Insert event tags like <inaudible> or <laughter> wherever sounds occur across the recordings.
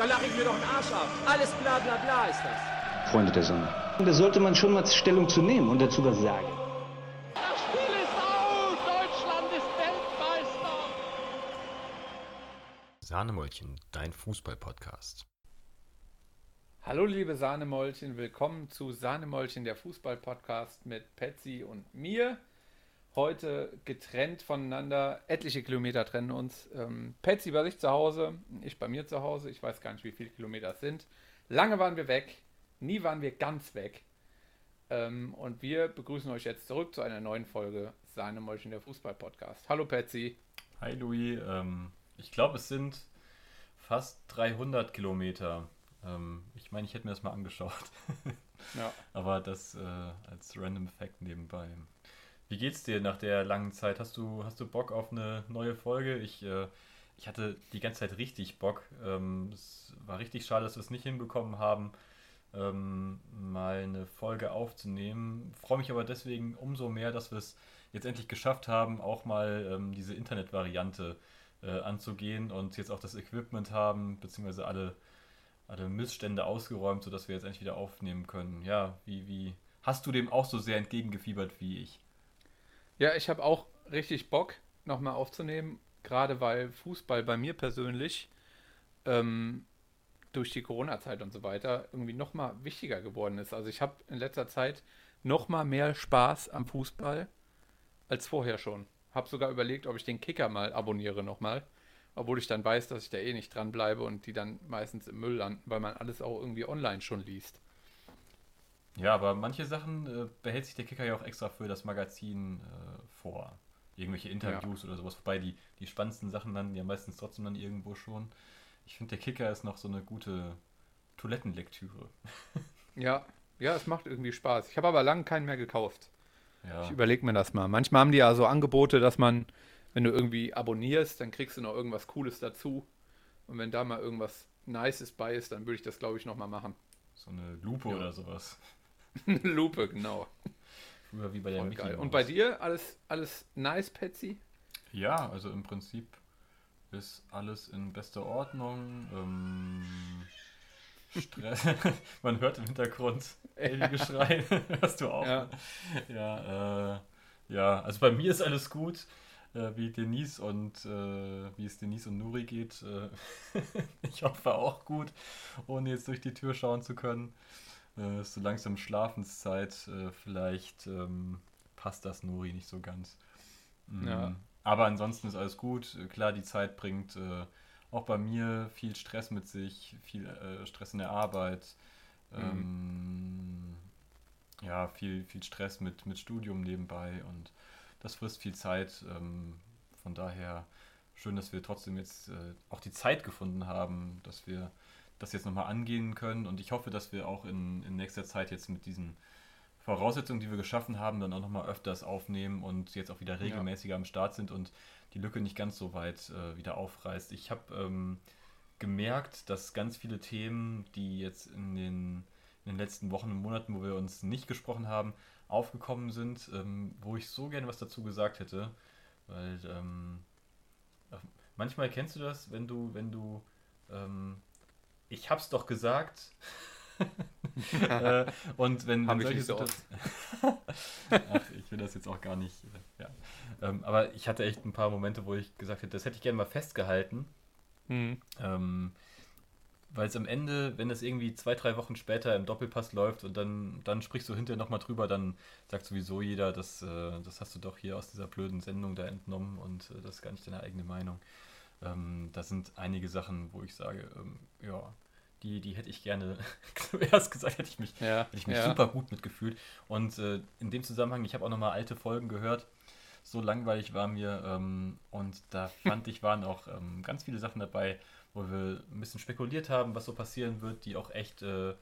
Da lache ich mir doch den Arsch ab. Alles bla bla bla ist das. Freunde der Sonne. Und da sollte man schon mal Stellung zu nehmen und dazu was sagen. Das Spiel ist aus! Deutschland ist Weltmeister! Sahnemäulchen, dein Fußball-Podcast. Hallo liebe Sahnemäulchen, willkommen zu Sahnemäulchen, der Fußball-Podcast mit Patsy und mir. Heute getrennt voneinander, etliche Kilometer trennen uns. Ähm, Patsy bei sich zu Hause, ich bei mir zu Hause. Ich weiß gar nicht, wie viele Kilometer es sind. Lange waren wir weg, nie waren wir ganz weg. Ähm, und wir begrüßen euch jetzt zurück zu einer neuen Folge Sahnemäulchen, der Fußball-Podcast. Hallo Patsy. Hi Louis, ähm, ich glaube es sind fast 300 Kilometer. Ähm, ich meine, ich hätte mir das mal angeschaut. <laughs> Ja. Aber das äh, als random Fact nebenbei. Wie geht's dir nach der langen Zeit? Hast du, hast du Bock auf eine neue Folge? Ich, äh, ich hatte die ganze Zeit richtig Bock. Ähm, es war richtig schade, dass wir es nicht hinbekommen haben, ähm, mal eine Folge aufzunehmen. Freue mich aber deswegen umso mehr, dass wir es jetzt endlich geschafft haben, auch mal ähm, diese Internetvariante äh, anzugehen und jetzt auch das Equipment haben, beziehungsweise alle, alle Missstände ausgeräumt, sodass wir jetzt endlich wieder aufnehmen können. Ja, wie, wie hast du dem auch so sehr entgegengefiebert wie ich? Ja, ich habe auch richtig Bock, nochmal aufzunehmen, gerade weil Fußball bei mir persönlich ähm, durch die Corona-Zeit und so weiter irgendwie nochmal wichtiger geworden ist. Also ich habe in letzter Zeit nochmal mehr Spaß am Fußball als vorher schon. Habe sogar überlegt, ob ich den Kicker mal abonniere nochmal, obwohl ich dann weiß, dass ich da eh nicht dranbleibe und die dann meistens im Müll landen, weil man alles auch irgendwie online schon liest. Ja, aber manche Sachen äh, behält sich der Kicker ja auch extra für das Magazin äh, vor. Irgendwelche Interviews oder sowas. Wobei die, die spannendsten Sachen landen ja meistens trotzdem dann irgendwo schon. Ich finde, der Kicker ist noch so eine gute Toilettenlektüre. <laughs> Ja, ja, es macht irgendwie Spaß. Ich habe aber lange keinen mehr gekauft. Ja, Ich überlege mir das mal. Manchmal haben die ja so Angebote, dass man, wenn du irgendwie abonnierst, dann kriegst du noch irgendwas Cooles dazu. Und wenn da mal irgendwas Nices bei ist, dann würde ich das, glaube ich, nochmal machen. so eine Lupe Ja. oder sowas. <laughs> Eine Lupe, genau. Früher wie bei der Voll Mickey geil. Und bei dir alles, alles nice, Patsy? Ja, also im Prinzip ist alles in bester Ordnung. Ähm, <laughs> Stress. <laughs> Man hört im Hintergrund Ellie-Geschrei. Hörst du auch? Ja. Ja, äh, ja, also bei mir ist alles gut. Äh, wie Denise und äh, wie es Denise und Nuri geht. Äh, ich hoffe auch gut, ohne jetzt durch die Tür schauen zu können. Äh, ist so langsam Schlafenszeit. Äh, vielleicht ähm, passt das Nuri nicht so ganz. Mm, Ja. Aber ansonsten ist alles gut. Äh, Klar, die Zeit bringt äh, auch bei mir viel Stress mit sich, viel äh, Stress in der Arbeit. Ähm, ja, viel, viel Stress mit, mit Studium nebenbei und das frisst viel Zeit. Ähm, von daher schön, dass wir trotzdem jetzt äh, auch die Zeit gefunden haben, dass wir das jetzt nochmal angehen können und ich hoffe, dass wir auch in, in nächster Zeit jetzt mit diesen Voraussetzungen, die wir geschaffen haben, dann auch nochmal öfters aufnehmen und jetzt auch wieder regelmäßiger am Start sind und die Lücke nicht ganz so weit äh, wieder aufreißt. Ich habe ähm, gemerkt, dass ganz viele Themen, die jetzt in den, in den letzten Wochen und Monaten, wo wir uns nicht gesprochen haben, aufgekommen sind, ähm, wo ich so gerne was dazu gesagt hätte. Weil ähm, äh, manchmal kennst du das, wenn du, wenn du, ähm, ich hab's doch gesagt. <laughs> äh, und wenn, wenn solche so <laughs> Ach, ich will das jetzt auch gar nicht. äh, Ja. Ähm, aber ich hatte echt ein paar Momente, wo ich gesagt hätte, das hätte ich gerne mal festgehalten. Hm. Ähm, weil es am Ende, wenn es irgendwie zwei, drei Wochen später im Doppelpass läuft und dann, dann sprichst du hinterher nochmal drüber, dann sagt sowieso jeder, das, äh, das hast du doch hier aus dieser blöden Sendung da entnommen und äh, das ist gar nicht deine eigene Meinung. Ähm, da sind einige Sachen, wo ich sage, ähm, ja, die, die hätte ich gerne <laughs> zuerst gesagt, hätte ich mich, Ja, hätte ich mich ja. super gut mitgefühlt. Und äh, in dem Zusammenhang, ich habe auch nochmal alte Folgen gehört. So langweilig war mir. Ähm, und da <laughs> fand ich, waren auch ähm, ganz viele Sachen dabei, wo wir ein bisschen spekuliert haben, was so passieren wird, die auch echt äh,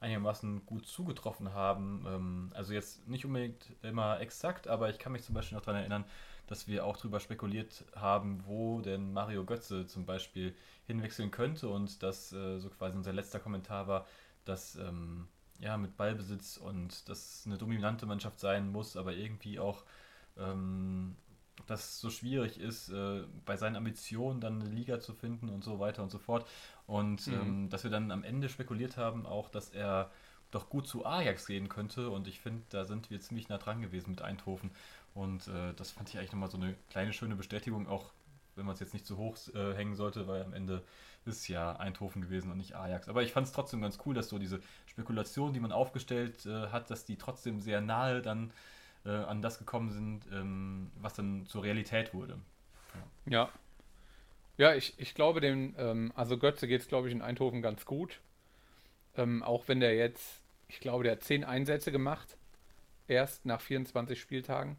einigermaßen gut zugetroffen haben. Ähm, also jetzt nicht unbedingt immer exakt, aber ich kann mich zum Beispiel noch daran erinnern, dass wir auch darüber spekuliert haben, wo denn Mario Götze zum Beispiel hinwechseln könnte und dass äh, so quasi unser letzter Kommentar war, dass ähm, ja mit Ballbesitz und das eine dominante Mannschaft sein muss, aber irgendwie auch ähm, dass es so schwierig ist, äh, bei seinen Ambitionen dann eine Liga zu finden und so weiter und so fort. Und Mhm. ähm, dass wir dann am Ende spekuliert haben, auch, dass er doch gut zu Ajax gehen könnte. Und ich finde, da sind wir ziemlich nah dran gewesen mit Eindhoven. Und äh, das fand ich eigentlich nochmal so eine kleine schöne Bestätigung, auch wenn man es jetzt nicht zu hoch äh, hängen sollte, weil am Ende ist ja Eindhoven gewesen und nicht Ajax. Aber ich fand es trotzdem ganz cool, dass so diese Spekulation, die man aufgestellt äh, hat, dass die trotzdem sehr nahe dann äh, an das gekommen sind, ähm, was dann zur Realität wurde. Ja. Ja, ich, ich glaube dem, ähm, also Götze geht es, glaube ich, in Eindhoven ganz gut. Ähm, auch wenn der jetzt, ich glaube, der hat 10 Einsätze gemacht. Erst nach 24 Spieltagen.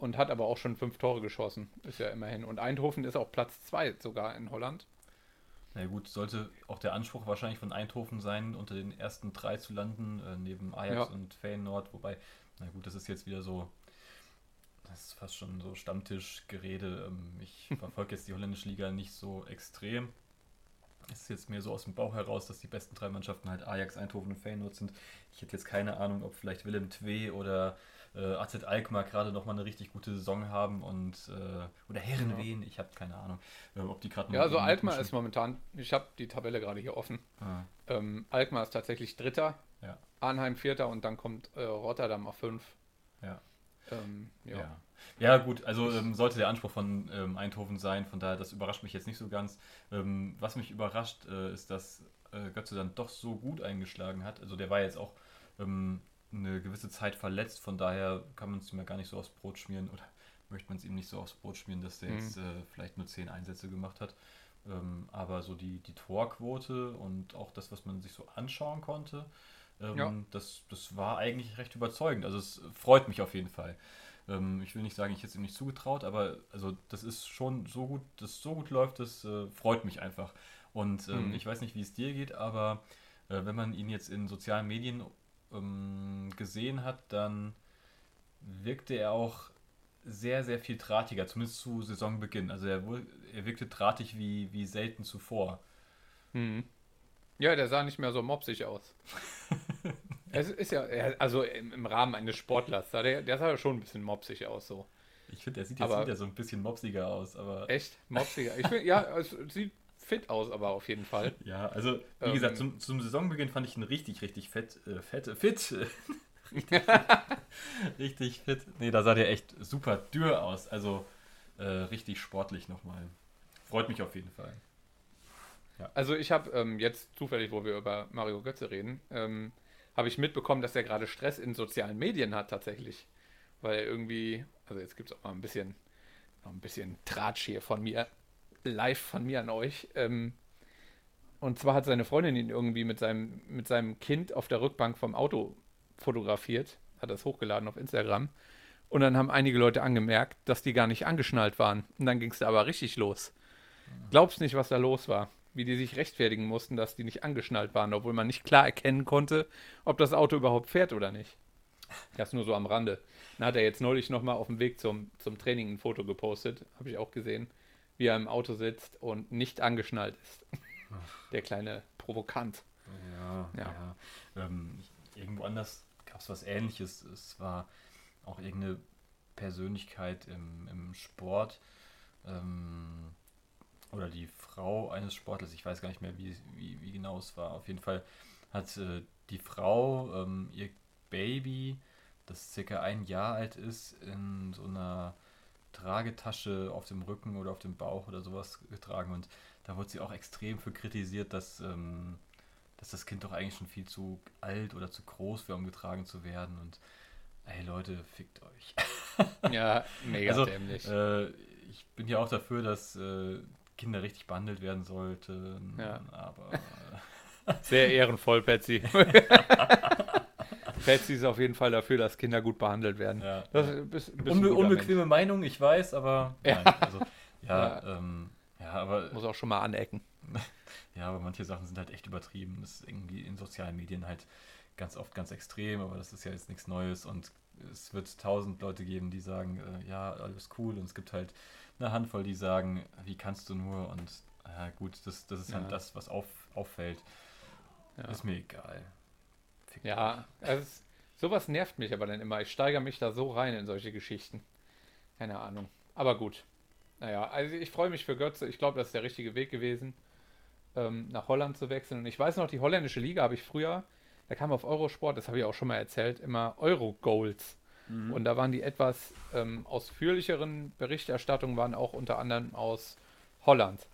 Und hat aber auch schon fünf Tore geschossen. Ist ja immerhin. Und Eindhoven ist auch Platz 2 sogar in Holland. Na gut, sollte auch der Anspruch wahrscheinlich von Eindhoven sein, unter den ersten drei zu landen, äh, neben Ajax Ja. und Feyenoord. Wobei, na gut, das ist jetzt wieder so, das ist fast schon so Stammtischgerede. Ähm, ich <laughs> verfolge jetzt die holländische Liga nicht so extrem. Es ist jetzt mehr so aus dem Bauch heraus, dass die besten drei Mannschaften halt Ajax, Eindhoven und Feyenoord sind. Ich hätte jetzt keine Ahnung, ob vielleicht Willem II oder äh, AZ Alkmaar gerade nochmal eine richtig gute Saison haben und äh, oder Herrenwehen, ich habe keine Ahnung, äh, ob die gerade Ja, also Alkmaar ist momentan, ich habe die Tabelle gerade hier offen. Ah, Ähm, Alkmaar ist tatsächlich Dritter, ja, Arnheim Vierter und dann kommt äh, Rotterdam auf 5. ja. Ähm, ja. Ja. ja, gut, also ähm, sollte der Anspruch von ähm, Eindhoven sein, von daher, das überrascht mich jetzt nicht so ganz. Ähm, was mich überrascht, äh, ist, dass äh, Götze dann doch so gut eingeschlagen hat. Also der war jetzt auch ähm, eine gewisse Zeit verletzt, von daher kann man es ihm ja gar nicht so aufs Brot schmieren oder <laughs> möchte man es ihm nicht so aufs Brot schmieren, dass der Mhm. jetzt äh, vielleicht nur zehn Einsätze gemacht hat. Ähm, aber so die, die Torquote und auch das, was man sich so anschauen konnte, ähm, Ja. das, das war eigentlich recht überzeugend. Also es freut mich auf jeden Fall. Ähm, ich will nicht sagen, ich hätte es ihm nicht zugetraut, aber also das ist schon so gut, dass so gut läuft, das äh, freut mich einfach. Und ähm, Mhm. ich weiß nicht, wie es dir geht, aber äh, wenn man ihn jetzt in sozialen Medien ähm, gesehen hat, dann wirkte er auch sehr, sehr viel drahtiger, zumindest zu Saisonbeginn. Also er, er wirkte drahtig wie, wie selten zuvor. Mhm. Ja, der sah nicht mehr so mopsig aus. <laughs> es ist ja, also im, im Rahmen eines Sportlers, sah der, der sah ja schon ein bisschen mopsig aus, so. Ich finde, er sieht jetzt Aber- wieder so ein bisschen mopsiger aus, aber Echt? Mopsiger. Ich find, ja, es sieht fit aus, aber auf jeden Fall. ja, also wie Ähm, gesagt, zum, zum Saisonbeginn fand ich ihn richtig, richtig fett, äh, fett, äh, fit. <laughs> richtig, <laughs> richtig fit. Nee, da sah der echt super dürr aus. Also äh, richtig sportlich nochmal. Freut mich auf jeden Fall. Also ich habe ähm, jetzt zufällig, wo wir über Mario Götze reden, ähm, habe ich mitbekommen, dass er gerade Stress in sozialen Medien hat tatsächlich. Weil er irgendwie, also jetzt gibt es auch mal ein bisschen, noch ein bisschen Tratsch hier von mir, live von mir an euch. Ähm, und zwar hat seine Freundin ihn irgendwie mit seinem, mit seinem Kind auf der Rückbank vom Auto fotografiert, hat das hochgeladen auf Instagram. Und dann haben einige Leute angemerkt, dass die gar nicht angeschnallt waren. Und dann ging es da aber richtig los. Glaubst nicht, was da los war. Wie die sich rechtfertigen mussten, dass die nicht angeschnallt waren, obwohl man nicht klar erkennen konnte, ob das Auto überhaupt fährt oder nicht. Das nur so am Rande. Dann hat er jetzt neulich nochmal auf dem Weg zum, zum Training ein Foto gepostet, habe ich auch gesehen, wie er im Auto sitzt und nicht angeschnallt ist. Der kleine Provokant. Ja, Ja. ja. Ähm, irgendwo anders gab es was ähnliches. Es war auch irgendeine Persönlichkeit im, im Sport ähm, oder die Frau eines Sportlers, ich weiß gar nicht mehr, wie, wie, wie genau es war. Auf jeden Fall hat äh, die Frau ähm, ihr Baby, das circa ein Jahr alt ist, in so einer Tragetasche auf dem Rücken oder auf dem Bauch oder sowas getragen und da wurde sie auch extrem für kritisiert, dass, ähm, dass das Kind doch eigentlich schon viel zu alt oder zu groß wäre, um getragen zu werden und ey Leute, fickt euch. <laughs> Ja, mega Also, dämlich. Äh, ich bin ja auch dafür, dass äh, Kinder richtig behandelt werden sollten, Ja. aber <laughs> Sehr ehrenvoll, Patsy. <laughs> Patsy ist auf jeden Fall dafür, dass Kinder gut behandelt werden. Ja. Das ist, ein Unbe unbequeme Meinung, ich weiß, aber Ja. nein, also, ja, Ja. Ähm, ja, aber Mensch. Muss auch schon mal anecken. <laughs> Ja, aber manche Sachen sind halt echt übertrieben. Das ist irgendwie in sozialen Medien halt ganz oft ganz extrem, aber das ist ja jetzt nichts Neues und es wird tausend Leute geben, die sagen, äh, ja, alles cool und es gibt halt eine Handvoll, die sagen, wie kannst du nur und ja, gut, das, das ist Ja. halt das, was auf, auffällt. Ja. Ist mir egal. Ja, es sowas nervt mich aber dann immer. Ich steigere mich da so rein in solche Geschichten. Keine Ahnung. Aber gut. Naja, also ich freue mich für Götze. Ich glaube, das ist der richtige Weg gewesen, ähm, nach Holland zu wechseln. Und ich weiß noch, die holländische Liga habe ich früher, da kam auf Eurosport, das habe ich auch schon mal erzählt, immer Euro-Goals. Mhm. Und da waren die etwas ähm, ausführlicheren Berichterstattungen, waren auch unter anderem aus Holland.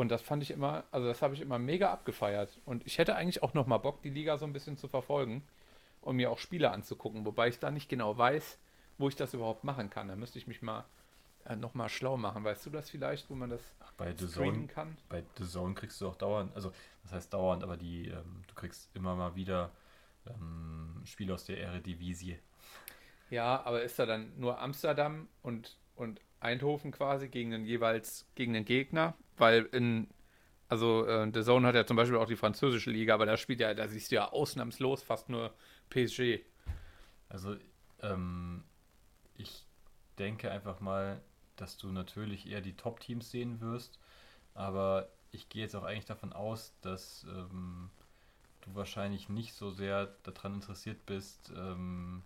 Und das fand ich immer, also das habe ich immer mega abgefeiert. Und ich hätte eigentlich auch noch mal Bock, die Liga so ein bisschen zu verfolgen und mir auch Spiele anzugucken, wobei ich da nicht genau weiß, wo ich das überhaupt machen kann. Da müsste ich mich mal äh, noch mal schlau machen. Weißt du das vielleicht, wo man das Bei The streamen Zone, kann? bei The Zone kriegst du auch dauernd, also das heißt dauernd, aber die, ähm, du kriegst immer mal wieder ähm, Spiele aus der Eredivisie. Ja, aber ist da dann nur Amsterdam und, und Eindhoven quasi gegen den jeweils gegen den Gegner? Weil in, also äh, The Zone hat ja zum Beispiel auch die französische Liga, aber da spielt ja, da siehst du ja ausnahmslos fast nur PSG. Also ähm, ich denke einfach mal, dass du natürlich eher die Top-Teams sehen wirst, aber ich gehe jetzt auch eigentlich davon aus, dass ähm, du wahrscheinlich nicht so sehr daran interessiert bist, ähm,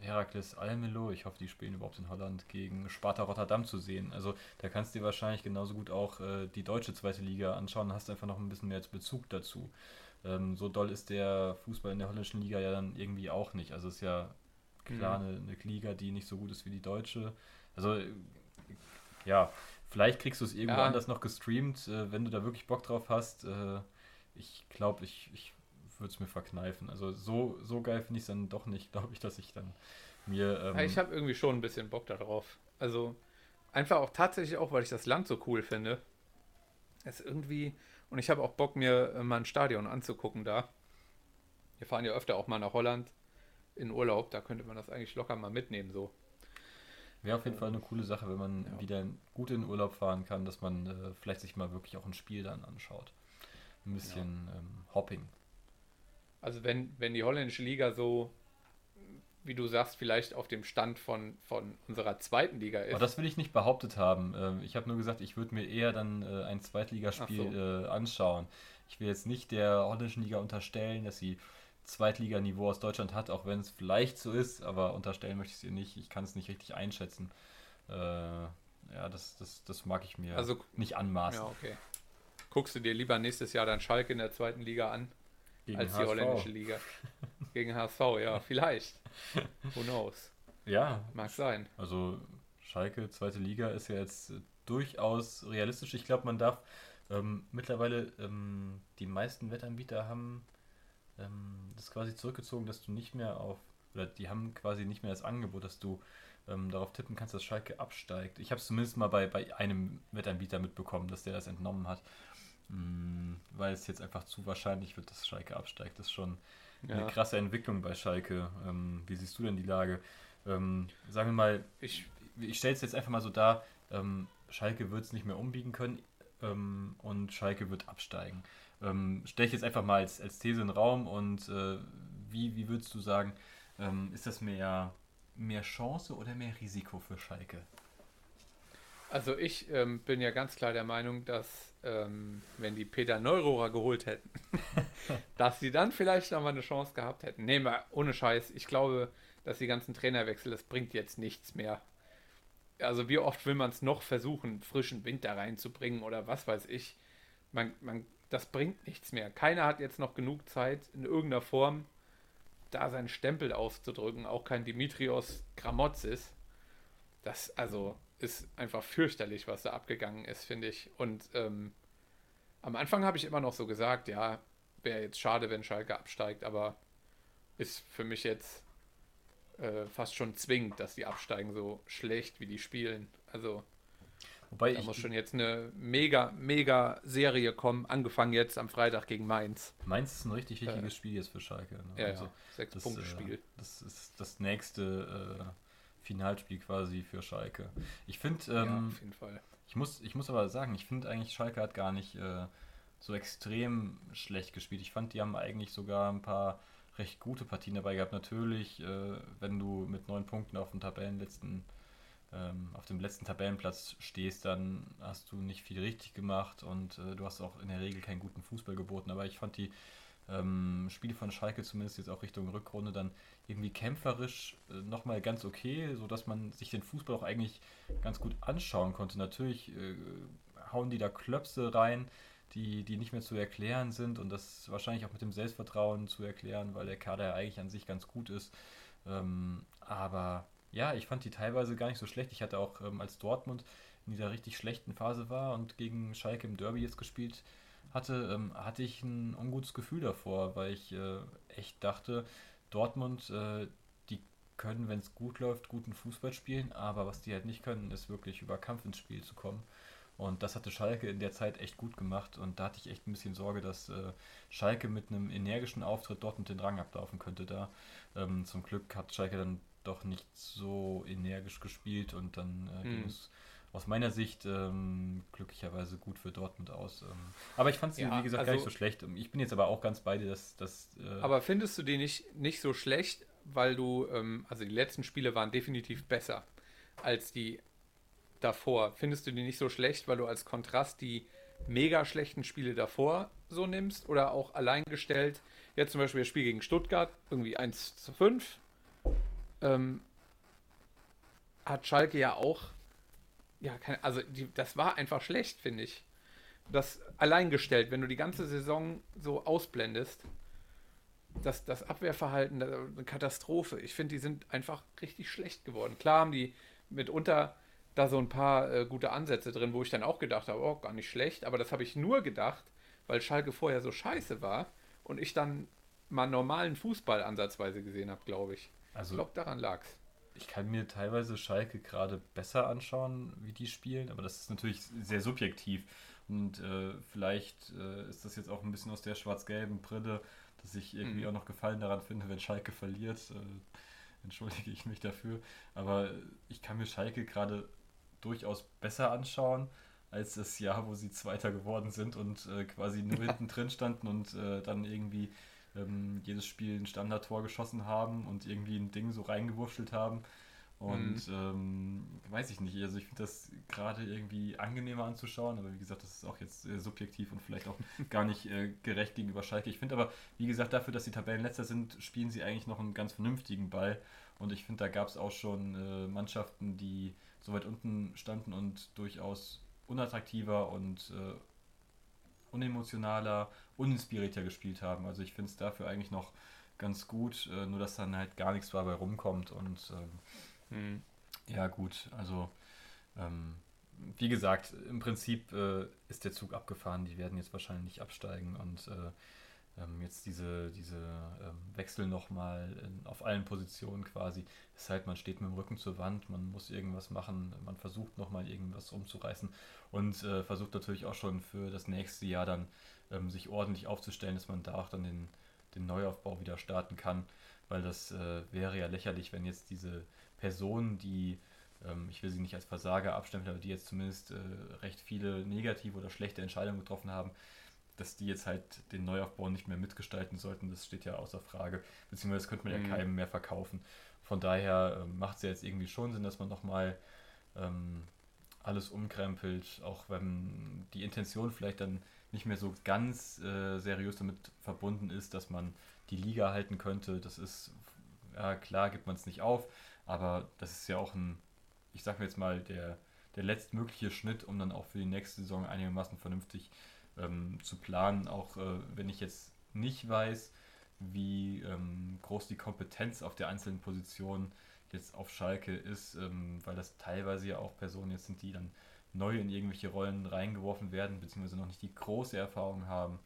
Herakles Almelo, ich hoffe, die spielen überhaupt in Holland, gegen Sparta Rotterdam zu sehen. Also da kannst du dir wahrscheinlich genauso gut auch äh, die deutsche zweite Liga anschauen, hast einfach noch ein bisschen mehr Bezug dazu. Ähm, so doll ist der Fußball in der holländischen Liga ja dann irgendwie auch nicht. Also es ist ja klar eine, eine Liga, die nicht so gut ist wie die deutsche. Also ja, vielleicht kriegst du es irgendwo Ja. anders noch gestreamt, äh, wenn du da wirklich Bock drauf hast. Äh, ich glaube, ich, ich würde es mir verkneifen. Also so, so geil finde ich es dann doch nicht, <laughs> glaube ich, dass ich dann mir... Ähm, Ja, ich habe irgendwie schon ein bisschen Bock darauf. Also einfach auch tatsächlich auch, weil ich das Land so cool finde. Es ist irgendwie und ich habe auch Bock mir äh, mal ein Stadion anzugucken da. Wir fahren ja öfter auch mal nach Holland in Urlaub, da könnte man das eigentlich locker mal mitnehmen so. Wäre auf jeden Fall eine coole Sache, wenn man Ja. wieder gut in Urlaub fahren kann, dass man äh, vielleicht sich mal wirklich auch ein Spiel dann anschaut. Ein bisschen ähm, Hopping. Also wenn, wenn die holländische Liga so, wie du sagst, vielleicht auf dem Stand von, von unserer zweiten Liga ist. Aber das will ich nicht behauptet haben. Ähm, ich habe nur gesagt, ich würde mir eher dann äh, ein Zweitligaspiel Ach äh, anschauen. Ich will jetzt nicht der holländischen Liga unterstellen, dass sie Zweitliganiveau aus Deutschland hat, auch wenn es vielleicht so ist, aber unterstellen möchte ich es ihr nicht. Ich kann es nicht richtig einschätzen. Äh, ja, das, das, das mag ich mir Also- nicht anmaßen. ja, okay. Guckst du dir lieber nächstes Jahr dann Schalke in der zweiten Liga an, Gegen als die HSV. holländische Liga? <laughs> Gegen HSV, ja, vielleicht. Who knows? Ja, Mag sein. Also Schalke, zweite Liga, ist ja jetzt durchaus realistisch. Ich glaube, man darf ähm, mittlerweile, ähm, die meisten Wettanbieter haben ähm, das quasi zurückgezogen, dass du nicht mehr auf, oder die haben quasi nicht mehr das Angebot, dass du ähm, darauf tippen kannst, dass Schalke absteigt. Ich habe es zumindest mal bei, bei einem Wettanbieter mitbekommen, dass der das entnommen hat, Mm, weil es jetzt einfach zu wahrscheinlich wird, dass Schalke absteigt. Das ist schon eine Ja. krasse Entwicklung bei Schalke. Ähm, wie siehst du denn die Lage? Ähm, sagen wir mal, Ich, ich stelle es jetzt einfach mal so dar, ähm, Schalke wird es nicht mehr umbiegen können ähm, und Schalke wird absteigen. Ähm, stelle ich jetzt einfach mal als, als These in den Raum und äh, wie, wie würdest du sagen, ähm, ist das mehr, mehr Chance oder mehr Risiko für Schalke? Also ich ähm, bin ja ganz klar der Meinung, dass ähm, wenn die Peter Neurohrer geholt hätten, <laughs> dass sie dann vielleicht noch mal eine Chance gehabt hätten. Nee, mal ohne Scheiß. Ich glaube, dass die ganzen Trainerwechsel, das bringt jetzt nichts mehr. Also wie oft will man es noch versuchen, frischen Wind da reinzubringen oder was weiß ich. Man, man, das bringt nichts mehr. Keiner hat jetzt noch genug Zeit, in irgendeiner Form da seinen Stempel auszudrücken. Auch kein Dimitrios Gramotzis. Das also ist einfach fürchterlich, was da abgegangen ist, finde ich. Und ähm, am Anfang habe ich immer noch so gesagt, ja, wäre jetzt schade, wenn Schalke absteigt, aber ist für mich jetzt äh, fast schon zwingend, dass die absteigen, so schlecht wie die spielen. Also Wobei da muss schon jetzt eine mega, mega Serie kommen, angefangen jetzt am Freitag gegen Mainz. Mainz ist ein richtig wichtiges Äh, Spiel jetzt für Schalke. Ne? Ja, Also, ja, sechs Punkte äh, Spiel. das ist das nächste äh, Finalspiel quasi für Schalke. Ich finde, ja, ähm, auf jeden Fall. Ich muss, ich muss aber sagen, ich finde eigentlich, Schalke hat gar nicht äh, so extrem schlecht gespielt. Ich fand, die haben eigentlich sogar ein paar recht gute Partien dabei gehabt. Natürlich, äh, wenn du mit neun Punkten auf dem Tabellenletzten, ähm, auf dem letzten Tabellenplatz stehst, dann hast du nicht viel richtig gemacht und äh, du hast auch in der Regel keinen guten Fußball geboten. Aber ich fand die ähm, Spiele von Schalke zumindest jetzt auch Richtung Rückrunde dann irgendwie kämpferisch äh, nochmal ganz okay, sodass man sich den Fußball auch eigentlich ganz gut anschauen konnte. Natürlich äh, hauen die da Klöpse rein, die, die nicht mehr zu erklären sind und das wahrscheinlich auch mit dem Selbstvertrauen zu erklären, weil der Kader ja eigentlich an sich ganz gut ist. Ähm, aber ja, ich fand die teilweise gar nicht so schlecht. Ich hatte auch, ähm, als Dortmund in dieser richtig schlechten Phase war und gegen Schalke im Derby jetzt gespielt hatte, ähm, hatte ich ein ungutes Gefühl davor, weil ich äh, echt dachte, Dortmund, äh, die können, wenn es gut läuft, guten Fußball spielen, aber was die halt nicht können, ist wirklich über Kampf ins Spiel zu kommen. Und das hatte Schalke in der Zeit echt gut gemacht. Und da hatte ich echt ein bisschen Sorge, dass äh, Schalke mit einem energischen Auftritt dort mit den Rang ablaufen könnte. Da ähm, zum Glück hat Schalke dann doch nicht so energisch gespielt und dann äh, ging hm. es aus meiner Sicht ähm, glücklicherweise gut für Dortmund aus. Ähm. Aber ich fand sie, ja, wie gesagt, also, gar nicht so schlecht. Ich bin jetzt aber auch ganz bei dir, dass. dass äh aber findest du die nicht, nicht so schlecht, weil du, ähm, also die letzten Spiele waren definitiv besser als die davor. Findest du die nicht so schlecht, weil du als Kontrast die mega schlechten Spiele davor so nimmst oder auch alleingestellt? Jetzt zum Beispiel das Spiel gegen Stuttgart, irgendwie 1 zu 5. Ähm, hat Schalke ja auch, ja, keine, also die, das war einfach schlecht, finde ich. Das alleingestellt, wenn du die ganze Saison so ausblendest, das, das Abwehrverhalten, eine Katastrophe. Ich finde, die sind einfach richtig schlecht geworden. Klar haben die mitunter da so ein paar äh, gute Ansätze drin, wo ich dann auch gedacht habe, oh, gar nicht schlecht, aber das habe ich nur gedacht, weil Schalke vorher so scheiße war und ich dann mal normalen Fußball ansatzweise gesehen habe, glaube ich. Also, ich glaube, daran lag's. Ich kann mir teilweise Schalke gerade besser anschauen, wie die spielen, aber das ist natürlich sehr subjektiv. Und äh, vielleicht äh, ist das jetzt auch ein bisschen aus der schwarz-gelben Brille, dass ich irgendwie mhm. auch noch Gefallen daran finde, wenn Schalke verliert. Äh, entschuldige ich mich dafür. Aber ich kann mir Schalke gerade durchaus besser anschauen als das Jahr, wo sie Zweiter geworden sind und äh, quasi nur hinten drin standen und äh, dann irgendwie ähm, jedes Spiel ein Standardtor geschossen haben und irgendwie ein Ding so reingewurschtelt haben. Und mhm. ähm, weiß ich nicht, also ich finde das gerade irgendwie angenehmer anzuschauen, aber wie gesagt, das ist auch jetzt äh, subjektiv und vielleicht auch <laughs> gar nicht äh, gerecht gegenüber Schalke. Ich finde aber, wie gesagt, dafür, dass sie Tabellenletzter sind, spielen sie eigentlich noch einen ganz vernünftigen Ball. Und ich finde, da gab es auch schon äh, Mannschaften, die so weit unten standen und durchaus unattraktiver und äh, unemotionaler, uninspirierter gespielt haben. Also ich finde es dafür eigentlich noch ganz gut, äh, nur dass dann halt gar nichts dabei rumkommt und ähm, hm. ja gut, also ähm, wie gesagt, im Prinzip äh, ist der Zug abgefahren, die werden jetzt wahrscheinlich nicht absteigen und äh, ähm, jetzt diese, diese ähm, Wechsel nochmal auf allen Positionen quasi. Das ist halt, man steht mit dem Rücken zur Wand, man muss irgendwas machen, man versucht nochmal irgendwas umzureißen und äh, versucht natürlich auch schon für das nächste Jahr dann ähm, sich ordentlich aufzustellen, dass man da auch dann den, den Neuaufbau wieder starten kann, weil das äh, wäre ja lächerlich, wenn jetzt diese Personen, die ähm, ich will sie nicht als Versager abstempeln, aber die jetzt zumindest äh, recht viele negative oder schlechte Entscheidungen getroffen haben, dass die jetzt halt den Neuaufbau nicht mehr mitgestalten sollten, das steht ja außer Frage. Beziehungsweise das könnte man mhm. ja keinem mehr verkaufen. Von daher äh, macht es ja jetzt irgendwie schon Sinn, dass man nochmal ähm, alles umkrempelt, auch wenn die Intention vielleicht dann nicht mehr so ganz äh, seriös damit verbunden ist, dass man die Liga halten könnte. Das ist, ja klar, gibt man es nicht auf, aber das ist ja auch ein, ich sag mir jetzt mal, der, der letztmögliche Schnitt, um dann auch für die nächste Saison einigermaßen vernünftig ähm, zu planen, auch äh, wenn ich jetzt nicht weiß, wie ähm, groß die Kompetenz auf der einzelnen Position jetzt auf Schalke ist, ähm, weil das teilweise ja auch Personen jetzt sind, die dann neu in irgendwelche Rollen reingeworfen werden, beziehungsweise noch nicht die große Erfahrung haben.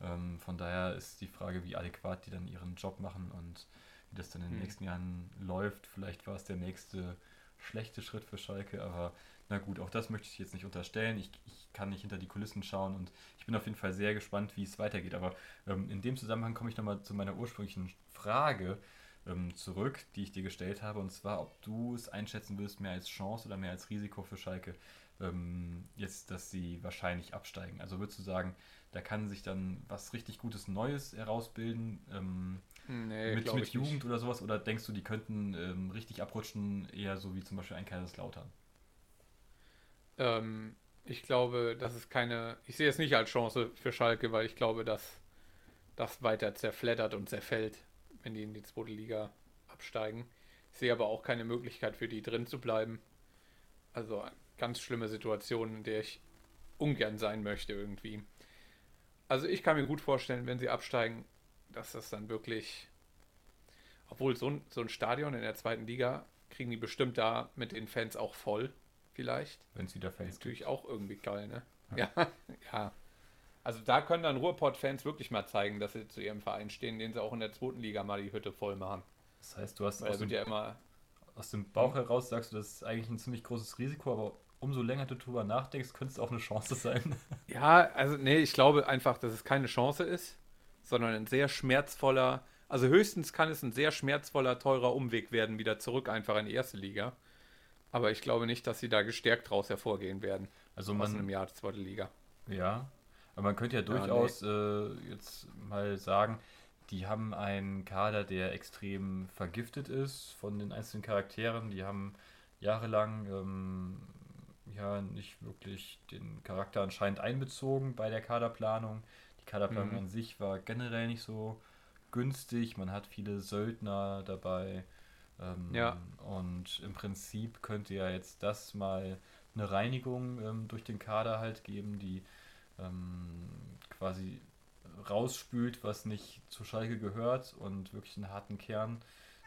Ähm, von daher ist die Frage, wie adäquat die dann ihren Job machen und wie das dann in den mhm. nächsten Jahren läuft. Vielleicht war es der nächste schlechte Schritt für Schalke, aber na gut, auch das möchte ich jetzt nicht unterstellen. Ich, ich kann nicht hinter die Kulissen schauen und ich bin auf jeden Fall sehr gespannt, wie es weitergeht. Aber ähm, in dem Zusammenhang komme ich nochmal zu meiner ursprünglichen Frage ähm, zurück, die ich dir gestellt habe, und zwar, ob du es einschätzen würdest, mehr als Chance oder mehr als Risiko für Schalke, ähm, jetzt, dass sie wahrscheinlich absteigen. Also würdest du sagen, da kann sich dann was richtig Gutes Neues herausbilden ähm, nee, mit, mit Jugend nicht. oder sowas? Oder denkst du, die könnten ähm, richtig abrutschen, eher so wie zum Beispiel ein Kaiserslautern? Ähm, ich glaube, das ist keine. Ich sehe es nicht als Chance für Schalke, weil ich glaube, dass das weiter zerfleddert und zerfällt, wenn die in die zweite Liga absteigen. Ich sehe aber auch keine Möglichkeit für die drin zu bleiben. Also ganz schlimme Situation, in der ich ungern sein möchte irgendwie. Also ich kann mir gut vorstellen, wenn sie absteigen, dass das dann wirklich, obwohl so ein, so ein Stadion in der zweiten Liga kriegen die bestimmt da mit den Fans auch voll, vielleicht. Wenn wieder Das Fans ist natürlich auch irgendwie geil, ne? Ja, ja. <laughs> Also da können dann Ruhrpott-Fans wirklich mal zeigen, dass sie zu ihrem Verein stehen, den sie auch in der zweiten Liga mal die Hütte voll machen. Das heißt, du hast aus dem, ja immer, aus dem Bauch heraus sagst du, das ist eigentlich ein ziemlich großes Risiko, aber umso länger du drüber nachdenkst, könnte es auch eine Chance sein. <laughs> Ja, also nee, ich glaube einfach, dass es keine Chance ist, sondern ein sehr schmerzvoller, also höchstens kann es ein sehr schmerzvoller, teurer Umweg werden, wieder zurück einfach in die erste Liga. Aber ich glaube nicht, dass sie da gestärkt draus hervorgehen werden. Also Aus man, einem Jahr zweite Liga. Ja, aber man könnte ja durchaus äh, jetzt mal sagen, die haben einen Kader, der extrem vergiftet ist von den einzelnen Charakteren. Die haben jahrelang ähm, ja nicht wirklich den Charakter anscheinend einbezogen bei der Kaderplanung. Die Kaderplanung Mhm. an sich war generell nicht so günstig. Man hat viele Söldner dabei. Ähm, Ja. Und im Prinzip könnte ja jetzt das mal eine Reinigung ähm, durch den Kader halt geben, die ähm, quasi rausspült, was nicht zu Schalke gehört und wirklich einen harten Kern,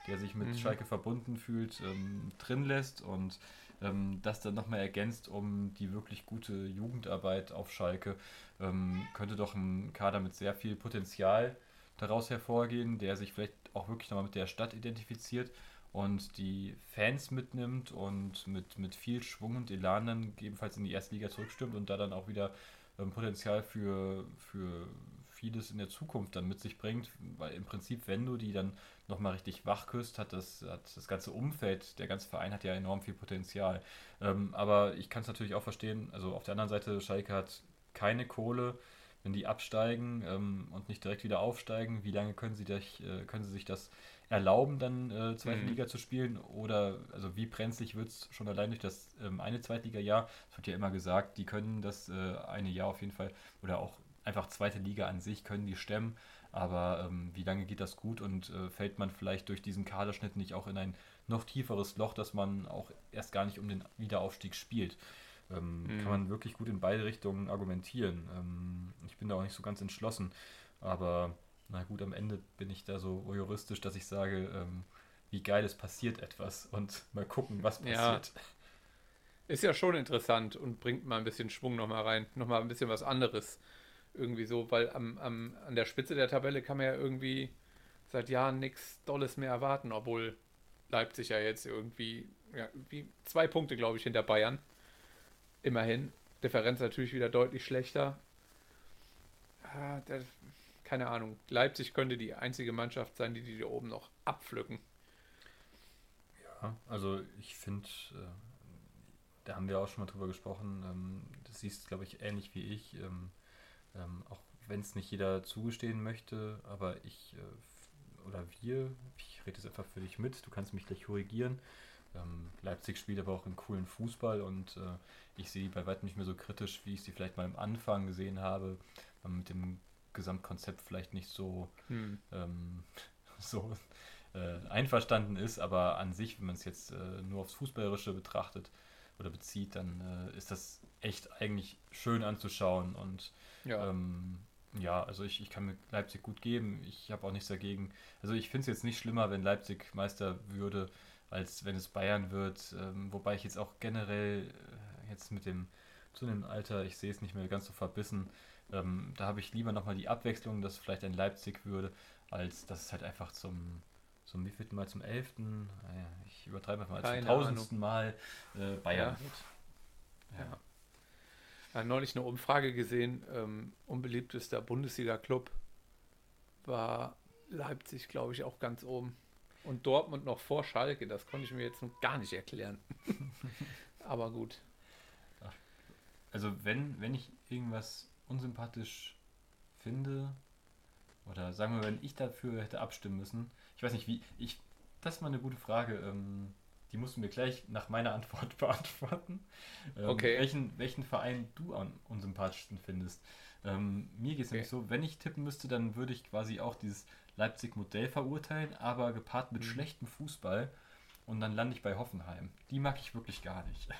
der sich mit Mhm. Schalke verbunden fühlt, ähm, drin lässt und ähm, das dann nochmal ergänzt um die wirklich gute Jugendarbeit auf Schalke, ähm, könnte doch ein Kader mit sehr viel Potenzial daraus hervorgehen, der sich vielleicht auch wirklich nochmal mit der Stadt identifiziert und die Fans mitnimmt und mit, mit viel Schwung und Elan dann gegebenenfalls in die erste Liga zurückstürmt und da dann auch wieder Potenzial für, für vieles in der Zukunft dann mit sich bringt, weil im Prinzip, wenn du die dann nochmal richtig wach küsst, hat das, hat das ganze Umfeld, der ganze Verein hat ja enorm viel Potenzial. Ähm, aber ich kann es natürlich auch verstehen, also auf der anderen Seite, Schalke hat keine Kohle, wenn die absteigen ähm, und nicht direkt wieder aufsteigen, wie lange können sie, dich, äh, können sie sich das erlauben, dann äh, zweite Mhm. Liga zu spielen? Oder also wie brenzlig wird es schon allein durch das ähm, eine Zweitliga-Jahr? Es wird ja immer gesagt, die können das äh, eine Jahr auf jeden Fall oder auch einfach zweite Liga an sich können die stemmen. Aber ähm, wie lange geht das gut und äh, fällt man vielleicht durch diesen Kaderschnitt nicht auch in ein noch tieferes Loch, dass man auch erst gar nicht um den Wiederaufstieg spielt? Ähm, Mhm. Kann man wirklich gut in beide Richtungen argumentieren. Ähm, ich bin da auch nicht so ganz entschlossen. Aber na gut, am Ende bin ich da so voyeuristisch, dass ich sage, ähm, wie geil es passiert etwas und mal gucken, was Ja. passiert. Ist ja schon interessant und bringt mal ein bisschen Schwung nochmal rein, nochmal ein bisschen was anderes. Irgendwie so, weil am, am, an der Spitze der Tabelle kann man ja irgendwie seit Jahren nichts Dolles mehr erwarten, obwohl Leipzig ja jetzt irgendwie, ja, wie zwei Punkte, glaube ich, hinter Bayern. Immerhin. Differenz natürlich wieder deutlich schlechter. Ah, der, keine Ahnung. Leipzig könnte die einzige Mannschaft sein, die die da oben noch abpflücken. Ja, also ich finde, äh, da haben wir auch schon mal drüber gesprochen, ähm, das siehst, glaube ich, ähnlich wie ich, ähm, ähm, auch wenn es nicht jeder zugestehen möchte, aber ich äh, oder wir, ich rede jetzt einfach für dich mit, du kannst mich gleich korrigieren. Ähm, Leipzig spielt aber auch einen coolen Fußball und äh, ich sehe bei weitem nicht mehr so kritisch, wie ich sie vielleicht mal am Anfang gesehen habe, man mit dem Gesamtkonzept vielleicht nicht so Hm. ähm, <laughs> so äh, einverstanden ist, aber an sich, wenn man es jetzt äh, nur aufs Fußballerische betrachtet oder bezieht, dann äh, ist das echt eigentlich schön anzuschauen und Ja. ähm, ja, also ich, ich kann mir Leipzig gut geben. Ich habe auch nichts dagegen. Also ich finde es jetzt nicht schlimmer, wenn Leipzig Meister würde, als wenn es Bayern wird. Ähm, wobei ich jetzt auch generell äh, jetzt mit dem zunehmenden Alter, ich sehe es nicht mehr ganz so verbissen. Ähm, da habe ich lieber nochmal die Abwechslung, dass vielleicht ein Leipzig würde, als dass es halt einfach zum, zum wievielten Mal, zum elften, naja, ich übertreibe einfach mal, zum Keine tausendsten Mal äh, Bayern Ja. wird. Ja. Ja, neulich eine Umfrage gesehen, ähm, unbeliebtester Bundesliga-Club war Leipzig, glaube ich, auch ganz oben. Und Dortmund noch vor Schalke, das konnte ich mir jetzt noch gar nicht erklären. <laughs> Aber gut. Also wenn, wenn ich irgendwas unsympathisch finde, oder sagen wir, wenn ich dafür hätte abstimmen müssen, ich weiß nicht wie, ich, das ist mal eine gute Frage, ähm, die musst du mir gleich nach meiner Antwort <laughs> beantworten. Ähm, Okay. Welchen, welchen Verein du am unsympathischsten findest. Ähm, mir geht es nämlich so, wenn ich tippen müsste, dann würde ich quasi auch dieses Leipzig-Modell verurteilen, aber gepaart mit Mhm. schlechtem Fußball. Und dann lande ich bei Hoffenheim. Die mag ich wirklich gar nicht. <laughs>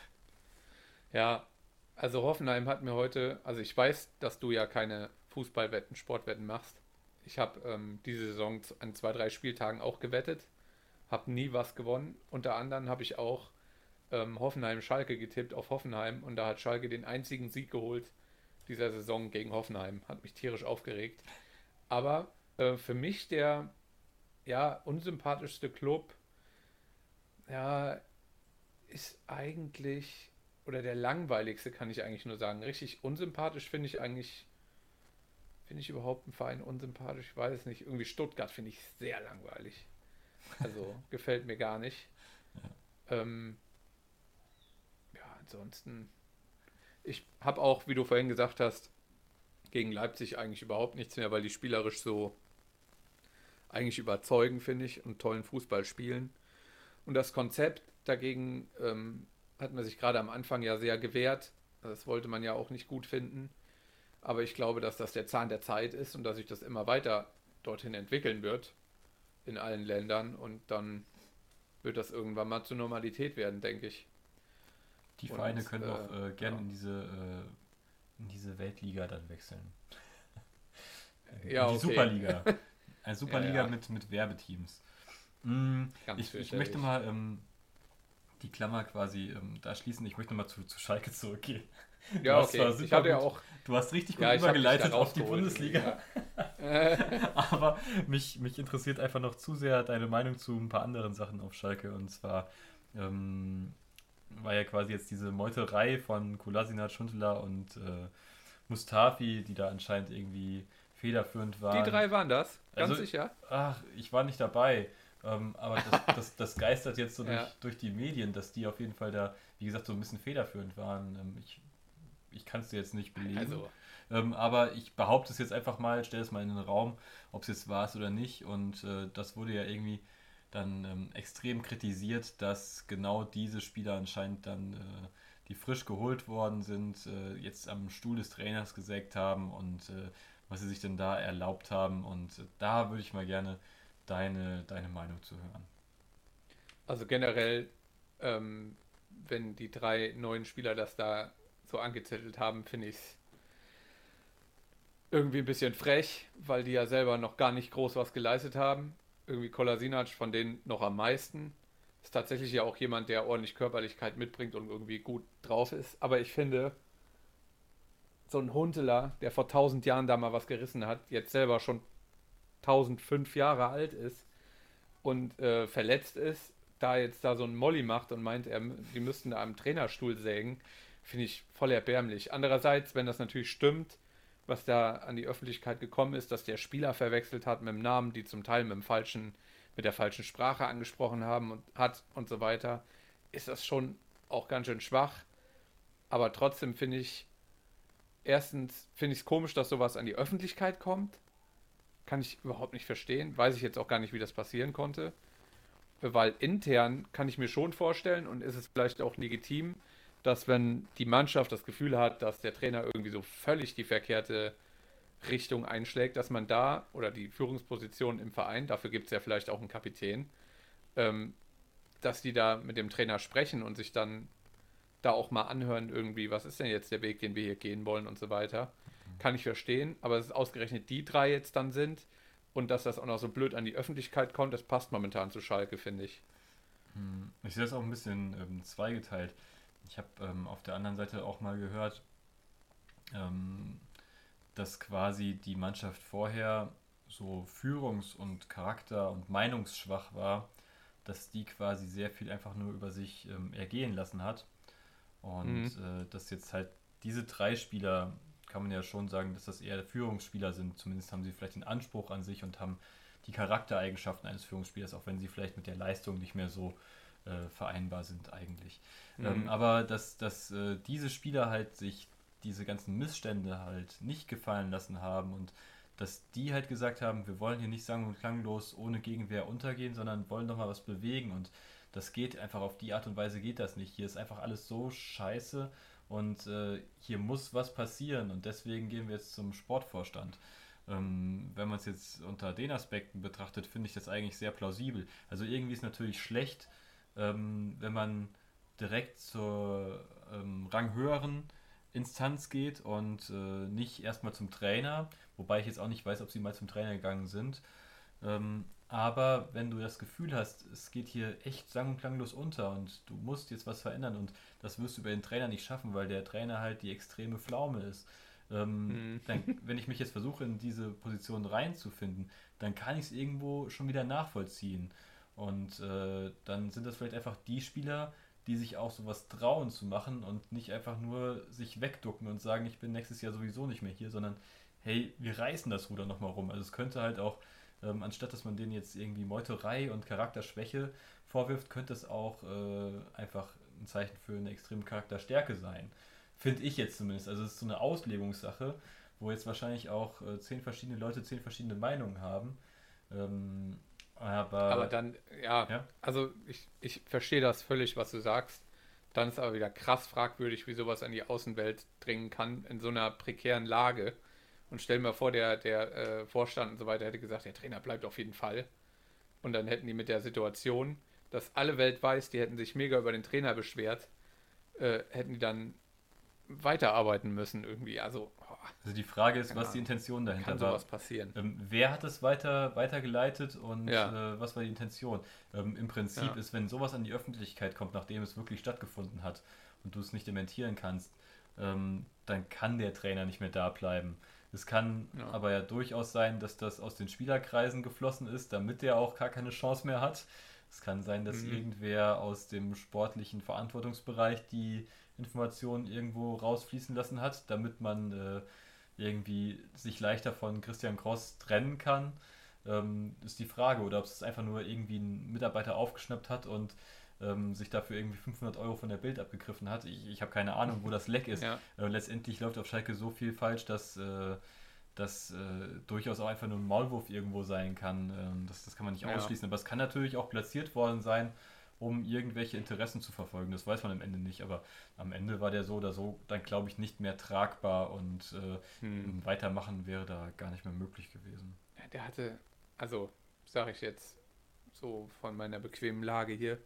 Ja, also Hoffenheim hat mir heute, also ich weiß, dass du ja keine Fußballwetten, Sportwetten machst. Ich habe ähm, diese Saison an zwei, drei Spieltagen auch gewettet, habe nie was gewonnen. Unter anderem habe ich auch ähm, Hoffenheim-Schalke getippt auf Hoffenheim und da hat Schalke den einzigen Sieg geholt dieser Saison gegen Hoffenheim. Hat mich tierisch aufgeregt. Aber äh, für mich der ja unsympathischste Club, ja, ist eigentlich, oder der langweiligste kann ich eigentlich nur sagen. Richtig unsympathisch finde ich eigentlich, finde ich überhaupt einen Verein unsympathisch? Ich weiß es nicht. Irgendwie Stuttgart finde ich sehr langweilig. Also <laughs> gefällt mir gar nicht. Ähm, ja, ansonsten, ich habe auch, wie du vorhin gesagt hast, gegen Leipzig eigentlich überhaupt nichts mehr, weil die spielerisch so eigentlich überzeugen, finde ich, und tollen Fußball spielen. Und das Konzept dagegen ähm, hat man sich gerade am Anfang ja sehr gewehrt. Das wollte man ja auch nicht gut finden. Aber ich glaube, dass das der Zahn der Zeit ist und dass sich das immer weiter dorthin entwickeln wird in allen Ländern und dann wird das irgendwann mal zur Normalität werden, denke ich. Die Und, Vereine können auch äh, äh, gerne ja. in diese, äh, in diese Weltliga dann wechseln. <laughs> Ja, in die okay. Superliga. Eine <laughs> Superliga Ja, ja. Mit, mit Werbeteams. Ganz ich, ich möchte mal ähm, Klammer quasi ähm, da schließen. Ich möchte mal zu, zu Schalke zurückgehen. Ja, okay. Ich super hatte ja auch. Du hast richtig gut Ja, übergeleitet auf die. Bundesliga. Ja. <laughs> Aber mich, mich interessiert einfach noch zu sehr deine Meinung zu ein paar anderen Sachen auf Schalke. Und zwar ähm, war ja quasi jetzt diese Meuterei von Kolasinac, Schuntela und äh, Mustafi, die da anscheinend irgendwie federführend waren. Die drei waren das, ganz Also- sicher. Ach, ich war nicht dabei. Ähm, aber das, <laughs> das, das geistert jetzt so durch, Ja. durch die Medien, dass die auf jeden Fall da, wie gesagt, so ein bisschen federführend waren. Ähm, ich ich kann es dir jetzt nicht belegen. Also, Ähm, aber ich behaupte es jetzt einfach mal, stelle es mal in den Raum, ob es jetzt war ist oder nicht. Und äh, das wurde ja irgendwie dann ähm, extrem kritisiert, dass genau diese Spieler anscheinend dann, äh, die frisch geholt worden sind, äh, jetzt am Stuhl des Trainers gesägt haben und äh, was sie sich denn da erlaubt haben. Und äh, da würde ich mal gerne deine, deine Meinung zu hören. also generell, ähm, wenn die drei neuen Spieler das da so angezettelt haben, finde ich es irgendwie ein bisschen frech, weil die ja selber noch gar nicht groß was geleistet haben. Irgendwie Kolasinac von denen noch am meisten. Ist tatsächlich ja auch jemand, der ordentlich Körperlichkeit mitbringt und irgendwie gut drauf ist. Aber ich finde, so ein Hunteler, der vor tausend Jahren da mal was gerissen hat, jetzt selber schon 1005 Jahre alt ist und äh, verletzt ist, da jetzt da so ein Molly macht und meint, er, die müssten da am Trainerstuhl sägen, finde ich voll erbärmlich. Andererseits, wenn das natürlich stimmt, was da an die Öffentlichkeit gekommen ist, dass der Spieler verwechselt hat mit dem Namen, die zum Teil mit dem falschen, mit der falschen Sprache angesprochen haben und hat und so weiter, ist das schon auch ganz schön schwach. Aber trotzdem finde ich, erstens finde ich es komisch, dass sowas an die Öffentlichkeit kommt. Kann ich überhaupt nicht verstehen. Weiß ich jetzt auch gar nicht, wie das passieren konnte. Weil intern kann ich mir schon vorstellen und ist es vielleicht auch legitim, dass wenn die Mannschaft das Gefühl hat, dass der Trainer irgendwie so völlig die verkehrte Richtung einschlägt, dass man da oder die Führungsposition im Verein, dafür gibt es ja vielleicht auch einen Kapitän, ähm, dass die da mit dem Trainer sprechen und sich dann da auch mal anhören, irgendwie, was ist denn jetzt der Weg, den wir hier gehen wollen und so weiter. Kann ich verstehen, aber es ist ausgerechnet die drei jetzt dann sind und dass das auch noch so blöd an die Öffentlichkeit kommt, das passt momentan zu Schalke, finde ich. Hm, Ich sehe das auch ein bisschen ähm, zweigeteilt. Ich habe ähm, auf der anderen Seite auch mal gehört, ähm, dass quasi die Mannschaft vorher so führungs- und charakter- und meinungsschwach war, dass die quasi sehr viel einfach nur über sich ähm, ergehen lassen hat. Und äh, dass jetzt halt diese drei Spieler, kann man ja schon sagen, dass das eher Führungsspieler sind. Zumindest haben sie vielleicht den Anspruch an sich und haben die Charaktereigenschaften eines Führungsspielers, auch wenn sie vielleicht mit der Leistung nicht mehr so äh, vereinbar sind eigentlich. Ähm, aber dass, dass äh, diese Spieler halt sich diese ganzen Missstände halt nicht gefallen lassen haben und dass die halt gesagt haben, wir wollen hier nicht sang- und klanglos ohne Gegenwehr untergehen, sondern wollen doch mal was bewegen und das geht einfach auf die Art und Weise geht das nicht. Hier ist einfach alles so scheiße und äh, hier muss was passieren und deswegen gehen wir jetzt zum Sportvorstand. Ähm, wenn man es jetzt unter den Aspekten betrachtet, finde ich das eigentlich sehr plausibel. Also irgendwie ist natürlich schlecht, ähm, wenn man direkt zur ähm, ranghöheren Instanz geht und äh, nicht erstmal zum Trainer, wobei ich jetzt auch nicht weiß, ob sie mal zum Trainer gegangen sind. Ähm, aber wenn du das Gefühl hast, es geht hier echt sang- und klanglos unter und du musst jetzt was verändern und das wirst du über den Trainer nicht schaffen, weil der Trainer halt die extreme Pflaume ist. Ähm, Mhm. dann, wenn ich mich jetzt versuche, in diese Position reinzufinden, dann kann ich es irgendwo schon wieder nachvollziehen. Und äh, dann sind das vielleicht einfach die Spieler, die sich auch sowas trauen zu machen und nicht einfach nur sich wegducken und sagen, ich bin nächstes Jahr sowieso nicht mehr hier, sondern hey, wir reißen das Ruder nochmal rum. Also es könnte halt auch, ähm, anstatt dass man denen jetzt irgendwie Meuterei und Charakterschwäche vorwirft, könnte es auch äh, einfach ein Zeichen für eine extreme Charakterstärke sein. Finde ich jetzt zumindest. Also es ist so eine Auslegungssache, wo jetzt wahrscheinlich auch äh, zehn verschiedene Leute zehn verschiedene Meinungen haben. Ähm, aber, Aber dann, ja, Ja? also ich, ich verstehe das völlig, was du sagst. Dann ist aber wieder krass fragwürdig, wie sowas an die Außenwelt dringen kann in so einer prekären Lage. Und stell mir vor, der, der äh, Vorstand und so weiter hätte gesagt, der Trainer bleibt auf jeden Fall. Und dann hätten die mit der Situation, dass alle Welt weiß, die hätten sich mega über den Trainer beschwert, äh, hätten die dann weiterarbeiten müssen irgendwie. Also boah, also die Frage ist, was die Ahnung. Intention dahinter kann war. sowas passieren. Ähm, wer hat es weiter, weitergeleitet und Ja. äh, was war die Intention? Ähm, Im Prinzip Ja. ist, wenn sowas an die Öffentlichkeit kommt, nachdem es wirklich stattgefunden hat und du es nicht dementieren kannst, ähm, dann kann der Trainer nicht mehr da bleiben. Es kann Ja. aber ja durchaus sein, dass das aus den Spielerkreisen geflossen ist, damit der auch gar keine Chance mehr hat. Es kann sein, dass Mhm. irgendwer aus dem sportlichen Verantwortungsbereich die Informationen irgendwo rausfließen lassen hat, damit man äh, irgendwie sich leichter von Christian Cross trennen kann, ähm, ist die Frage. Oder ob es einfach nur irgendwie ein Mitarbeiter aufgeschnappt hat und ähm, sich dafür irgendwie 500 Euro von der Bild abgegriffen hat. Ich, ich habe keine Ahnung, wo das Leck ist. Ja. Äh, letztendlich läuft auf Schalke so viel falsch, dass äh, das äh, durchaus auch einfach nur ein Maulwurf irgendwo sein kann. Ähm, das, das kann man nicht Ja. ausschließen. Aber es kann natürlich auch platziert worden sein, um irgendwelche Interessen zu verfolgen. Das weiß man am Ende nicht. Aber am Ende war der so oder so dann, glaube ich, nicht mehr tragbar und äh, Hm. Weitermachen wäre da gar nicht mehr möglich gewesen. Ja, der hatte, also sage ich jetzt so von meiner bequemen Lage hier,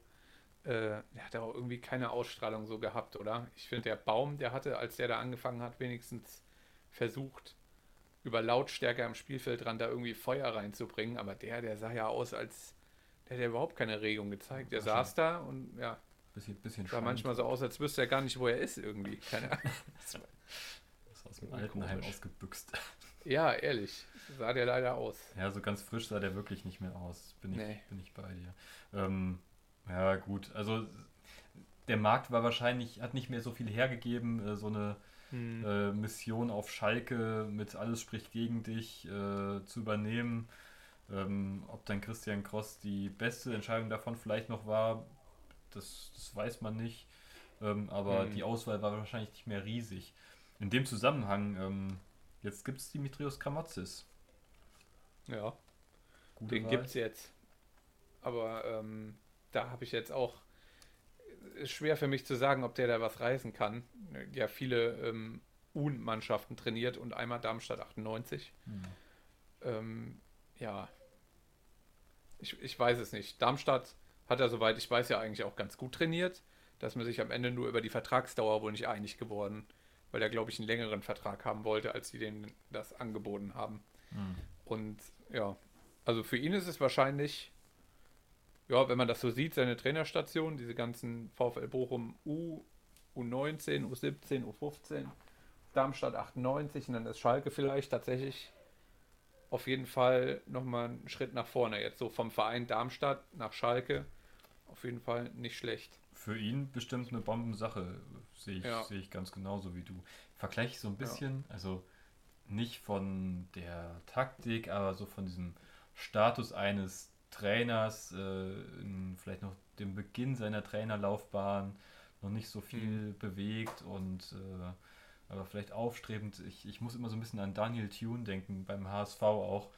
äh, der hatte auch irgendwie keine Ausstrahlung so gehabt, oder? Ich finde, der Baum, der hatte, als der da angefangen hat, wenigstens versucht, über Lautstärke am Spielfeldrand da irgendwie Feuer reinzubringen, aber der, der sah ja aus, als der hätte überhaupt keine Regung gezeigt. Der saß da und ja, Bisschen, bisschen sah manchmal so aus, als wüsste er gar nicht, wo er ist irgendwie. Keine Ahnung. <laughs> Ist aus dem Altenheim ausgebüxt. <laughs> ja, ehrlich, sah der leider aus. Ja, so ganz frisch sah der wirklich nicht mehr aus. Bin ich, Nee. bin ich bei dir. Ähm, ja, gut. Also der Markt war wahrscheinlich, hat nicht mehr so viel hergegeben. Äh, so eine Hm. äh, Mission auf Schalke mit alles spricht gegen dich äh, zu übernehmen. Ähm, ob dann Christian Cross die beste Entscheidung davon vielleicht noch war, das, das weiß man nicht. Ähm, aber Hm. die Auswahl war wahrscheinlich nicht mehr riesig. In dem Zusammenhang, ähm, jetzt gibt es Dimitrios Kramotzis. Ja. Gute Den Wahl. gibt's jetzt. Aber ähm, da habe ich jetzt auch. Ist schwer für mich zu sagen, ob der da was reißen kann. Ja, viele ähm, U-Mannschaften trainiert und einmal Darmstadt 98. Hm. Ähm, ja. Ich, ich weiß es nicht. Darmstadt hat er, soweit ich weiß, ja eigentlich auch ganz gut trainiert. Da ist man sich am Ende nur über die Vertragsdauer wohl nicht einig geworden, weil er, glaube ich, einen längeren Vertrag haben wollte, als sie denen das angeboten haben. Hm. Und ja, also für ihn ist es wahrscheinlich, ja, wenn man das so sieht, seine Trainerstation, diese ganzen VfL Bochum U, U19, U17, U15, Darmstadt 98 und dann ist Schalke vielleicht tatsächlich auf jeden Fall nochmal einen Schritt nach vorne. Jetzt so vom Verein Darmstadt nach Schalke, auf jeden Fall nicht schlecht. Für ihn bestimmt eine Bombensache, sehe ich, Ja. sehe ich ganz genauso wie du. Vergleiche ich so ein bisschen, also nicht von der Taktik, aber so von diesem Status eines Trainers, äh, vielleicht noch dem Beginn seiner Trainerlaufbahn, noch nicht so viel Mhm. bewegt und äh, aber vielleicht aufstrebend. Ich, ich muss immer so ein bisschen an Daniel Thune denken, beim HSV auch.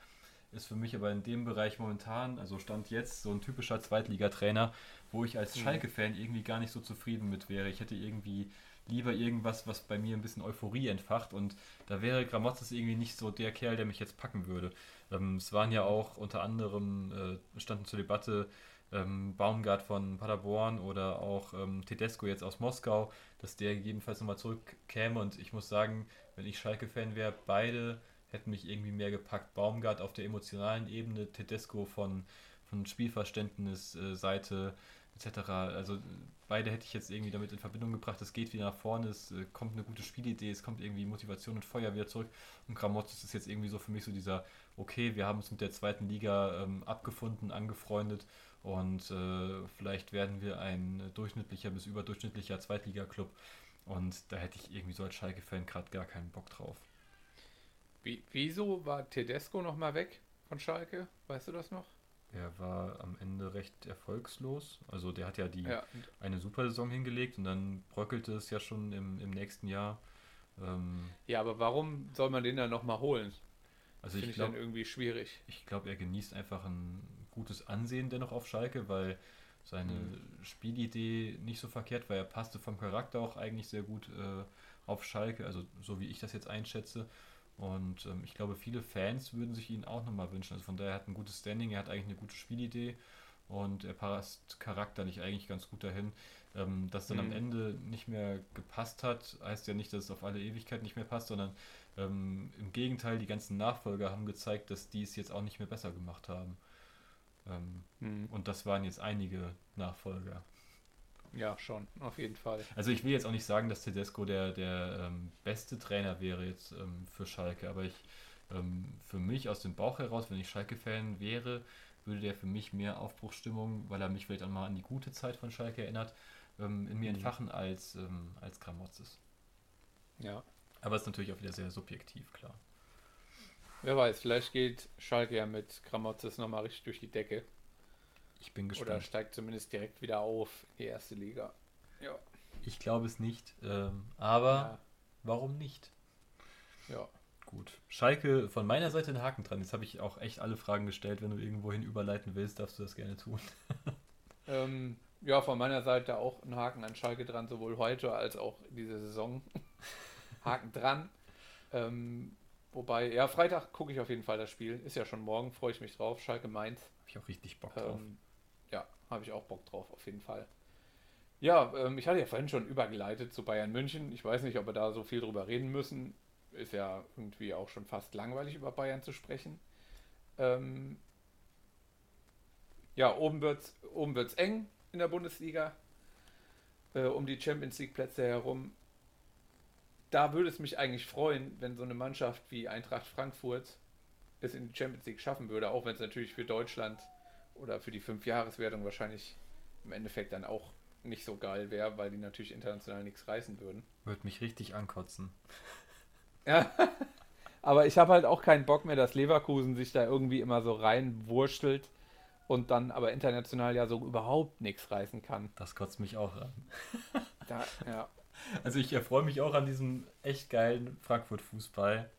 Ist für mich aber in dem Bereich momentan, also Stand jetzt, so ein typischer Zweitligatrainer, wo ich als Mhm. Schalke-Fan irgendwie gar nicht so zufrieden mit wäre. Ich hätte irgendwie lieber irgendwas, was bei mir ein bisschen Euphorie entfacht. Und da wäre Gramotzes irgendwie nicht so der Kerl, der mich jetzt packen würde. Ähm, es waren ja auch unter anderem, äh, standen zur Debatte ähm, Baumgart von Paderborn oder auch ähm, Tedesco jetzt aus Moskau, dass der gegebenenfalls nochmal zurückkäme. Und ich muss sagen, wenn ich Schalke-Fan wäre, beide hätten mich irgendwie mehr gepackt. Baumgart auf der emotionalen Ebene, Tedesco von, von Spielverständnis, äh, etc. Also beide hätte ich jetzt irgendwie damit in Verbindung gebracht. Es geht wieder nach vorne, es äh, kommt eine gute Spielidee, es kommt irgendwie Motivation und Feuer wieder zurück. Und Gramotzes ist jetzt irgendwie so für mich so dieser, okay, wir haben uns mit der zweiten Liga ähm, abgefunden, angefreundet und äh, vielleicht werden wir ein durchschnittlicher bis überdurchschnittlicher Zweitliga-Club. Und da hätte ich irgendwie so als Schalke-Fan gerade gar keinen Bock drauf. Wie, wieso war Tedesco nochmal weg von Schalke? Weißt du das noch? Er war am Ende recht erfolgslos. Also der hat ja die Ja, eine super Saison hingelegt und dann bröckelte es ja schon im, im nächsten Jahr. Ähm, ja aber warum soll man den dann nochmal holen? also Finde ich ich dann glaube, irgendwie schwierig. ich glaub, er genießt einfach ein gutes Ansehen dennoch auf Schalke, weil seine Spielidee nicht so verkehrt war. Er passte vom Charakter auch eigentlich sehr gut äh, auf Schalke, also so wie ich das jetzt einschätze. Und ähm, ich glaube, viele Fans würden sich ihn auch nochmal wünschen. Also von daher hat er ein gutes Standing, er hat eigentlich eine gute Spielidee und er passt charakterlich eigentlich ganz gut dahin. Ähm, dass dann am Mhm. Ende nicht mehr gepasst hat, heißt ja nicht, dass es auf alle Ewigkeit nicht mehr passt, sondern ähm, im Gegenteil, die ganzen Nachfolger haben gezeigt, dass die es jetzt auch nicht mehr besser gemacht haben. Ähm, Hm. und das waren jetzt einige Nachfolger. Ja, schon, auf jeden Fall. Also ich will jetzt auch nicht sagen, dass Tedesco der, der ähm, beste Trainer wäre jetzt ähm, für Schalke, aber ich ähm, für mich aus dem Bauch heraus, wenn ich Schalke-Fan wäre, würde der für mich mehr Aufbruchsstimmung, weil er mich vielleicht auch mal an die gute Zeit von Schalke erinnert, ähm, in mir Mhm. entfachen als, ähm, als Gramotzes. Ja. Aber es ist natürlich auch wieder sehr subjektiv, klar. Wer weiß, vielleicht geht Schalke ja mit Gramotzes nochmal richtig durch die Decke. Ich bin Oder gespannt. steigt zumindest direkt wieder auf in die erste Liga. Ja. Ich glaube es nicht, ähm, aber warum nicht? Ja. ja. Gut. Schalke, von meiner Seite ein Haken dran. Jetzt habe ich auch echt alle Fragen gestellt. Wenn du irgendwohin überleiten willst, darfst du das gerne tun. <laughs> Ähm, ja, von meiner Seite auch ein Haken an Schalke dran, sowohl heute als auch diese Saison. <laughs> Haken dran. Ähm, wobei, ja, Freitag gucke ich auf jeden Fall das Spiel. Ist ja schon morgen, freue ich mich drauf. Schalke Mainz. Habe ich auch richtig Bock drauf. Ähm, ja, habe ich auch Bock drauf, auf jeden Fall. Ja, ähm, ich hatte ja vorhin schon übergeleitet zu Bayern München. Ich weiß nicht, ob wir da so viel drüber reden müssen. Ist ja irgendwie auch schon fast langweilig, über Bayern zu sprechen. Ähm, ja, oben wird es oben wird's eng in der Bundesliga. Äh, um die Champions League Plätze herum. Da würde es mich eigentlich freuen, wenn so eine Mannschaft wie Eintracht Frankfurt es in die Champions League schaffen würde, auch wenn es natürlich für Deutschland oder für die Fünfjahreswertung wahrscheinlich im Endeffekt dann auch nicht so geil wäre, weil die natürlich international nichts reißen würden. Würde mich richtig ankotzen. <laughs> Ja. Aber ich habe halt auch keinen Bock mehr, dass Leverkusen sich da irgendwie immer so reinwurschtelt und dann aber international ja so überhaupt nichts reißen kann. Das kotzt mich auch an. <laughs> Da, ja. Also ich erfreue mich auch an diesem echt geilen Frankfurt-Fußball.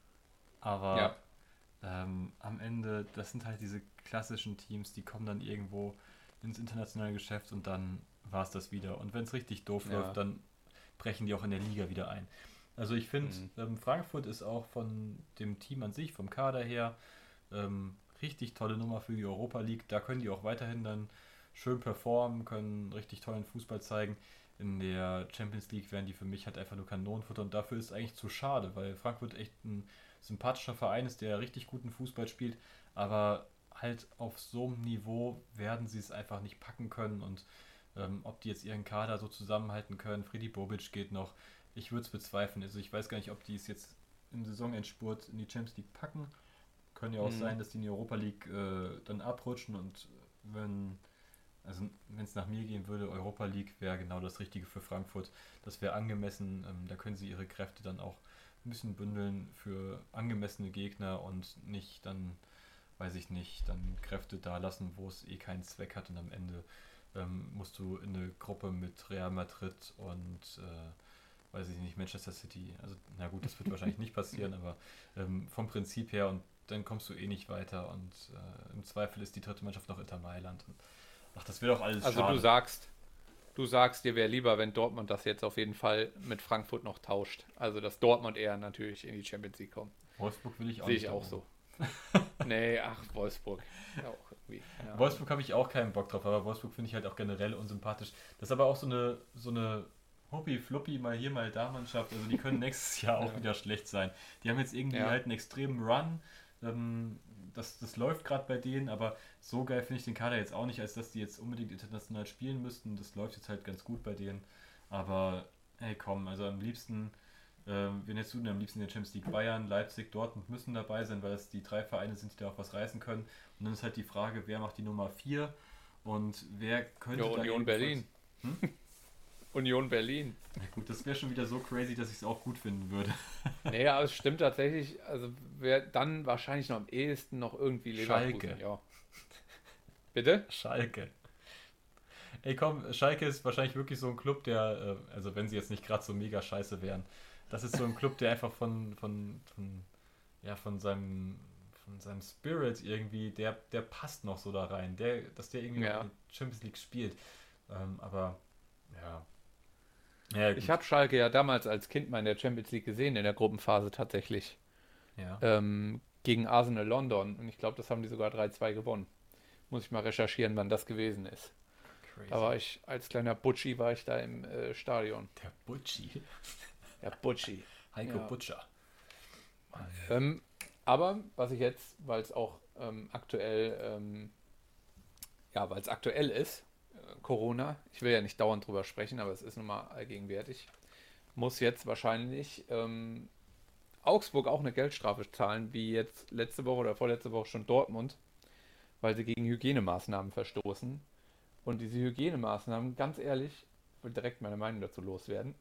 Aber Ja. ähm, am Ende, das sind halt diese klassischen Teams, die kommen dann irgendwo ins internationale Geschäft und dann war es das wieder. Und wenn es richtig doof Ja. läuft, dann brechen die auch in der Liga wieder ein. Also ich finde, Mhm. ähm, Frankfurt ist auch von dem Team an sich, vom Kader her, ähm, richtig tolle Nummer für die Europa League. Da können die auch weiterhin dann schön performen, können richtig tollen Fußball zeigen. In der Champions League wären die für mich halt einfach nur Kanonenfutter und dafür ist es eigentlich zu schade, weil Frankfurt echt ein sympathischer Verein ist, der richtig guten Fußball spielt, aber halt auf so einem Niveau werden sie es einfach nicht packen können und ähm, ob die jetzt ihren Kader so zusammenhalten können, Freddy Bobic geht noch, ich würde es bezweifeln. Also ich weiß gar nicht, ob die es jetzt im Saisonendspurt in die Champions League packen. Können ja auch Mhm. sein, dass die in die Europa League äh, dann abrutschen und wenn also wenn es nach mir gehen würde, Europa League wäre genau das Richtige für Frankfurt. Das wäre angemessen. Ähm, da können sie ihre Kräfte dann auch ein bisschen bündeln für angemessene Gegner und nicht dann, weiß ich nicht, dann Kräfte da lassen, wo es eh keinen Zweck hat und am Ende ähm, musst du in eine Gruppe mit Real Madrid und äh, weiß ich nicht, Manchester City. Also, na gut, das wird <laughs> wahrscheinlich nicht passieren, aber ähm, vom Prinzip her und dann kommst du eh nicht weiter und äh, im Zweifel ist die dritte Mannschaft noch Inter Mailand. Und, ach, das wäre doch alles Also schade. du sagst, du sagst, dir wäre lieber, wenn Dortmund das jetzt auf jeden Fall mit Frankfurt noch tauscht. Also, dass Dortmund eher natürlich in die Champions League kommt. Wolfsburg will ich auch Sehe ich auch so. <laughs> nee, ach, Wolfsburg. Ja, Ahnung. Wolfsburg habe ich auch keinen Bock drauf, aber Wolfsburg finde ich halt auch generell unsympathisch. Das ist aber auch so eine, so eine Huppi-Fluppi, mal hier, mal da Mannschaft. Also die können <laughs> nächstes Jahr auch Ja. wieder schlecht sein. Die haben jetzt irgendwie Ja. halt einen extremen Run. Ähm, das, das läuft gerade bei denen, aber so geil finde ich den Kader jetzt auch nicht, als dass die jetzt unbedingt international spielen müssten. Das läuft jetzt halt ganz gut bei denen. Aber hey, komm, also am liebsten, ähm, wen hättest du denn am liebsten in der Champions League? Bayern, Leipzig, Dortmund müssen dabei sein, weil das die drei Vereine sind, die da auch was reißen können. Und dann ist halt die Frage, wer macht die Nummer 4 und wer könnte Ja, <laughs> Union Berlin. Union Berlin. Ja, gut, das wäre schon wieder so crazy, dass ich es auch gut finden würde. <laughs> Nee, aber es stimmt tatsächlich. Also, wer dann wahrscheinlich noch am ehesten noch irgendwie Leverkusen. Schalke. Ja. <laughs> Bitte? Schalke. Ey komm, Schalke ist wahrscheinlich wirklich so ein Club, der, äh, also wenn sie jetzt nicht gerade so mega scheiße wären, das ist so ein Club, der einfach von, von, von, ja, von seinem, von seinem Spirit irgendwie, der, der passt noch so da rein, der, dass der irgendwie Ja. Champions League spielt. Ähm, aber, ja. Ja, Ich habe Schalke ja damals als Kind mal in der Champions League gesehen, in der Gruppenphase tatsächlich. ja. Ähm, gegen Arsenal London. Und ich glaube, das haben die sogar 3-2 gewonnen. Muss ich mal recherchieren, wann das gewesen ist. crazy. Da war ich, als kleiner Butschi, war ich da im äh, Stadion. der Butchi. Ja, Butschi. Heiko Ja. Butcher. Ähm, aber was ich jetzt, weil es auch ähm, aktuell, ähm, ja, weil es aktuell ist, äh, Corona, ich will ja nicht dauernd drüber sprechen, aber es ist nun mal allgegenwärtig, muss jetzt wahrscheinlich ähm, Augsburg auch eine Geldstrafe zahlen, wie jetzt letzte Woche oder vorletzte Woche schon Dortmund, weil sie gegen Hygienemaßnahmen verstoßen. Und diese Hygienemaßnahmen, ganz ehrlich, ich will direkt meine Meinung dazu loswerden,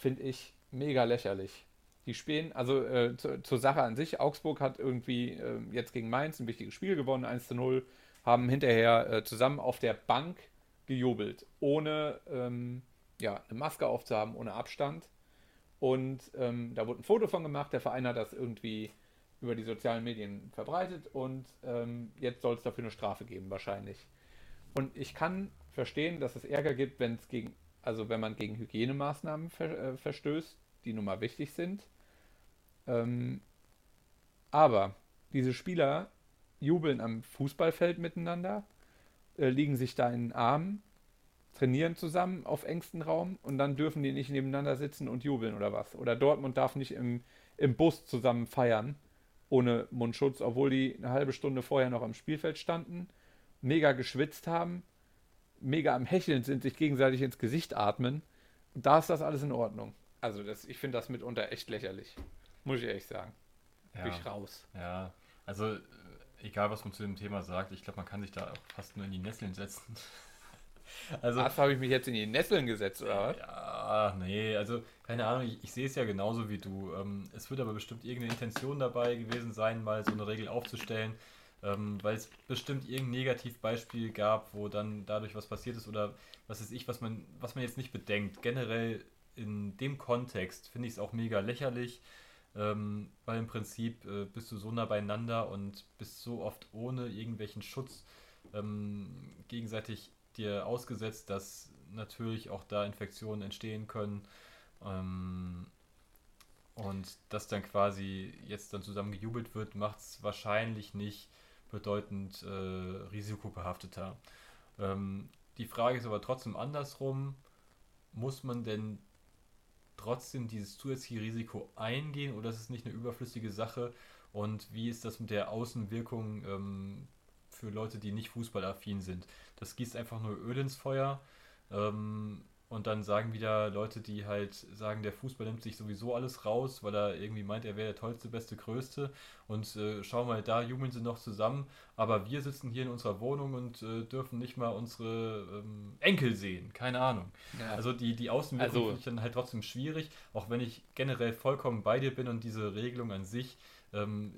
finde ich mega lächerlich. Die spielen, also äh, zu, zur Sache an sich, Augsburg hat irgendwie äh, jetzt gegen Mainz ein wichtiges Spiel gewonnen, 1 zu 0, haben hinterher äh, zusammen auf der Bank gejubelt, ohne ähm, ja, eine Maske aufzuhaben, ohne Abstand. Und ähm, da wurde ein Foto von gemacht, der Verein hat das irgendwie über die sozialen Medien verbreitet und ähm, jetzt soll es dafür eine Strafe geben, wahrscheinlich. Und ich kann verstehen, dass es Ärger gibt, wenn es gegen, also wenn man gegen Hygienemaßnahmen ver, äh, verstößt, die nun mal wichtig sind. Ähm, aber diese Spieler jubeln am Fußballfeld miteinander, äh, liegen sich da in den Armen, trainieren zusammen auf engstem Raum und dann dürfen die nicht nebeneinander sitzen und jubeln oder was. Oder Dortmund darf nicht im, im Bus zusammen feiern ohne Mundschutz, obwohl die eine halbe Stunde vorher noch am Spielfeld standen, mega geschwitzt haben, mega am Hecheln sind, sich gegenseitig ins Gesicht atmen. Und da ist das alles in Ordnung. Also das, ich finde das mitunter echt lächerlich. Muss ich ehrlich sagen. Ja. Bin ich raus. Ja, also äh, egal was man zu dem Thema sagt, ich glaube, man kann sich da auch fast nur in die Nesseln setzen. <laughs> also, Was habe ich mich jetzt in die Nesseln gesetzt, oder was? ja, nee, also keine Ahnung, ich, ich sehe es ja genauso wie du. Ähm, es wird aber bestimmt irgendeine Intention dabei gewesen sein, mal so eine Regel aufzustellen, ähm, weil es bestimmt irgendein Negativbeispiel gab, wo dann dadurch was passiert ist oder was weiß ich, was man, was man jetzt nicht bedenkt. Generell in dem Kontext finde ich es auch mega lächerlich. Ähm, weil im Prinzip äh, bist du so nah beieinander und bist so oft ohne irgendwelchen Schutz ähm, gegenseitig dir ausgesetzt, dass natürlich auch da Infektionen entstehen können. Ähm, und dass dann quasi jetzt dann zusammen gejubelt wird, macht es wahrscheinlich nicht bedeutend äh, risikobehafteter. Ähm, die Frage ist aber trotzdem andersrum, muss man denn trotzdem dieses zusätzliche Risiko eingehen oder ist es nicht eine überflüssige Sache? Und wie ist das mit der Außenwirkung ähm, für Leute, die nicht fußballaffin sind? Das gießt einfach nur Öl ins Feuer. Ähm, und dann sagen wieder Leute, die halt sagen, der Fußball nimmt sich sowieso alles raus, weil er irgendwie meint, er wäre der tollste, beste, größte. Und äh, schau mal, da jubeln sie noch zusammen. Aber wir sitzen hier in unserer Wohnung und äh, dürfen nicht mal unsere ähm, Enkel sehen. Keine Ahnung. Ja. Also die, die Außenwirkung Also- finde ich dann halt trotzdem schwierig, auch wenn ich generell vollkommen bei dir bin und diese Regelung an sich, ähm,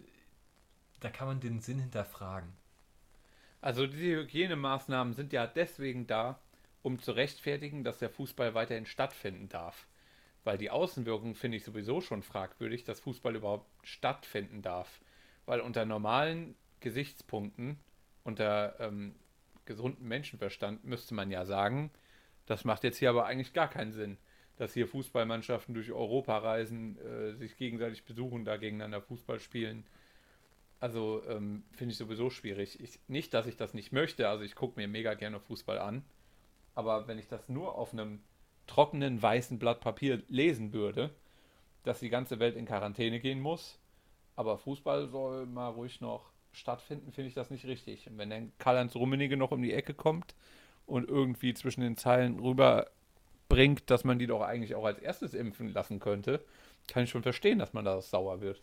da kann man den Sinn hinterfragen. Also diese Hygienemaßnahmen sind ja deswegen da, um zu rechtfertigen, dass der Fußball weiterhin stattfinden darf. Weil die Außenwirkung finde ich sowieso schon fragwürdig, dass Fußball überhaupt stattfinden darf. Weil unter normalen Gesichtspunkten, unter ähm, gesundem Menschenverstand müsste man ja sagen, Das macht jetzt hier aber eigentlich gar keinen Sinn, dass hier Fußballmannschaften durch Europa reisen, äh, sich gegenseitig besuchen, da gegeneinander Fußball spielen. Also ähm, finde ich sowieso schwierig. Ich, nicht, dass ich das nicht möchte, also ich gucke mir mega gerne Fußball an, aber wenn ich das nur auf einem trockenen weißen Blatt Papier lesen würde, dass die ganze Welt in Quarantäne gehen muss, aber Fußball soll mal ruhig noch stattfinden, finde ich das nicht richtig. Und wenn dann Karl-Heinz Rummenigge noch um die Ecke kommt und irgendwie zwischen den Zeilen rüberbringt, dass man die doch eigentlich auch als erstes impfen lassen könnte, kann ich schon verstehen, dass man da sauer wird.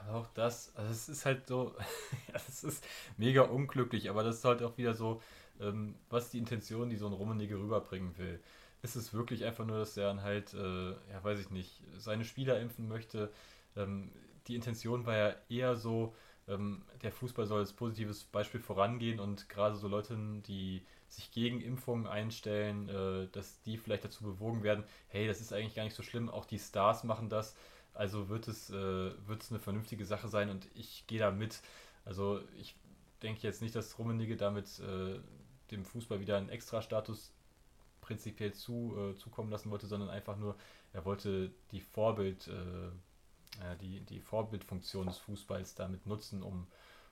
Aber auch das, also es ist halt so, <laughs> es ist mega unglücklich, aber das ist halt auch wieder so, ähm, was die Intention, die so ein Rummenigge rüberbringen will. Ist es wirklich einfach nur, dass er dann halt, äh, ja weiß ich nicht, seine Spieler impfen möchte? Ähm, die Intention war ja eher so, ähm, der Fußball soll als positives Beispiel vorangehen und gerade so Leute, die sich gegen Impfungen einstellen, äh, dass die vielleicht dazu bewogen werden, hey, das ist eigentlich gar nicht so schlimm, auch die Stars machen das, also wird es, äh, wird es eine vernünftige Sache sein und ich gehe da mit. Also ich denke jetzt nicht, dass Rummenigge damit äh, dem Fußball wieder einen Extra-Status prinzipiell zu, äh, zukommen lassen wollte, sondern einfach nur, er wollte die Vorbild, äh, die, die Vorbildfunktion des Fußballs damit nutzen, um,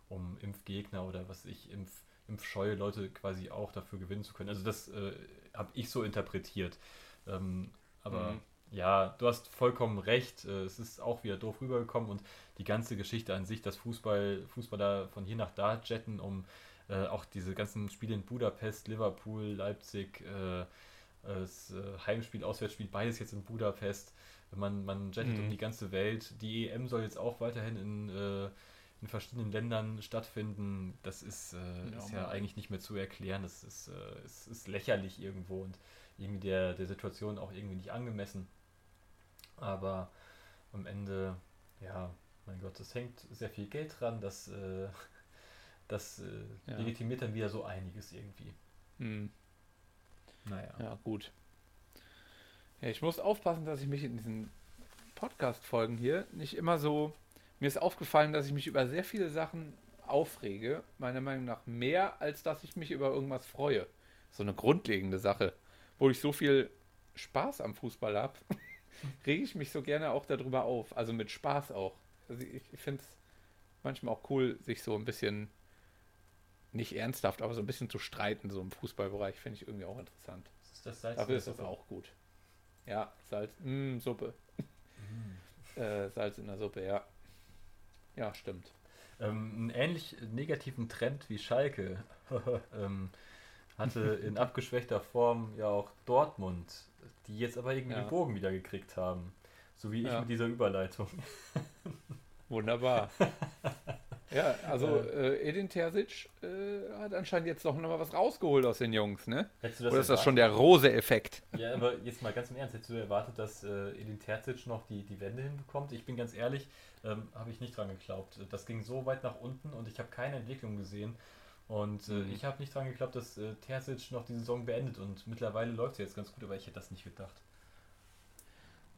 um Impfgegner oder was ich, Impf, impfscheue Leute quasi auch dafür gewinnen zu können. Also das äh, habe ich so interpretiert. Ähm, aber mhm. ja, du hast vollkommen recht. Äh, es ist auch wieder doof rübergekommen und die ganze Geschichte an sich, dass Fußball, Fußballer von hier nach da jetten, um äh, auch diese ganzen Spiele in Budapest, Liverpool, Leipzig, äh, das äh, Heimspiel, Auswärtsspiel, beides jetzt in Budapest. Man, man jettet mhm. um die ganze Welt. Die EM soll jetzt auch weiterhin in, äh, in verschiedenen Ländern stattfinden. Das ist, äh, ja, ist ja eigentlich nicht mehr zu erklären. Das ist, äh, ist, ist lächerlich irgendwo und irgendwie der, der Situation auch irgendwie nicht angemessen. Aber am Ende, ja, mein Gott, es hängt sehr viel Geld dran. Das, äh, das äh, ja. legitimiert dann wieder so einiges irgendwie. Mhm. Naja. Ja, gut. Ja, ich muss aufpassen, dass ich mich in diesen Podcast-Folgen hier nicht immer so. Mir ist aufgefallen, dass ich mich über sehr viele Sachen aufrege. Meiner Meinung nach mehr, als dass ich mich über irgendwas freue. So eine grundlegende Sache. Wo ich so viel Spaß am Fußball habe, <laughs> rege ich mich so gerne auch darüber auf. Also mit Spaß auch. Also ich, ich finde es manchmal auch cool, sich so ein bisschen nicht ernsthaft, aber so ein bisschen zu streiten, so im Fußballbereich, finde ich irgendwie auch interessant. Ist das Salz Dafür ist das auch gut. Ja, Salz, mh, mm, Suppe. Mm. <laughs> äh, Salz in der Suppe, ja. Ja, stimmt. Ähm, einen ähnlich negativen Trend wie Schalke <laughs> ähm, hatte <laughs> in abgeschwächter Form ja auch Dortmund, die jetzt aber irgendwie ja. den Bogen wieder gekriegt haben. So wie ich ja. mit dieser Überleitung. Wunderbar. Ja, also äh, Edin Terzic äh, hat anscheinend jetzt doch nochmal was rausgeholt aus den Jungs, ne? Oder ist das schon der Rose-Effekt? Ja, aber jetzt mal ganz im Ernst, hättest du erwartet, dass äh, Edin Terzic noch die, die Wende hinbekommt? Ich bin ganz ehrlich, ähm, habe ich nicht dran geglaubt. Das ging so weit nach unten und ich habe keine Entwicklung gesehen. Und äh, mhm. ich habe nicht dran geglaubt, dass äh, Terzic noch die Saison beendet und mittlerweile läuft es jetzt ganz gut, aber ich hätte das nicht gedacht.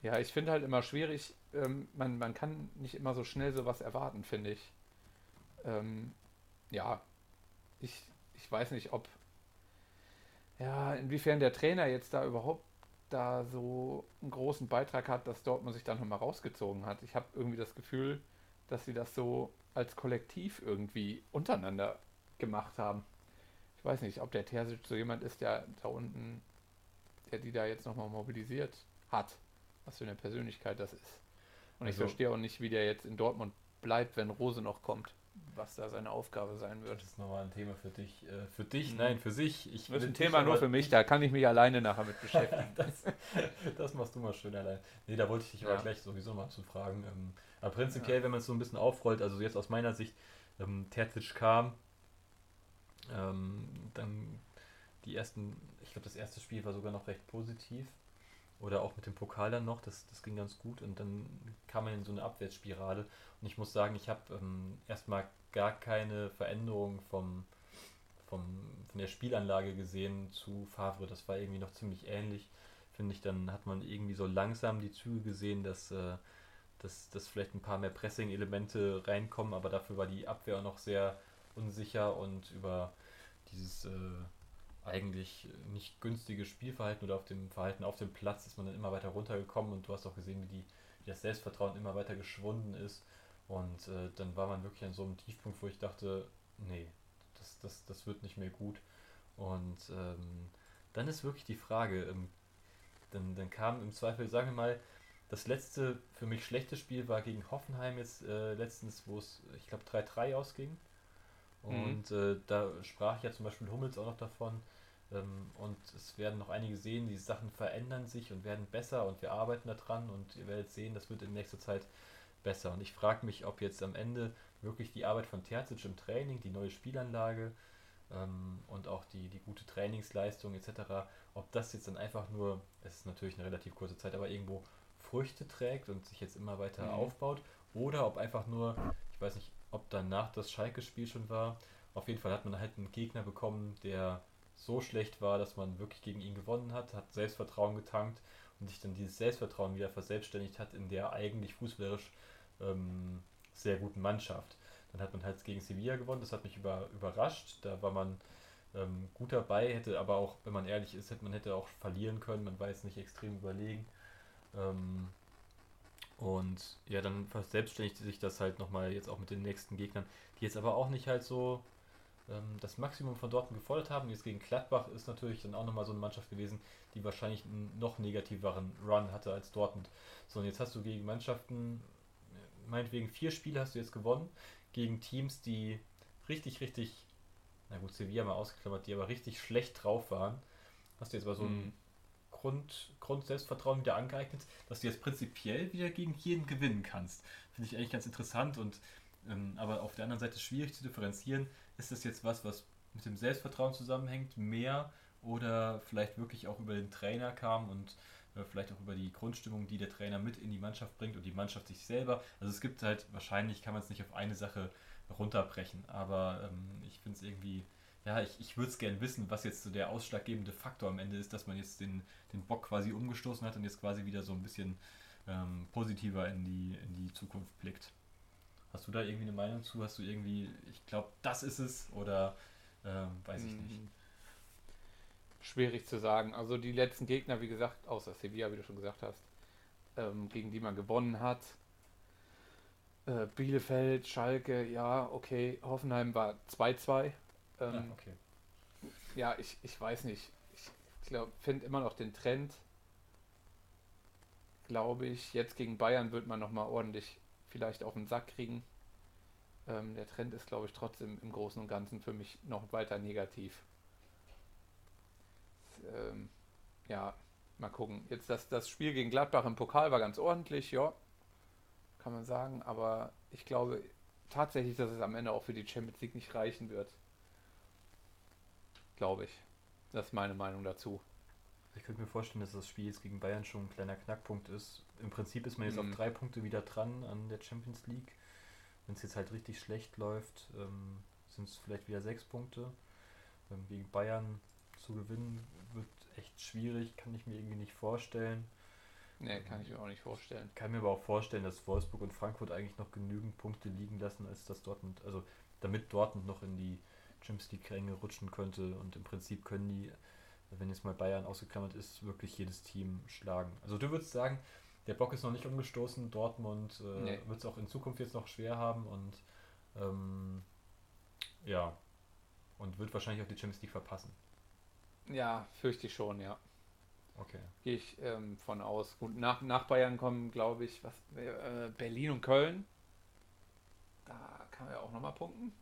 Ja, ich finde halt immer schwierig, ähm, man, man kann nicht immer so schnell sowas erwarten, finde ich ähm, ja, ich, ich weiß nicht, ob, ja, inwiefern der Trainer jetzt da überhaupt da so einen großen Beitrag hat, dass Dortmund sich dann nochmal rausgezogen hat. Ich habe irgendwie das Gefühl, dass sie das so als Kollektiv irgendwie untereinander gemacht haben. Ich weiß nicht, ob der Terzic so jemand ist, der da unten, der die da jetzt nochmal mobilisiert hat. Was für eine Persönlichkeit das ist. Und also, ich verstehe auch nicht, wie der jetzt in Dortmund bleibt, wenn Rose noch kommt was da seine Aufgabe sein wird. Das ist nochmal ein Thema für dich. Äh, für dich, mhm. nein, für sich. Ich das ist ein Thema nur für mich, da kann ich mich alleine nachher mit beschäftigen. <laughs> das, das, machst du mal schön allein. Nee, da wollte ich dich ja. aber gleich sowieso mal zu fragen. Ähm, aber prinzipiell, ja. wenn man es so ein bisschen aufrollt, also jetzt aus meiner Sicht, ähm, Terzic kam, ähm, dann die ersten, ich glaube, das erste Spiel war sogar noch recht positiv. Oder auch mit dem Pokal dann noch, das, das ging ganz gut und dann kam man in so eine Abwärtsspirale. Und ich muss sagen, ich habe ähm, erstmal gar keine Veränderung vom, vom, von der Spielanlage gesehen zu Favre. Das war irgendwie noch ziemlich ähnlich, finde ich. Dann hat man irgendwie so langsam die Züge gesehen, dass, äh, dass, dass vielleicht ein paar mehr Pressing-Elemente reinkommen, aber dafür war die Abwehr auch noch sehr unsicher und über dieses äh, eigentlich nicht günstige Spielverhalten oder auf dem Verhalten auf dem Platz ist man dann immer weiter runtergekommen und du hast auch gesehen, wie, die, wie das Selbstvertrauen immer weiter geschwunden ist. Und äh, dann war man wirklich an so einem Tiefpunkt, wo ich dachte, nee, das, das, das wird nicht mehr gut. Und ähm, dann ist wirklich die Frage, ähm, dann, dann kam im Zweifel, sagen wir mal, das letzte für mich schlechte Spiel war gegen Hoffenheim jetzt äh, letztens, wo es, ich glaube, 3-3 ausging. Mhm. Und äh, da sprach ja zum Beispiel Hummels auch noch davon. Ähm, und es werden noch einige sehen, die Sachen verändern sich und werden besser und wir arbeiten daran und ihr werdet sehen, das wird in nächster Zeit besser. Und ich frage mich, ob jetzt am Ende wirklich die Arbeit von Terzic im Training, die neue Spielanlage ähm, und auch die, die gute Trainingsleistung etc., ob das jetzt dann einfach nur, es ist natürlich eine relativ kurze Zeit, aber irgendwo Früchte trägt und sich jetzt immer weiter Mhm. aufbaut oder ob einfach nur, ich weiß nicht, ob danach das Schalke-Spiel schon war, auf jeden Fall hat man halt einen Gegner bekommen, der so schlecht war, dass man wirklich gegen ihn gewonnen hat, hat Selbstvertrauen getankt und sich dann dieses Selbstvertrauen wieder verselbstständigt hat in der eigentlich fußballerisch ähm, sehr guten Mannschaft. Dann hat man halt gegen Sevilla gewonnen, das hat mich über, überrascht. Da war man ähm, gut dabei, hätte aber auch, wenn man ehrlich ist, hätte man hätte auch verlieren können, man war jetzt nicht extrem überlegen. Ähm, und ja, dann verselbstständigte sich das halt nochmal jetzt auch mit den nächsten Gegnern, die jetzt aber auch nicht halt so ähm, das Maximum von Dortmund gefordert haben. Jetzt gegen Gladbach ist natürlich dann auch nochmal so eine Mannschaft gewesen, die wahrscheinlich einen noch negativeren Run hatte als Dortmund. So, und jetzt hast du gegen Mannschaften, äh, meinetwegen vier Spiele hast du jetzt gewonnen, gegen Teams, die richtig, richtig, na gut, Sevilla mal ausgeklammert, die aber richtig schlecht drauf waren. Hast du jetzt mal so ein Mhm. Grund, Grund-Selbstvertrauen wieder angeeignet, dass du jetzt prinzipiell wieder gegen jeden gewinnen kannst. Finde ich eigentlich ganz interessant und ähm, aber auf der anderen Seite schwierig zu differenzieren. Ist das jetzt was, was mit dem Selbstvertrauen zusammenhängt, mehr oder vielleicht wirklich auch über den Trainer kam und äh, vielleicht auch über die Grundstimmung, die der Trainer mit in die Mannschaft bringt und die Mannschaft sich selber. Also es gibt halt, wahrscheinlich kann man es nicht auf eine Sache runterbrechen, aber ähm, ich finde es irgendwie, ja, ich, ich würde es gerne wissen, was jetzt so der ausschlaggebende Faktor am Ende ist, dass man jetzt den, den Bock quasi umgestoßen hat und jetzt quasi wieder so ein bisschen ähm, positiver in die, in die Zukunft blickt. Hast du da irgendwie eine Meinung zu? Hast du irgendwie, ich glaube, das ist es oder ähm, weiß ich nicht. Mhm. Schwierig zu sagen. Also die letzten Gegner, wie gesagt, außer Sevilla, wie du schon gesagt hast, ähm, gegen die man gewonnen hat. Äh, Bielefeld, Schalke, ja, okay. Hoffenheim war 2-2. Ähm, Ah, okay. Ja, ich, ich weiß nicht. Ich glaube, finde immer noch den Trend. Glaube ich, jetzt gegen Bayern wird man nochmal ordentlich vielleicht auf den Sack kriegen. Ähm, der Trend ist, glaube ich, trotzdem im Großen und Ganzen für mich noch weiter negativ. Ähm, ja, mal gucken. Jetzt das, das Spiel gegen Gladbach im Pokal war ganz ordentlich, ja. Kann man sagen, aber ich glaube tatsächlich, dass es am Ende auch für die Champions League nicht reichen wird. Glaube ich. Das ist meine Meinung dazu. Ich könnte mir vorstellen, dass das Spiel jetzt gegen Bayern schon ein kleiner Knackpunkt ist. Im Prinzip ist man jetzt Mhm. auf drei Punkte wieder dran an der Champions League. Wenn es jetzt halt richtig schlecht läuft, ähm, sind es vielleicht wieder sechs Punkte. Ähm, gegen Bayern zu gewinnen wird echt schwierig, kann ich mir irgendwie nicht vorstellen. Nee, kann ich mir auch nicht vorstellen. Kann mir aber auch vorstellen, dass Wolfsburg und Frankfurt eigentlich noch genügend Punkte liegen lassen, als dass Dortmund, also damit Dortmund noch in die Champions League Ränge rutschen könnte und im Prinzip können die, wenn jetzt mal Bayern ausgeklammert ist, wirklich jedes Team schlagen. Also du würdest sagen, der Bock ist noch nicht umgestoßen, Dortmund äh, Nee. wird es auch in Zukunft jetzt noch schwer haben und ähm, ja, und wird wahrscheinlich auch die Champions League verpassen. Ja, fürchte ich schon, ja. Okay. Gehe ich ähm, von aus. Gut, nach, nach Bayern kommen, glaube ich, was äh, Berlin und Köln. Da kann man ja auch nochmal punkten.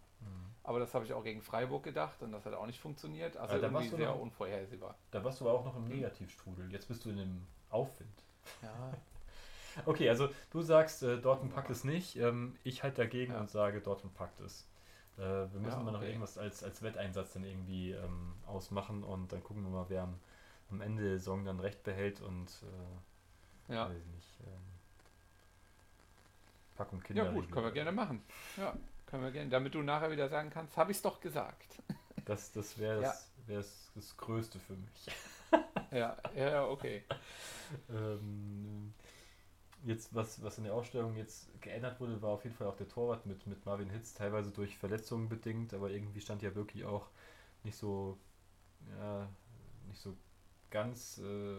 Aber das habe ich auch gegen Freiburg gedacht und das hat auch nicht funktioniert. Also Aber da irgendwie warst du sehr noch- unvorhersehbar. Da warst du aber auch noch im Negativstrudel. Jetzt bist du in dem Aufwind. Ja, <laughs> Okay, also du sagst, äh, Dortmund packt es nicht. Ähm, ich halte dagegen Ja. und sage, Dortmund packt es. Äh, wir müssen Ja, mal noch okay. irgendwas als, als Wetteinsatz dann irgendwie ähm, ausmachen und dann gucken wir mal, wer am, am Ende der Saison dann recht behält und äh, ja. weiß ich nicht. Ähm, Packung ja Kinder. gut, können wir gerne machen. Ja, können wir gerne. Damit du nachher wieder sagen kannst, habe ich es doch gesagt. Das, das wäre Ja. das, das Größte für mich. <laughs> Ja, ja, ja, okay. Ähm, jetzt, was, was in der Ausstellung jetzt geändert wurde, war auf jeden Fall auch der Torwart mit, mit Marvin Hitz, teilweise durch Verletzungen bedingt, aber irgendwie stand ja wirklich auch nicht so ja, nicht so ganz äh,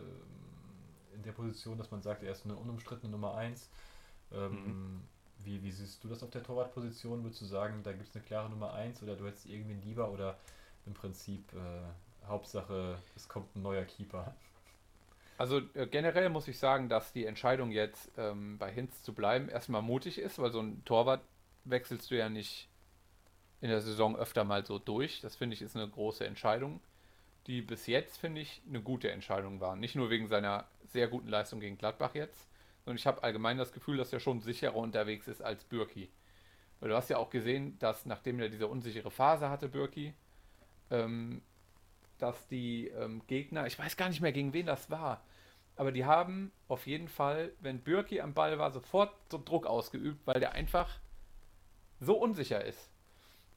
in der Position, dass man sagt, er ist eine unumstrittene Nummer 1. Ähm, Mhm. Wie, wie siehst du das auf der Torwartposition? Würdest du sagen, da gibt es eine klare Nummer 1 oder du hättest irgendwen lieber oder im Prinzip äh, Hauptsache, es kommt ein neuer Keeper? Also äh, generell muss ich sagen, dass die Entscheidung jetzt ähm, bei Hinz zu bleiben erstmal mutig ist, weil so ein Torwart wechselst du ja nicht in der Saison öfter mal so durch. Das finde ich ist eine große Entscheidung, die bis jetzt finde ich eine gute Entscheidung war. Nicht nur wegen seiner sehr guten Leistung gegen Gladbach jetzt, sondern ich habe allgemein das Gefühl, dass er schon sicherer unterwegs ist als Bürki. Weil du hast ja auch gesehen, dass nachdem er diese unsichere Phase hatte, Bürki, ähm, dass die ähm, Gegner, ich weiß gar nicht mehr, gegen wen das war, aber die haben auf jeden Fall, wenn Bürki am Ball war, sofort so Druck ausgeübt, weil der einfach so unsicher ist.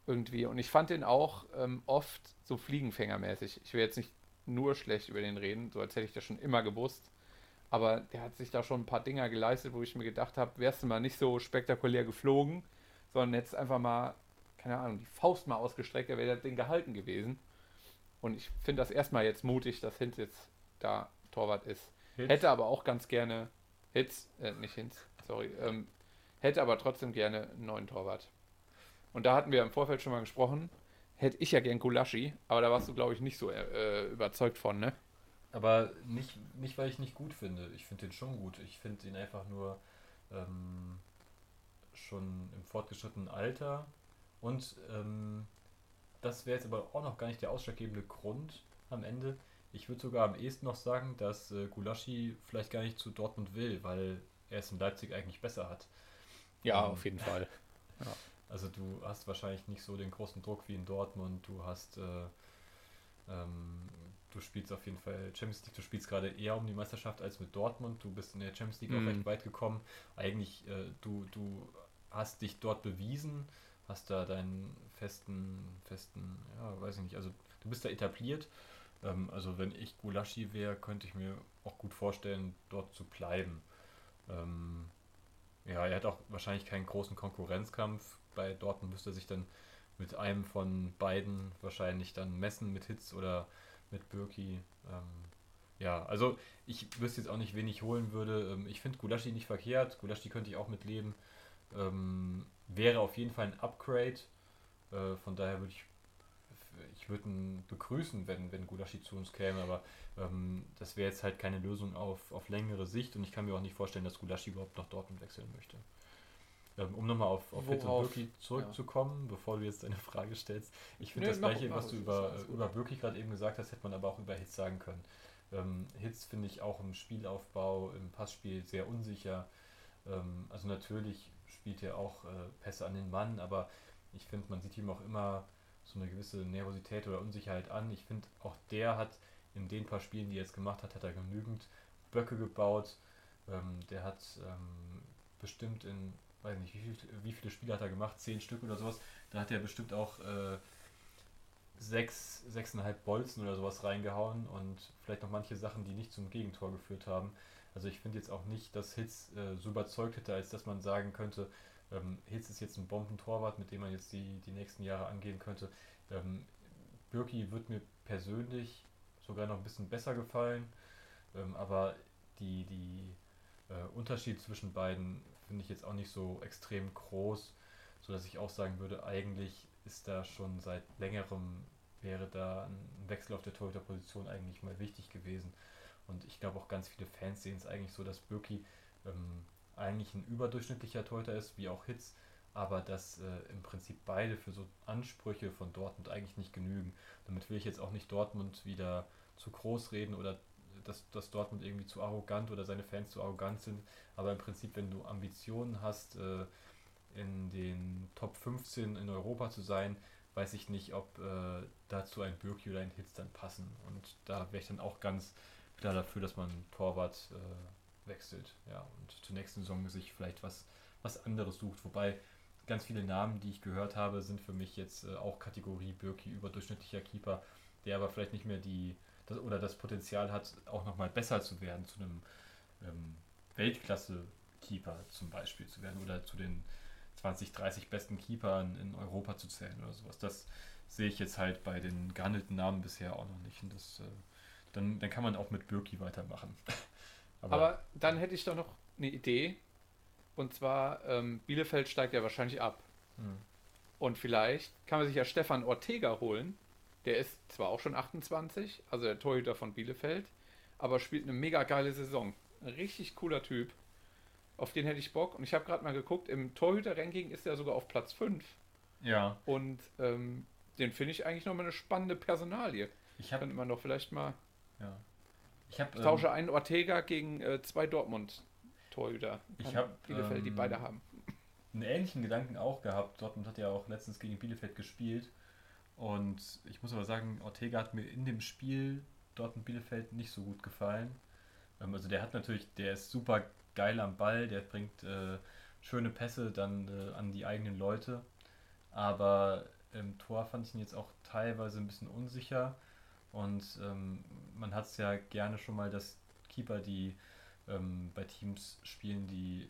Irgendwie. Und ich fand den auch ähm, oft so fliegenfängermäßig. Ich will jetzt nicht nur schlecht über den reden, so als hätte ich das schon immer gewusst. Aber der hat sich da schon ein paar Dinger geleistet, wo ich mir gedacht habe, wärst du mal nicht so spektakulär geflogen, sondern jetzt einfach mal, keine Ahnung, die Faust mal ausgestreckt, da wäre das Ding gehalten gewesen. Und ich finde das erstmal jetzt mutig, dass Hinz jetzt da Torwart ist. Hitz? Hätte aber auch ganz gerne Hitz, äh, nicht Hinz, sorry, ähm, hätte aber trotzdem gerne einen neuen Torwart. Und da hatten wir im Vorfeld schon mal gesprochen, hätte ich ja gern Gulaschi, aber da warst du, glaube ich, nicht so äh, überzeugt von, ne? Aber nicht, nicht, weil ich nicht gut finde. Ich finde den schon gut. Ich finde ihn einfach nur ähm, schon im fortgeschrittenen Alter. Und ähm, das wäre jetzt aber auch noch gar nicht der ausschlaggebende Grund am Ende. Ich würde sogar am ehesten noch sagen, dass äh, Gulaschi vielleicht gar nicht zu Dortmund will, weil er es in Leipzig eigentlich besser hat. Ja, Ähm, auf jeden Fall. <laughs> Also du hast wahrscheinlich nicht so den großen Druck wie in Dortmund. Du hast, äh, ähm, du spielst auf jeden Fall Champions League. Du spielst gerade eher um die Meisterschaft als mit Dortmund. Du bist in der Champions League Mhm. auch recht weit gekommen. Eigentlich, äh, du, du hast dich dort bewiesen, hast da deinen festen, festen, ja, weiß ich nicht. Also du bist da etabliert. Ähm, also wenn ich Gulaschi wäre, könnte ich mir auch gut vorstellen, dort zu bleiben. Ähm, ja, er hat auch wahrscheinlich keinen großen Konkurrenzkampf. Bei Dortmund müsste er sich dann mit einem von beiden wahrscheinlich dann messen, mit Hitz oder mit Birki. Ähm, ja, also ich wüsste jetzt auch nicht, wen ich holen würde. Ähm, ich finde Gulaschi nicht verkehrt. Gulaschi könnte ich auch mitleben. Ähm, wäre auf jeden Fall ein Upgrade. Äh, von daher würde ich ich würde ihn begrüßen, wenn, wenn Gulaschi zu uns käme, aber ähm, das wäre jetzt halt keine Lösung auf, auf längere Sicht und ich kann mir auch nicht vorstellen, dass Gulaschi überhaupt nach Dortmund wechseln möchte. Um nochmal auf, auf Hitz und? Birki zurückzukommen, bevor du jetzt deine Frage stellst. Ich finde Nee, das gleiche, was du über, über Birki gerade eben gesagt hast, hätte man aber auch über Hitz sagen können. Ähm, Hitz finde ich auch im Spielaufbau, im Passspiel sehr unsicher. Ähm, also natürlich spielt er auch äh, Pässe an den Mann, aber ich finde, man sieht ihm auch immer so eine gewisse Nervosität oder Unsicherheit an. Ich finde, auch der hat in den paar Spielen, die er jetzt gemacht hat, hat er genügend Böcke gebaut. Ähm, der hat ähm, bestimmt in, weiß nicht, wie, viel, wie viele Spiele hat er gemacht? Zehn Stück oder sowas. Da hat er bestimmt auch äh, sechs, sechseinhalb Bolzen oder sowas reingehauen und vielleicht noch manche Sachen, die nicht zum Gegentor geführt haben. Also ich finde jetzt auch nicht, dass Hitz äh, so überzeugt hätte, als dass man sagen könnte, ähm, Hitz ist jetzt ein Bombentorwart, mit dem man jetzt die, die nächsten Jahre angehen könnte. Ähm, Birki wird mir persönlich sogar noch ein bisschen besser gefallen, ähm, aber die, die äh, Unterschied zwischen beiden finde ich jetzt auch nicht so extrem groß, sodass ich auch sagen würde, eigentlich ist da schon seit längerem wäre da ein Wechsel auf der Torhüterposition eigentlich mal wichtig gewesen. Und ich glaube auch ganz viele Fans sehen es eigentlich so, dass Birki ähm, eigentlich ein überdurchschnittlicher Torhüter ist, wie auch Hitz, aber dass äh, im Prinzip beide für so Ansprüche von Dortmund eigentlich nicht genügen. Damit will ich jetzt auch nicht Dortmund wieder zu groß reden oder dass, dass Dortmund irgendwie zu arrogant oder seine Fans zu arrogant sind. Aber im Prinzip, wenn du Ambitionen hast, äh, in den Top 15 in Europa zu sein, weiß ich nicht, ob äh, dazu ein Birki oder ein Hitz dann passen. Und da wäre ich dann auch ganz klar dafür, dass man Torwart äh, wechselt. Ja, und zur nächsten Saison sich vielleicht was, was anderes sucht. Wobei ganz viele Namen, die ich gehört habe, sind für mich jetzt äh, auch Kategorie Birki, überdurchschnittlicher Keeper, der aber vielleicht nicht mehr die das, oder das Potenzial hat, auch nochmal besser zu werden, zu einem ähm, Weltklasse-Keeper zum Beispiel zu werden oder zu den 20, 30 besten Keepern in Europa zu zählen oder sowas. Das sehe ich jetzt halt bei den gehandelten Namen bisher auch noch nicht. Und das, äh, dann, dann kann man auch mit Birki weitermachen. <laughs> Aber, dann hätte ich doch noch eine Idee. Und zwar, ähm, Bielefeld steigt ja wahrscheinlich ab. Hm. Und vielleicht kann man sich ja Stefan Ortega holen. Der ist zwar auch schon 28, also der Torhüter von Bielefeld, aber spielt eine mega geile Saison. Ein richtig cooler Typ. Auf den hätte ich Bock. Und ich habe gerade mal geguckt, im Torhüter-Ranking ist er sogar auf Platz 5. ja, Und ähm, den finde ich eigentlich nochmal eine spannende Personalie. ich habe Könnte man doch vielleicht mal. ja. ich hab, Ich tausche einen Ortega gegen äh, zwei Dortmund-Torhüter. Ich Kann hab, Bielefeld, die ähm, beide haben. einen ähnlichen Gedanken auch gehabt. Dortmund hat ja auch letztens gegen Bielefeld gespielt. Und ich muss aber sagen, Ortega hat mir in dem Spiel Dortmund-Bielefeld nicht so gut gefallen. Ähm, also der hat natürlich, der ist super geil am Ball, der bringt äh, schöne Pässe dann äh, an die eigenen Leute. Aber im Tor fand ich ihn jetzt auch teilweise ein bisschen unsicher. Und ähm, man hat es ja gerne schon mal, dass Keeper, die ähm, bei Teams spielen, die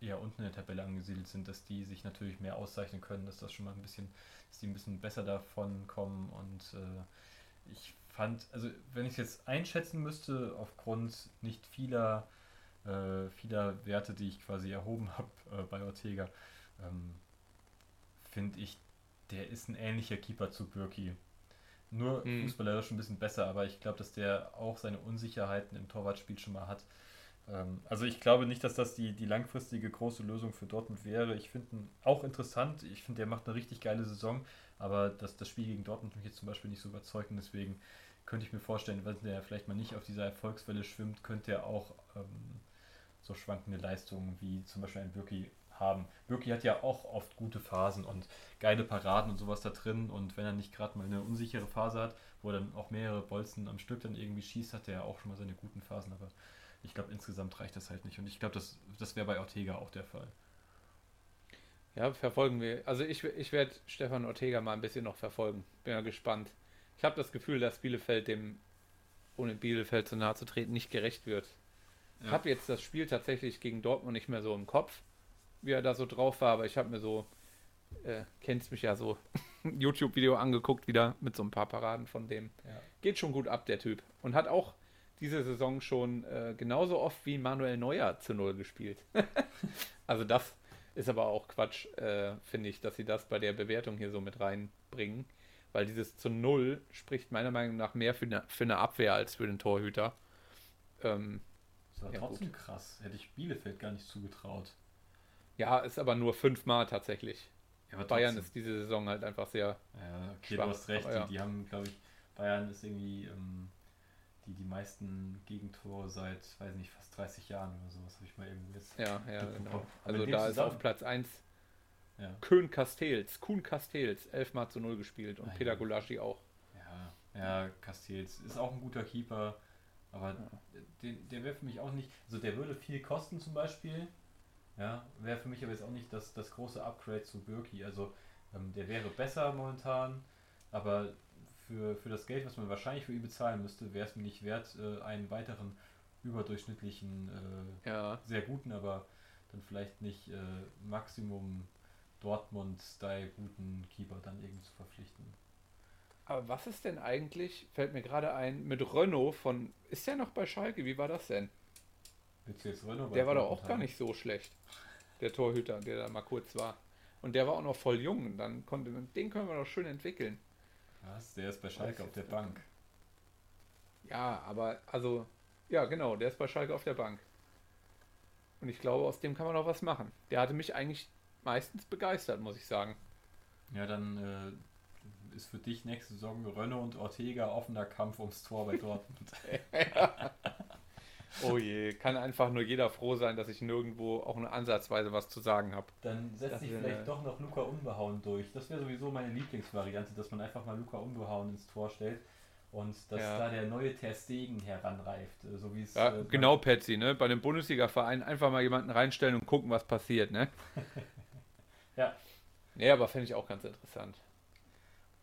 eher unten in der Tabelle angesiedelt sind, dass die sich natürlich mehr auszeichnen können, dass das schon mal ein bisschen, dass die ein bisschen besser davon kommen. Und äh, ich fand, also wenn ich es jetzt einschätzen müsste, aufgrund nicht vieler, äh, vieler Werte, die ich quasi erhoben <laughs> habe äh, bei Ortega, ähm, finde ich, der ist ein ähnlicher Keeper zu Birki. Nur Mhm. fußballerisch ein bisschen besser, aber ich glaube, dass der auch seine Unsicherheiten im Torwartspiel schon mal hat. Ähm, also ich glaube nicht, dass das die, die langfristige große Lösung für Dortmund wäre. Ich finde ihn auch interessant. Ich finde, der macht eine richtig geile Saison, aber das, das Spiel gegen Dortmund mich jetzt zum Beispiel nicht so überzeugt. Und deswegen könnte ich mir vorstellen, wenn der vielleicht mal nicht auf dieser Erfolgswelle schwimmt, könnte er auch ähm, so schwankende Leistungen wie zum Beispiel ein Birki haben. Birki hat ja auch oft gute Phasen und geile Paraden und sowas da drin. Und wenn er nicht gerade mal eine unsichere Phase hat, wo er dann auch mehrere Bolzen am Stück dann irgendwie schießt, hat er ja auch schon mal seine guten Phasen. Aber ich glaube, insgesamt reicht das halt nicht. Und ich glaube, das, das wäre bei Ortega auch der Fall. Ja, verfolgen wir. Also ich, ich werde Stefan Ortega mal ein bisschen noch verfolgen. Bin ja gespannt. Ich habe das Gefühl, dass Bielefeld dem, ohne Bielefeld zu nahe zu treten, nicht gerecht wird. Ich Ja. habe jetzt das Spiel tatsächlich gegen Dortmund nicht mehr so im Kopf, wie er da so drauf war, aber ich habe mir so, äh, kennst mich ja so, <laughs> YouTube-Video angeguckt, wieder mit so ein paar Paraden von dem. Ja. Geht schon gut ab, der Typ. Und hat auch diese Saison schon äh, genauso oft wie Manuel Neuer zu Null gespielt. <laughs> also das ist aber auch Quatsch, äh, finde ich, dass sie das bei der Bewertung hier so mit reinbringen. Weil dieses zu Null spricht meiner Meinung nach mehr für eine, für eine Abwehr als für den Torhüter. Ähm, Das war Ja, trotzdem krass. Hätte ich Bielefeld gar nicht zugetraut. ja, ist aber nur fünfmal tatsächlich. Ja, aber Bayern trotzdem. ist diese Saison halt einfach sehr. Ja, okay, schwach, du hast recht. aber ja. Die, die haben, glaube ich, Bayern ist irgendwie ähm, die, die meisten Gegentore seit, weiß nicht, fast 30 Jahren oder sowas, habe ich mal irgendwo jetzt. Ja, ja, genau. Also da ist Zusammen- auf Platz 1 Ja, Köln Castells, Kuhn Castells, elfmal zu Null gespielt und Ah, ja. Peter Gulaschi auch. ja, ja, Castells ist auch ein guter Keeper, aber den, der wäre für mich auch nicht, also der würde viel kosten zum Beispiel, ja, wäre für mich aber jetzt auch nicht das, das große Upgrade zu Birki, also ähm, der wäre besser momentan, aber für, für das Geld, was man wahrscheinlich für ihn bezahlen müsste, wäre es mir nicht wert, äh, einen weiteren überdurchschnittlichen, äh, Ja, sehr guten, aber dann vielleicht nicht äh, Maximum Dortmund-Style guten Keeper dann irgendwie zu verpflichten. aber was ist denn eigentlich, fällt mir gerade ein, mit Renault von, ist der noch bei Schalke? Wie war das denn? Der war doch auch gar haben? nicht so schlecht. Der Torhüter, der da mal kurz war. Und der war auch noch voll jung. Dann konnte den können wir doch schön entwickeln. Was? Der ist bei Schalke auf der Bank. Ja, aber also, ja genau, der ist bei Schalke auf der Bank. Und ich glaube, aus dem kann man noch was machen. Der hatte mich eigentlich meistens begeistert, muss ich sagen. Ja, dann äh, ist für dich nächste Saison Renault und Ortega offener Kampf ums Tor bei Dortmund. <laughs> <laughs> Oh je, kann einfach nur jeder froh sein, dass ich nirgendwo auch nur ansatzweise was zu sagen habe. Dann setzt sich vielleicht doch noch Luca Unbehauen durch. Das wäre sowieso meine Lieblingsvariante, dass man einfach mal Luca Unbehauen ins Tor stellt und dass Ja. da der neue Ter Stegen heranreift, äh, so wie es Ja, äh, genau, Patsy, ne? Bei dem Bundesliga-Verein einfach mal jemanden reinstellen und gucken, was passiert, ne? <laughs> Ja. Nee, aber fände ich auch ganz interessant.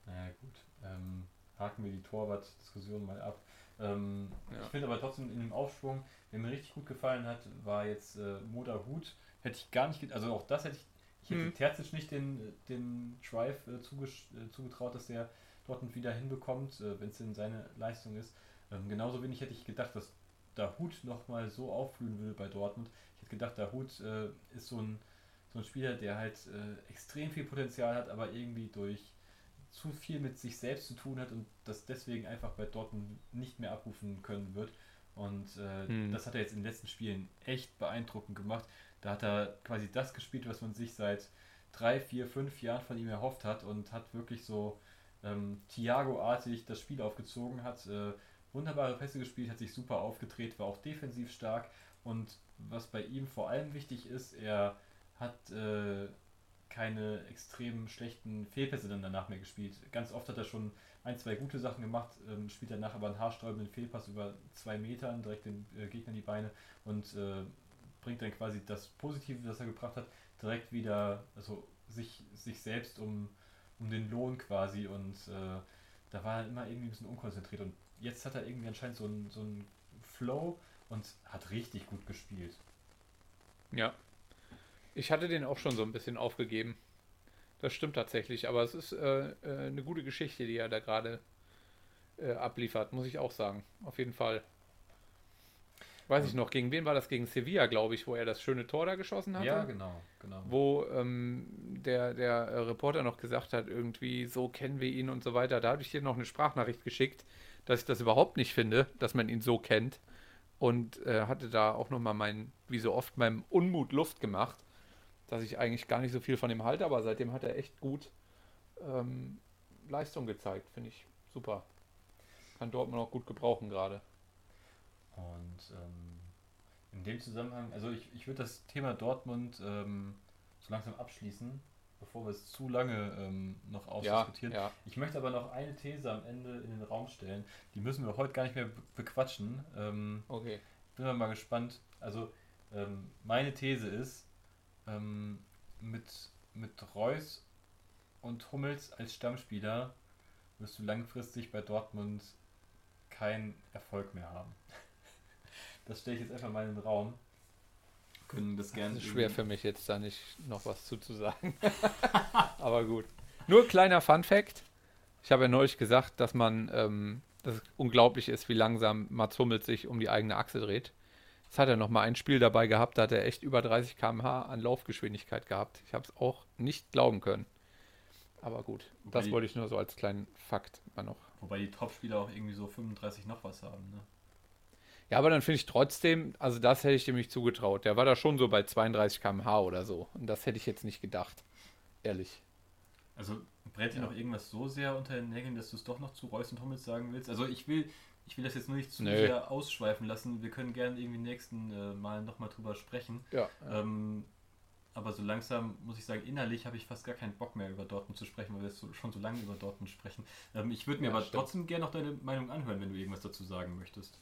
Naja, gut. Ähm, haken wir die Torwart-Diskussion mal ab. Ähm, Ja. Ich finde aber trotzdem in dem Aufschwung, der mir richtig gut gefallen hat, war jetzt äh, Moda Hut. Hätte ich gar nicht, also auch das hätte ich, Ich hätte Hm. Terzic nicht den, den Drive äh, äh, zugetraut, dass der Dortmund wieder hinbekommt, äh, wenn es denn seine Leistung ist. Ähm, genauso wenig hätte ich gedacht, dass Dahut nochmal so aufblühen will bei Dortmund. Ich hätte gedacht, Dahut äh, ist so ein, so ein Spieler, der halt äh, extrem viel Potenzial hat, aber irgendwie durch zu viel mit sich selbst zu tun hat und das deswegen einfach bei Dortmund nicht mehr abrufen können wird. Und äh, Hm. das hat er jetzt in den letzten Spielen echt beeindruckend gemacht. Da hat er quasi das gespielt, was man sich seit drei, vier, fünf Jahren von ihm erhofft hat und hat wirklich so ähm, Thiago-artig das Spiel aufgezogen, hat äh, wunderbare Pässe gespielt, hat sich super aufgedreht, war auch defensiv stark und was bei ihm vor allem wichtig ist, er hat äh, keine extrem schlechten Fehlpässe dann danach mehr gespielt. Ganz oft hat er schon ein, zwei gute Sachen gemacht, ähm, spielt danach aber einen haarsträubenden Fehlpass über zwei Metern, direkt den äh, Gegner in die Beine und äh, bringt dann quasi das Positive, das er gebracht hat, direkt wieder, also sich, sich selbst um, um den Lohn quasi und äh, da war er immer irgendwie ein bisschen unkonzentriert und jetzt hat er irgendwie anscheinend so einen so einen Flow und hat richtig gut gespielt. Ja. Ich hatte den auch schon so ein bisschen aufgegeben. Das stimmt tatsächlich, aber es ist äh, äh, eine gute Geschichte, die er da gerade äh, abliefert, muss ich auch sagen. Auf jeden Fall. Weiß ich noch, gegen wen war das? Gegen Sevilla, glaube ich, wo er das schöne Tor da geschossen hatte. Ja, genau, genau. Wo ähm, der, der äh, Reporter noch gesagt hat, irgendwie, so kennen wir ihn und so weiter. Da habe ich dir noch eine Sprachnachricht geschickt, dass ich das überhaupt nicht finde, dass man ihn so kennt. Und äh, hatte da auch nochmal mein, wie so oft, meinem Unmut Luft gemacht, dass ich eigentlich gar nicht so viel von ihm halte, aber seitdem hat er echt gut ähm, Leistung gezeigt. Finde ich super. Kann Dortmund auch gut gebrauchen gerade. Und ähm, in dem Zusammenhang, also ich, ich würde das Thema Dortmund ähm, so langsam abschließen, bevor wir es zu lange ähm, noch ausdiskutieren. ja. Ich möchte aber noch eine These am Ende in den Raum stellen. Die müssen wir heute gar nicht mehr be bequatschen. Ähm, Okay. bin mal gespannt. Also ähm, meine These ist, ähm, mit, mit Reus und Hummels als Stammspieler wirst du langfristig bei Dortmund keinen Erfolg mehr haben. <laughs> Das stelle ich jetzt einfach mal in den Raum. Können das gerne. Das ist schwer für mich jetzt da nicht noch was zuzusagen. <laughs> <laughs> Aber gut. Nur kleiner Fun Fact. Ich habe ja neulich gesagt, dass man, ähm, dass es unglaublich ist, wie langsam Mats Hummels sich um die eigene Achse dreht. Jetzt hat er noch mal ein Spiel dabei gehabt, da hat er echt über 30 km/h an Laufgeschwindigkeit gehabt. Ich habe es auch nicht glauben können. Aber gut, Wobei das wollte ich nur so als kleinen Fakt mal noch. Wobei die Topspieler auch irgendwie so 35 noch was haben. Ne? Ja, aber dann finde ich trotzdem, also das hätte ich dem nicht zugetraut. Der war da schon so bei 32 km/h oder so. Und das hätte ich jetzt nicht gedacht. Ehrlich. Also brennt dir Ja. noch irgendwas so sehr unter den Nägeln, dass du es doch noch zu Reus und Hummels sagen willst? Also ich will, ich will das jetzt nur nicht zu Nö. sehr ausschweifen lassen. Wir können gerne irgendwie nächsten äh, Mal nochmal drüber sprechen. Ja. Ähm, aber so langsam muss ich sagen, innerlich habe ich fast gar keinen Bock mehr über Dortmund zu sprechen, weil wir jetzt so, schon so lange über Dortmund sprechen. Ähm, ich würde mir Ja, aber stimmt. trotzdem gerne noch deine Meinung anhören, wenn du irgendwas dazu sagen möchtest.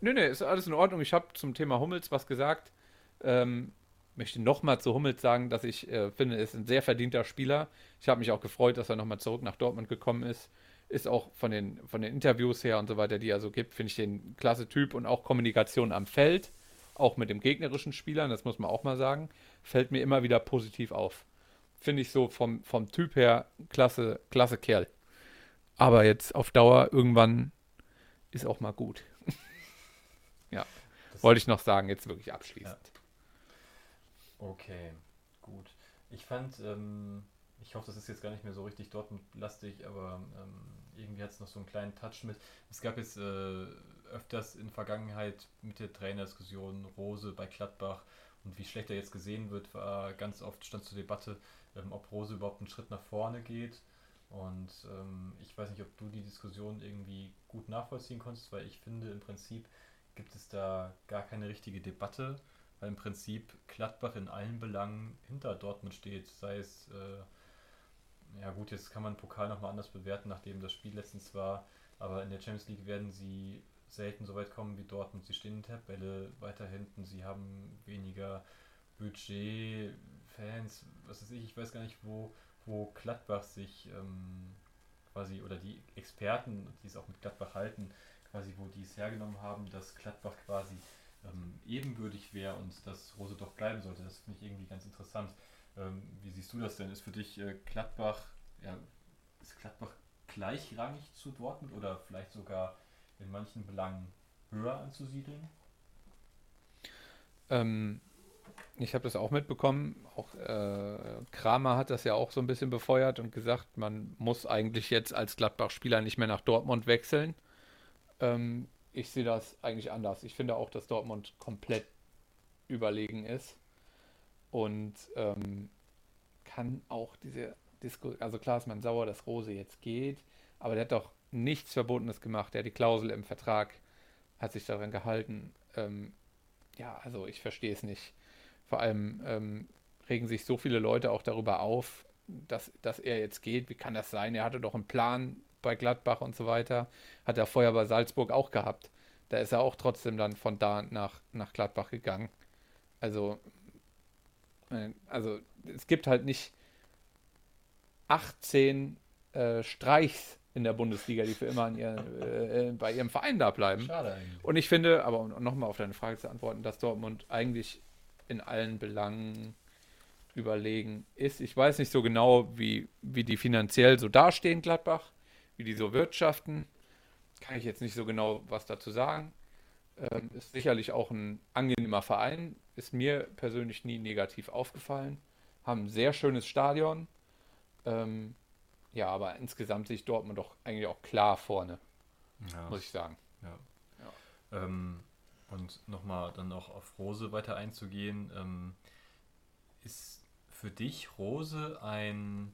Nö, nö, ist alles in Ordnung. Ich habe zum Thema Hummels was gesagt. Ähm, möchte nochmal zu Hummels sagen, dass ich äh, finde, er ist ein sehr verdienter Spieler. Ich habe mich auch gefreut, dass er nochmal zurück nach Dortmund gekommen ist. Ist auch von den, von den Interviews her und so weiter, die er so gibt, finde ich den klasse Typ und auch Kommunikation am Feld, auch mit dem gegnerischen Spielern, das muss man auch mal sagen, fällt mir immer wieder positiv auf. Finde ich so vom, vom Typ her klasse, klasse Kerl. Aber jetzt auf Dauer irgendwann ist auch mal gut. <laughs> ja, Das- wollte ich noch sagen, jetzt wirklich abschließend. Okay, gut. Ich fand, ähm, ich hoffe, das ist jetzt gar nicht mehr so richtig Dortmund-lastig, aber ähm, irgendwie hat es noch so einen kleinen Touch mit. Es gab jetzt äh, öfters in Vergangenheit mit der Trainerdiskussion Rose bei Gladbach und wie schlecht er jetzt gesehen wird, war ganz oft stand zur Debatte, ähm, ob Rose überhaupt einen Schritt nach vorne geht. Und ähm, ich weiß nicht, ob du die Diskussion irgendwie gut nachvollziehen konntest, weil ich finde, im Prinzip gibt es da gar keine richtige Debatte weil im Prinzip Gladbach in allen Belangen hinter Dortmund steht. Sei es, äh, ja gut, jetzt kann man Pokal nochmal anders bewerten, nachdem das Spiel letztens war, aber in der Champions League werden sie selten so weit kommen wie Dortmund. Sie stehen in der Tabelle weiter hinten, sie haben weniger Budget, Fans, was weiß ich, ich weiß gar nicht, wo, wo Gladbach sich ähm, quasi, oder die Experten, die es auch mit Gladbach halten, quasi, wo die es hergenommen haben, dass Gladbach quasi ähm, ebenbürtig wäre und dass Rose doch bleiben sollte. Das finde ich irgendwie ganz interessant. Ähm, wie siehst du das denn? Ist für dich äh, Gladbach, ja, ist Gladbach gleichrangig zu Dortmund oder vielleicht sogar in manchen Belangen höher anzusiedeln? Ähm, ich habe das auch mitbekommen. Auch äh, Kramer hat das ja auch so ein bisschen befeuert und gesagt, man muss eigentlich jetzt als Gladbach-Spieler nicht mehr nach Dortmund wechseln. Ähm, ich sehe das eigentlich anders. Ich finde auch, dass Dortmund komplett überlegen ist und ähm, kann auch diese Diskussion, also klar ist man sauer, dass Rose jetzt geht, aber der hat doch nichts Verbotenes gemacht. Der hat die Klausel im Vertrag, hat sich daran gehalten. Ähm, ja, also ich verstehe es nicht. Vor allem ähm, regen sich so viele Leute auch darüber auf, dass, dass er jetzt geht. Wie kann das sein? Er hatte doch einen Plan bei Gladbach und so weiter. Hat er vorher bei Salzburg auch gehabt. Da ist er auch trotzdem dann von da nach, nach Gladbach gegangen. Also, äh, also es gibt halt nicht 18 äh, Streichs in der Bundesliga, die für immer an ihr, äh, bei ihrem Verein da bleiben. Schade eigentlich. Und ich finde, aber um nochmal auf deine Frage zu antworten, dass Dortmund eigentlich in allen Belangen überlegen ist. Ich weiß nicht so genau, wie, wie die finanziell so dastehen, Gladbach, wie die so wirtschaften. Kann ich jetzt nicht so genau was dazu sagen. Ähm, ist sicherlich auch ein angenehmer Verein. Ist mir persönlich nie negativ aufgefallen. Haben ein sehr schönes Stadion. Ähm, ja, aber insgesamt sehe ich Dortmund doch eigentlich auch klar vorne, Ja. muss ich sagen. Ähm, und nochmal dann auch auf Rose weiter einzugehen. Ähm, ist für dich Rose ein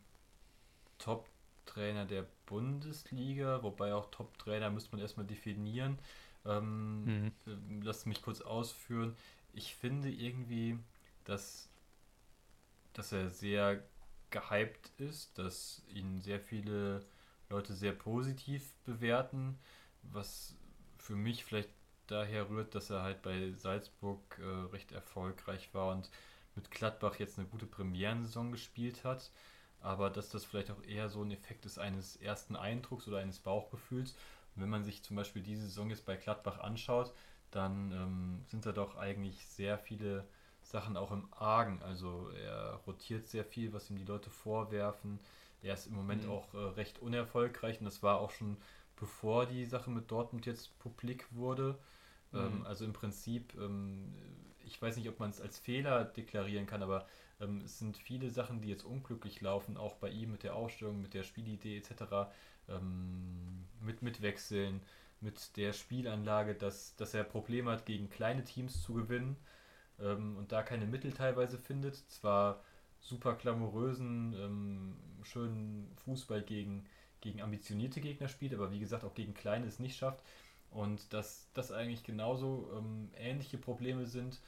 Top-Trainer der Bundesliga? Wobei auch Top-Trainer müsste man erstmal definieren. Ähm, Mhm. äh, Lass mich kurz ausführen. Ich finde irgendwie, dass, dass er sehr gehypt ist, dass ihn sehr viele Leute sehr positiv bewerten, was für mich vielleicht daher rührt, dass er halt bei Salzburg äh, recht erfolgreich war und mit Gladbach jetzt eine gute Premierensaison gespielt hat, aber dass das vielleicht auch eher so ein Effekt ist eines ersten Eindrucks oder eines Bauchgefühls. Und wenn man sich zum Beispiel diese Saison jetzt bei Gladbach anschaut, dann ähm, sind da doch eigentlich sehr viele Sachen auch im Argen. Also er rotiert sehr viel, was ihm die Leute vorwerfen. Er ist im Moment Mhm. auch äh, recht unerfolgreich und das war auch schon bevor die Sache mit Dortmund jetzt publik wurde. Ähm, Mhm. also im Prinzip, ähm, ich weiß nicht, ob man es als Fehler deklarieren kann, aber ähm, es sind viele Sachen, die jetzt unglücklich laufen, auch bei ihm mit der Ausstellung, mit der Spielidee etc., ähm, mit, mit Wechseln, mit der Spielanlage, dass, dass er Probleme hat, gegen kleine Teams zu gewinnen ähm, und da keine Mittel teilweise findet. Zwar super glamourösen, ähm, schönen Fußball gegen, gegen ambitionierte Gegner spielt, aber wie gesagt auch gegen kleine es nicht schafft. Und dass das eigentlich genauso ähm, ähnliche Probleme sind,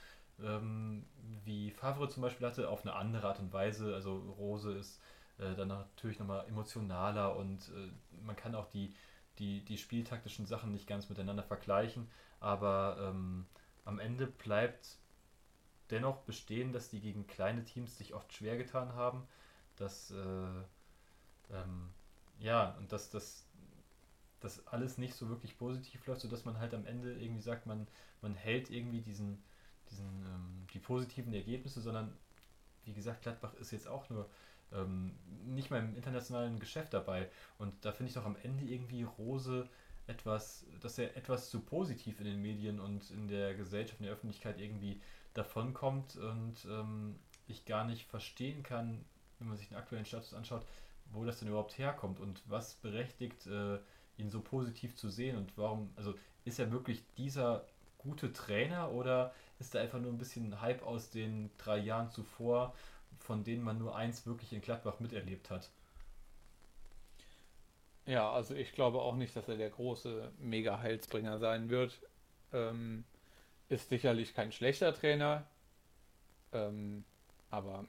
ähm, wie Favre zum Beispiel hatte, auf eine andere Art und Weise. Also Rose ist äh, dann natürlich nochmal emotionaler und äh, man kann auch die, die, die spieltaktischen Sachen nicht ganz miteinander vergleichen. Aber ähm, am Ende bleibt dennoch bestehen, dass die gegen kleine Teams sich oft schwer getan haben. Dass, äh, ähm, ja, und dass das dass alles nicht so wirklich positiv läuft, sodass man halt am Ende irgendwie sagt, man, man hält irgendwie diesen, diesen, ähm, die positiven Ergebnisse, sondern wie gesagt, Gladbach ist jetzt auch nur ähm, nicht mal im internationalen Geschäft dabei. Und da finde ich doch am Ende irgendwie Rose etwas, dass er etwas zu positiv in den Medien und in der Gesellschaft, in der Öffentlichkeit irgendwie davonkommt und ähm, ich gar nicht verstehen kann, wenn man sich den aktuellen Status anschaut, wo das denn überhaupt herkommt und was berechtigt, äh, ihn so positiv zu sehen und warum, also ist er wirklich dieser gute Trainer oder ist er einfach nur ein bisschen Hype aus den drei Jahren zuvor, von denen man nur eins wirklich in Gladbach miterlebt hat? Ja, also ich glaube auch nicht, dass er der große Mega-Heilsbringer sein wird. Ähm, ist sicherlich kein schlechter Trainer. Ähm, aber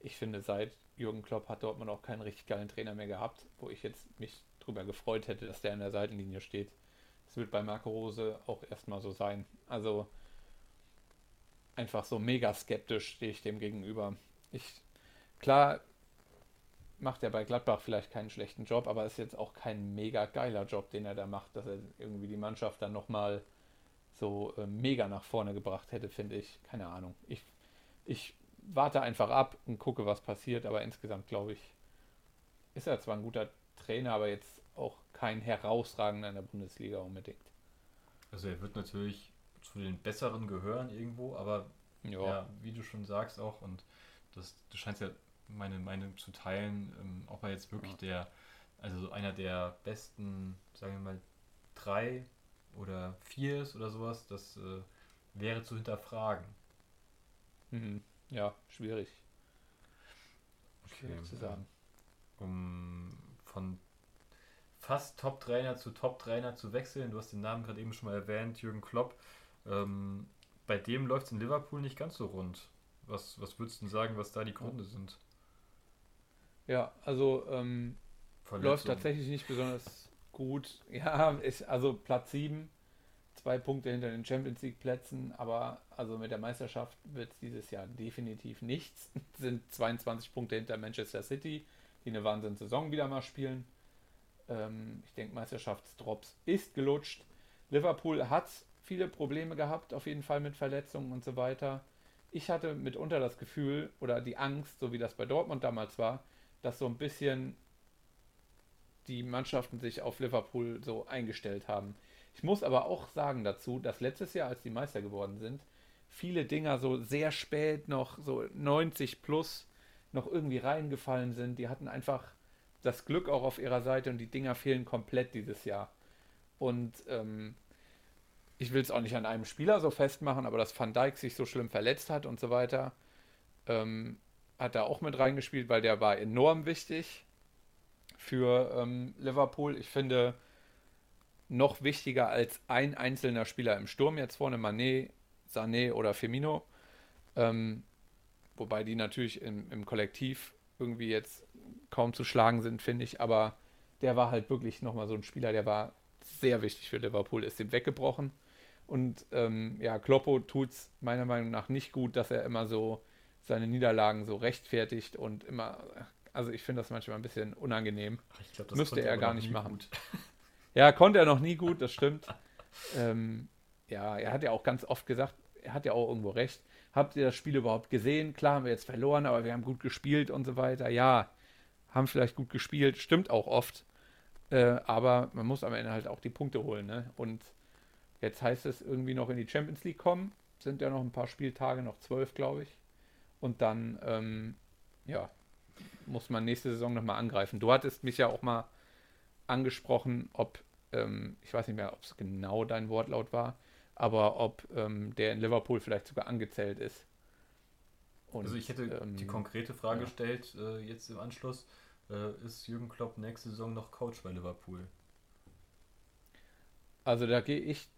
ich finde, seit Jürgen Klopp hat Dortmund auch keinen richtig geilen Trainer mehr gehabt, wo ich jetzt mich drüber gefreut hätte, dass der an der Seitenlinie steht. Das wird bei Marco Rose auch erstmal so sein. Also einfach so mega skeptisch stehe ich dem gegenüber. Ich, klar, macht er bei Gladbach vielleicht keinen schlechten Job, aber ist jetzt auch kein mega geiler Job, den er da macht, dass er irgendwie die Mannschaft dann nochmal so äh, mega nach vorne gebracht hätte, finde ich. Keine Ahnung. Ich, ich warte einfach ab und gucke, was passiert. Aber insgesamt glaube ich, ist er zwar ein guter Trainer, aber jetzt auch kein herausragender in der Bundesliga unbedingt. Also er wird natürlich zu den Besseren gehören irgendwo, aber ja, ja wie du schon sagst auch, und das, du scheinst ja meine Meinung zu teilen, ähm, ob er jetzt wirklich ja. der, also einer der besten, sagen wir mal, drei oder vier ist oder sowas, das äh, wäre zu hinterfragen. Mhm. Ja, schwierig. Schwierig zu sagen. Um von fast Top-Trainer zu Top-Trainer zu wechseln, du hast den Namen gerade eben schon mal erwähnt, Jürgen Klopp. Ähm, bei dem läuft es in Liverpool nicht ganz so rund. Was, was würdest du sagen, was da die Gründe sind? Ja, also ähm, läuft tatsächlich nicht besonders gut. <laughs> Ja, ist also Platz 7 zwei Punkte hinter den Champions League Plätzen, aber also mit der Meisterschaft wird es dieses Jahr definitiv nichts. <laughs> sind 22 Punkte hinter Manchester City, die eine Wahnsinnssaison wieder mal spielen. Ähm, ich denke, Meisterschaftsdrops ist gelutscht. Liverpool hat viele Probleme gehabt, auf jeden Fall mit Verletzungen und so weiter. Ich hatte mitunter das Gefühl oder die Angst, so wie das bei Dortmund damals war, dass so ein bisschen die Mannschaften sich auf Liverpool so eingestellt haben. Ich muss aber auch sagen dazu, dass letztes Jahr, als die Meister geworden sind, viele Dinger so sehr spät noch, so 90 plus, noch irgendwie reingefallen sind. Die hatten einfach das Glück auch auf ihrer Seite und die Dinger fehlen komplett dieses Jahr. Und ähm, ich will es auch nicht an einem Spieler so festmachen, aber dass Van Dijk sich so schlimm verletzt hat und so weiter, ähm, hat er auch mit reingespielt, weil der war enorm wichtig für ähm, Liverpool. Ich finde, noch wichtiger als ein einzelner Spieler im Sturm jetzt vorne, Manet, Sané oder Firmino. Ähm, wobei die natürlich im, im Kollektiv irgendwie jetzt kaum zu schlagen sind, finde ich. Aber der war halt wirklich nochmal so ein Spieler, der war sehr wichtig für Liverpool, ist dem weggebrochen. Und ähm, ja, Kloppo tut es meiner Meinung nach nicht gut, dass er immer so seine Niederlagen so rechtfertigt und immer, also ich finde das manchmal ein bisschen unangenehm. Glaub, Müsste er gar nicht machen. <laughs> Ja, konnte er noch nie gut, das stimmt. Ähm, ja, er hat ja auch ganz oft gesagt, er hat ja auch irgendwo recht. Habt ihr das Spiel überhaupt gesehen? Klar haben wir jetzt verloren, aber wir haben gut gespielt und so weiter. Ja, haben vielleicht gut gespielt, stimmt auch oft. Äh, aber man muss am Ende halt auch die Punkte holen. Ne? Und jetzt heißt es irgendwie noch in die Champions League kommen. Sind ja noch ein paar Spieltage, noch zwölf, glaube ich. Und dann, ähm, ja, muss man nächste Saison nochmal angreifen. Du hattest mich ja auch mal angesprochen, ob, ähm, ich weiß nicht mehr, ob es genau dein Wortlaut war, aber ob ähm, der in Liverpool vielleicht sogar angezählt ist. Und, also ich hätte ähm, die konkrete Frage ja. gestellt, äh, jetzt im Anschluss, äh, ist Jürgen Klopp nächste Saison noch Coach bei Liverpool? Also da gehe ich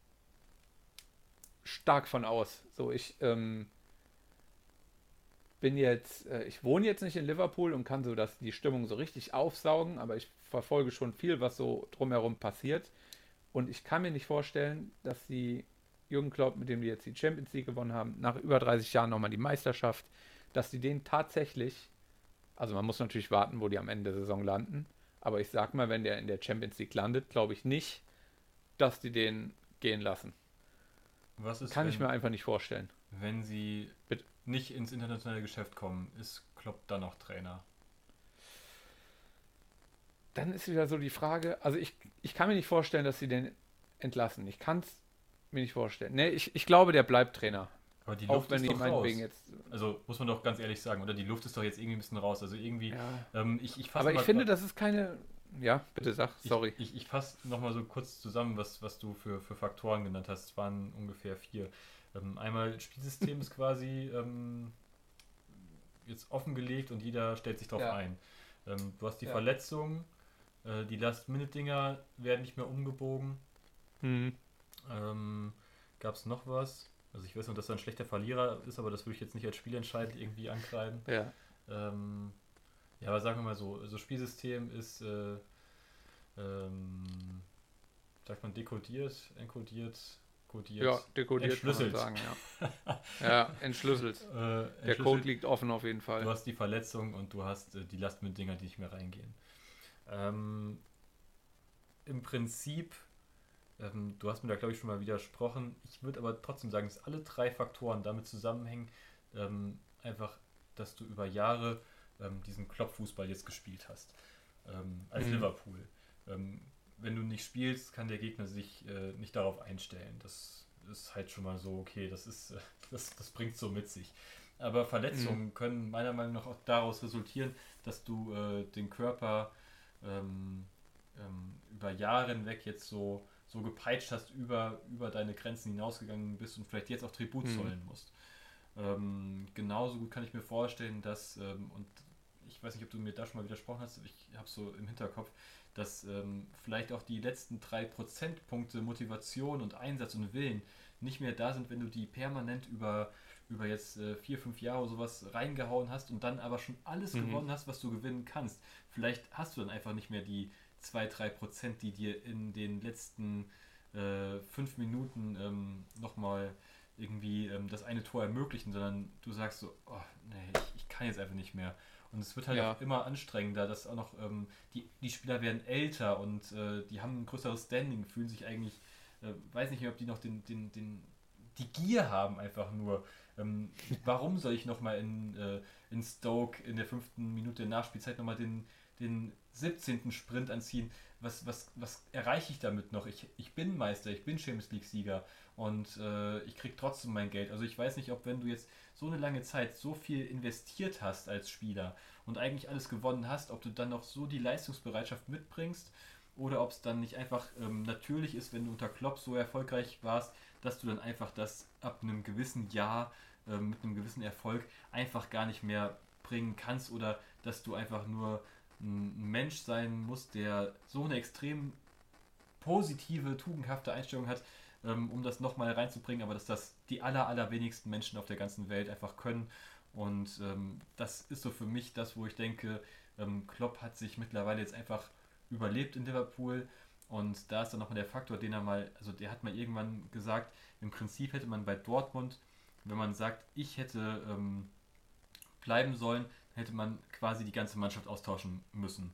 stark von aus. So, ich ähm, bin jetzt, äh, ich wohne jetzt nicht in Liverpool und kann so das, die Stimmung so richtig aufsaugen, aber ich verfolge schon viel, was so drumherum passiert. Und ich kann mir nicht vorstellen, dass die Jürgen Klopp, mit dem die jetzt die Champions League gewonnen haben, nach über 30 Jahren nochmal die Meisterschaft, dass die den tatsächlich, also man muss natürlich warten, wo die am Ende der Saison landen, aber ich sag mal, wenn der in der Champions League landet, glaube ich nicht, dass die den gehen lassen. Was ist, Kann wenn, ich mir einfach nicht vorstellen. Wenn sie Bitte? nicht ins internationale Geschäft kommen, ist Klopp dann noch Trainer? dann ist wieder so die Frage, also ich, ich kann mir nicht vorstellen, dass sie den entlassen. Ich kann es mir nicht vorstellen. Nee, ich, ich glaube, der bleibt Trainer. Aber die Luft Auch wenn ist doch raus. Jetzt, also muss man doch ganz ehrlich sagen, oder die Luft ist doch jetzt irgendwie ein bisschen raus. Also irgendwie, ja. ähm, ich, ich Aber ich finde, das ist keine. Ja, bitte sag, sorry. Ich, ich, ich fasse nochmal so kurz zusammen, was, was du für, für Faktoren genannt hast. Es waren ungefähr vier. Ähm, einmal Spielsystem ist <laughs> quasi ähm, jetzt offengelegt und jeder stellt sich darauf ja. ein. Ähm, du hast die ja. Verletzung, äh, die Last-Minute-Dinger werden nicht mehr umgebogen. Mhm. Ähm, Gab es noch was? Also ich weiß nur, dass er ein schlechter Verlierer ist, aber das würde ich jetzt nicht als spielentscheidend irgendwie ankreiden. Ja. Ähm, ja, aber sagen wir mal so, so Spielsystem ist, äh, ähm, sagt man dekodiert, enkodiert, kodiert. Ja, dekodiert entschlüsselt. kann man sagen, ja. <laughs> ja, entschlüsselt. Äh, entschlüsselt. Der Code liegt offen auf jeden Fall. Du hast die Verletzung und du hast äh, die Last mit Dinger, die nicht mehr reingehen. Ähm, Im Prinzip, ähm, du hast mir da glaube ich schon mal widersprochen, ich würde aber trotzdem sagen, dass alle drei Faktoren damit zusammenhängen, ähm, einfach dass du über Jahre ähm, diesen Kloppfußball jetzt gespielt hast. Ähm, als Mhm. Liverpool. Ähm, wenn du nicht spielst, kann der Gegner sich äh, nicht darauf einstellen. Das ist halt schon mal so, okay, das ist, äh, <laughs> das, das bringt so mit sich. Aber Verletzungen können meiner Meinung nach auch daraus resultieren, dass du äh, den Körper ähm, ähm, über Jahre hinweg jetzt so, so gepeitscht hast, über, über deine Grenzen hinausgegangen bist und vielleicht jetzt auch Tribut Mhm. zollen musst. Ähm, genauso gut kann ich mir vorstellen, dass, ähm, und ich weiß nicht, ob du mir da schon mal widersprochen hast, ich habe so im Hinterkopf, dass ähm, vielleicht auch die letzten drei Prozentpunkte Motivation und Einsatz und Willen nicht mehr da sind, wenn du die permanent über, über jetzt äh, vier, fünf Jahre sowas reingehauen hast und dann aber schon alles Mhm. gewonnen hast, was du gewinnen kannst. Vielleicht hast du dann einfach nicht mehr die zwei, drei Prozent, die dir in den letzten äh, fünf Minuten ähm, nochmal irgendwie ähm, das eine Tor ermöglichen, sondern du sagst so, oh, nee, ich, ich kann jetzt einfach nicht mehr. Und es wird halt Ja. auch immer anstrengender, dass auch noch ähm, die, die Spieler werden älter und äh, die haben ein größeres Standing, fühlen sich eigentlich, äh, weiß nicht mehr, ob die noch den, den, den, die Gier haben einfach nur. Ähm, warum soll ich nochmal in, äh, in Stoke in der fünften Minute der Nachspielzeit nochmal den, den 17. Sprint anziehen? Was, was, was erreiche ich damit noch? Ich, ich bin Meister, ich bin Champions League-Sieger und äh, ich kriege trotzdem mein Geld. Also ich weiß nicht, ob wenn du jetzt so eine lange Zeit so viel investiert hast als Spieler und eigentlich alles gewonnen hast, ob du dann noch so die Leistungsbereitschaft mitbringst oder ob es dann nicht einfach ähm, natürlich ist, wenn du unter Klopp so erfolgreich warst, dass du dann einfach das ab einem gewissen Jahr ähm, mit einem gewissen Erfolg einfach gar nicht mehr bringen kannst oder dass du einfach nur ein Mensch sein musst, der so eine extrem positive, tugendhafte Einstellung hat, ähm, um das nochmal reinzubringen, aber dass das die aller, allerwenigsten Menschen auf der ganzen Welt einfach können. Und ähm, das ist so für mich das, wo ich denke, ähm, Klopp hat sich mittlerweile jetzt einfach überlebt in Liverpool. Und da ist dann nochmal der Faktor, den er mal, also der hat mal irgendwann gesagt, im Prinzip hätte man bei Dortmund, wenn man sagt, ich hätte ähm, bleiben sollen, hätte man quasi die ganze Mannschaft austauschen müssen.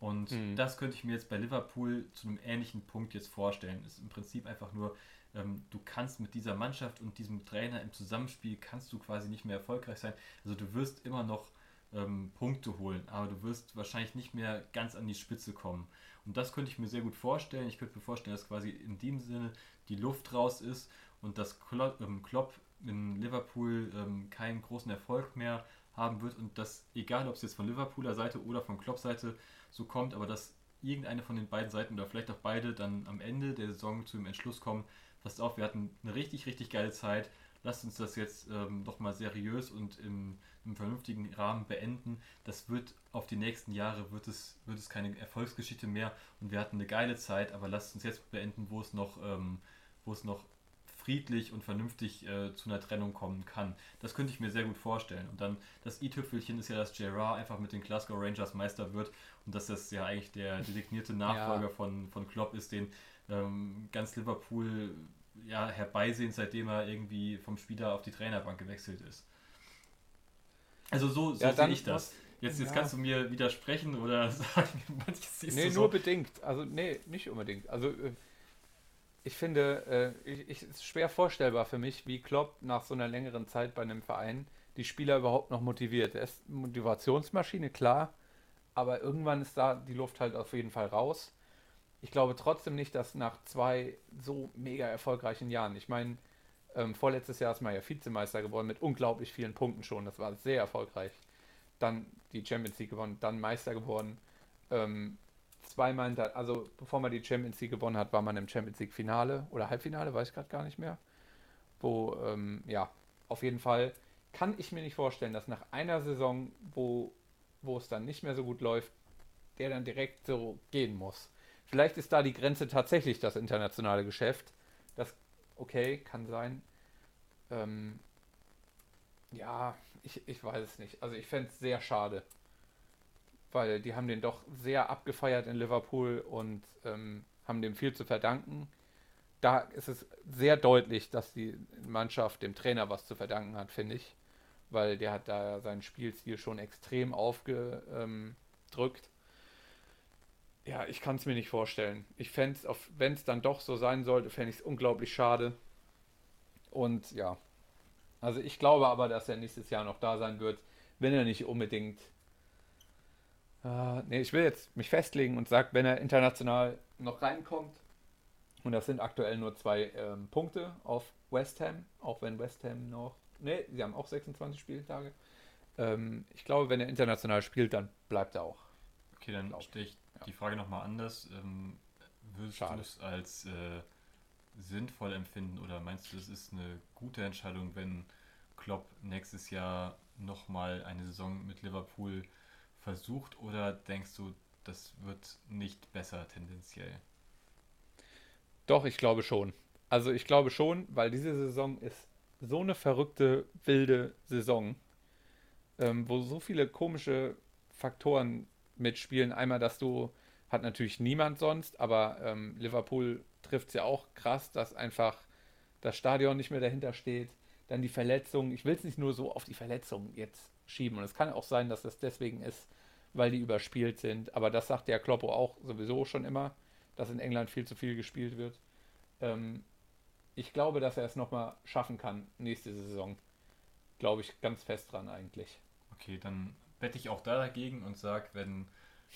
Und Mhm. das könnte ich mir jetzt bei Liverpool zu einem ähnlichen Punkt jetzt vorstellen. Ist im Prinzip einfach nur, ähm, du kannst mit dieser Mannschaft und diesem Trainer im Zusammenspiel kannst du quasi nicht mehr erfolgreich sein. Also du wirst immer noch ähm, Punkte holen, aber du wirst wahrscheinlich nicht mehr ganz an die Spitze kommen. Und das könnte ich mir sehr gut vorstellen. Ich könnte mir vorstellen, dass quasi in dem Sinne die Luft raus ist und dass Klopp, ähm, Klopp in Liverpool ähm, keinen großen Erfolg mehr haben wird und dass, egal ob es jetzt von Liverpooler Seite oder von Klopp Seite so kommt, aber dass irgendeine von den beiden Seiten oder vielleicht auch beide dann am Ende der Saison zu dem Entschluss kommen, passt auf, wir hatten eine richtig, richtig geile Zeit, lasst uns das jetzt ähm, doch mal seriös und im, im vernünftigen Rahmen beenden. Das wird auf die nächsten Jahre, wird es, wird es keine Erfolgsgeschichte mehr und wir hatten eine geile Zeit, aber lasst uns jetzt beenden, wo es noch, ähm, wo es noch friedlich und vernünftig äh, zu einer Trennung kommen kann. Das könnte ich mir sehr gut vorstellen. Und dann das i-Tüpfelchen ist ja, dass Gerard einfach mit den Glasgow Rangers Meister wird und dass das ja eigentlich der designierte Nachfolger Ja. von, von Klopp ist, den ähm, ganz Liverpool ja, herbeisehnt, seitdem er irgendwie vom Spieler auf die Trainerbank gewechselt ist. Also so, so Ja, sehe ich das. Jetzt, jetzt ja. kannst du mir widersprechen oder <laughs> sagen, manches siehst Nee, du nur so. bedingt. Also, nee, nicht unbedingt. Also, äh, ich finde, äh, ich, ich, ist schwer vorstellbar für mich, wie Klopp nach so einer längeren Zeit bei einem Verein die Spieler überhaupt noch motiviert. Er ist Motivationsmaschine, klar, aber irgendwann ist da die Luft halt auf jeden Fall raus. Ich glaube trotzdem nicht, dass nach zwei so mega erfolgreichen Jahren, ich meine, ähm, vorletztes Jahr ist man ja Vizemeister geworden mit unglaublich vielen Punkten schon, das war sehr erfolgreich. Dann die Champions League gewonnen, dann Meister geworden. Ähm, zweimal, hinter, also bevor man die Champions League gewonnen hat, war man im Champions League Finale oder Halbfinale, weiß ich gerade gar nicht mehr. Wo, ähm, ja, auf jeden Fall kann ich mir nicht vorstellen, dass nach einer Saison, wo, wo es dann nicht mehr so gut läuft, der dann direkt so gehen muss. Vielleicht ist da die Grenze tatsächlich das internationale Geschäft. Das, okay, kann sein. Ähm, ja, ich, ich weiß es nicht. Also ich fände es sehr schade. Weil die haben den doch sehr abgefeiert in Liverpool und ähm, haben dem viel zu verdanken. Da ist es sehr deutlich, dass die Mannschaft dem Trainer was zu verdanken hat, finde ich. Weil der hat da seinen Spielstil schon extrem aufgedrückt. Ja, ich kann es mir nicht vorstellen. Ich fände es, wenn es dann doch so sein sollte, fände ich es unglaublich schade. Und ja, also ich glaube aber, dass er nächstes Jahr noch da sein wird, wenn er nicht unbedingt. Äh, nee, ich will jetzt mich festlegen und sage, wenn er international noch reinkommt, und das sind aktuell nur zwei ähm, Punkte auf West Ham, auch wenn West Ham noch. Nee, sie haben auch 26 Spieltage. Ähm, ich glaube, wenn er international spielt, dann bleibt er auch. Okay, dann stelle ich ja. die Frage nochmal anders. Ähm, würdest Schade. du es als äh, sinnvoll empfinden oder meinst du, es ist eine gute Entscheidung, wenn Klopp nächstes Jahr nochmal eine Saison mit Liverpool versucht oder denkst du, das wird nicht besser tendenziell? Doch, ich glaube schon. Also ich glaube schon, weil diese Saison ist so eine verrückte, wilde Saison, ähm, wo so viele komische Faktoren mitspielen. Einmal, dass du, hat natürlich niemand sonst, aber ähm, Liverpool trifft es ja auch krass, dass einfach das Stadion nicht mehr dahinter steht. Dann die Verletzungen. Ich will es nicht nur so auf die Verletzungen jetzt schieben. Und es kann auch sein, dass das deswegen ist, weil die überspielt sind. Aber das sagt der Kloppo auch sowieso schon immer, dass in England viel zu viel gespielt wird. Ähm, ich glaube, dass er es nochmal schaffen kann nächste Saison. Glaube ich ganz fest dran eigentlich. Okay, dann wette ich auch da dagegen und sag, wenn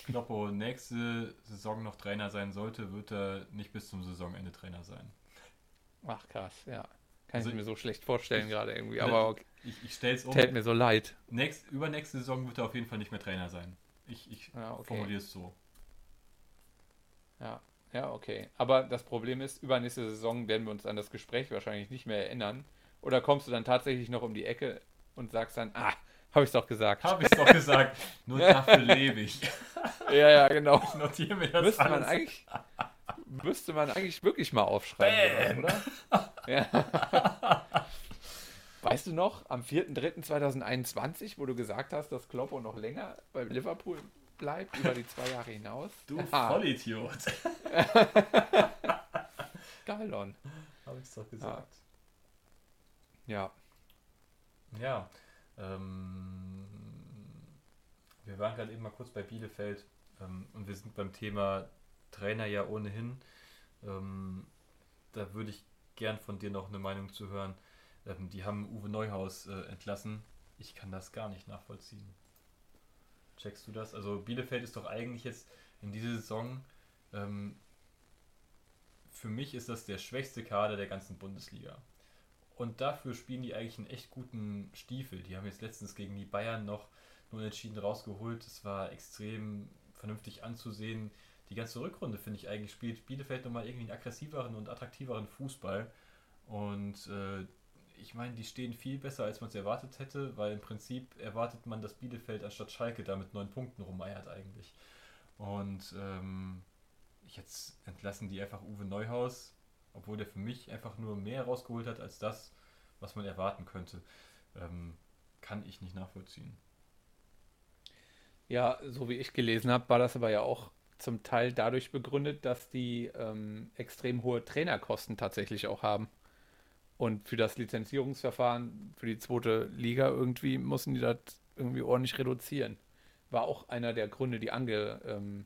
Kloppo <laughs> nächste Saison noch Trainer sein sollte, wird er nicht bis zum Saisonende Trainer sein. Ach krass, ja. Kann Also ich mir so schlecht vorstellen gerade irgendwie. Aber okay, Ich, ich stelle es um. täte mir so leid. Nächst, übernächste Saison wird er auf jeden Fall nicht mehr Trainer sein. Ich, ich Ja, okay. formuliere es so. Ja, ja, okay. Aber das Problem ist, übernächste Saison werden wir uns an das Gespräch wahrscheinlich nicht mehr erinnern. Oder kommst du dann tatsächlich noch um die Ecke und sagst dann, ah, habe ich doch gesagt. Habe ich doch gesagt. <laughs> Nur dafür lebe ich. <laughs> Ja, ja, genau. Ich notiere mir das Müsste man alles. eigentlich, müsste man eigentlich wirklich mal aufschreiben, sowas, oder? Ja. <laughs> Weißt du noch, am 4.3.2021, wo du gesagt hast, dass Kloppo noch länger bei Liverpool bleibt, über die zwei Jahre hinaus? Du <laughs> Ah, Vollidiot. <laughs> Galon. Habe ich doch gesagt. Ja. Ja. ähm, wir waren gerade eben mal kurz bei Bielefeld ähm, und wir sind beim Thema Trainer ja ohnehin. Ähm, da würde ich gern von dir noch eine Meinung zu hören. Ähm, die haben Uwe Neuhaus äh, entlassen. Ich kann das gar nicht nachvollziehen. Checkst du das? Also Bielefeld ist doch eigentlich jetzt in dieser Saison, ähm, für mich ist das der schwächste Kader der ganzen Bundesliga. Und dafür spielen die eigentlich einen echt guten Stiefel. Die haben jetzt letztens gegen die Bayern noch nur entschieden rausgeholt. Es war extrem vernünftig anzusehen. Die ganze Rückrunde, finde ich eigentlich, spielt Bielefeld nochmal irgendwie einen aggressiveren und attraktiveren Fußball. Und äh, ich meine, die stehen viel besser, als man es erwartet hätte, weil im Prinzip erwartet man, dass Bielefeld anstatt Schalke da mit neun Punkten rumeiert eigentlich. Und ähm, jetzt entlassen die einfach Uwe Neuhaus, obwohl der für mich einfach nur mehr rausgeholt hat als das, was man erwarten könnte. Ähm, kann ich nicht nachvollziehen. Ja, so wie ich gelesen habe, war das aber ja auch zum Teil dadurch begründet, dass die ähm, extrem hohe Trainerkosten tatsächlich auch haben. Und für das Lizenzierungsverfahren für die zweite Liga irgendwie mussten die das irgendwie ordentlich reduzieren. War auch einer der Gründe, die angesprochen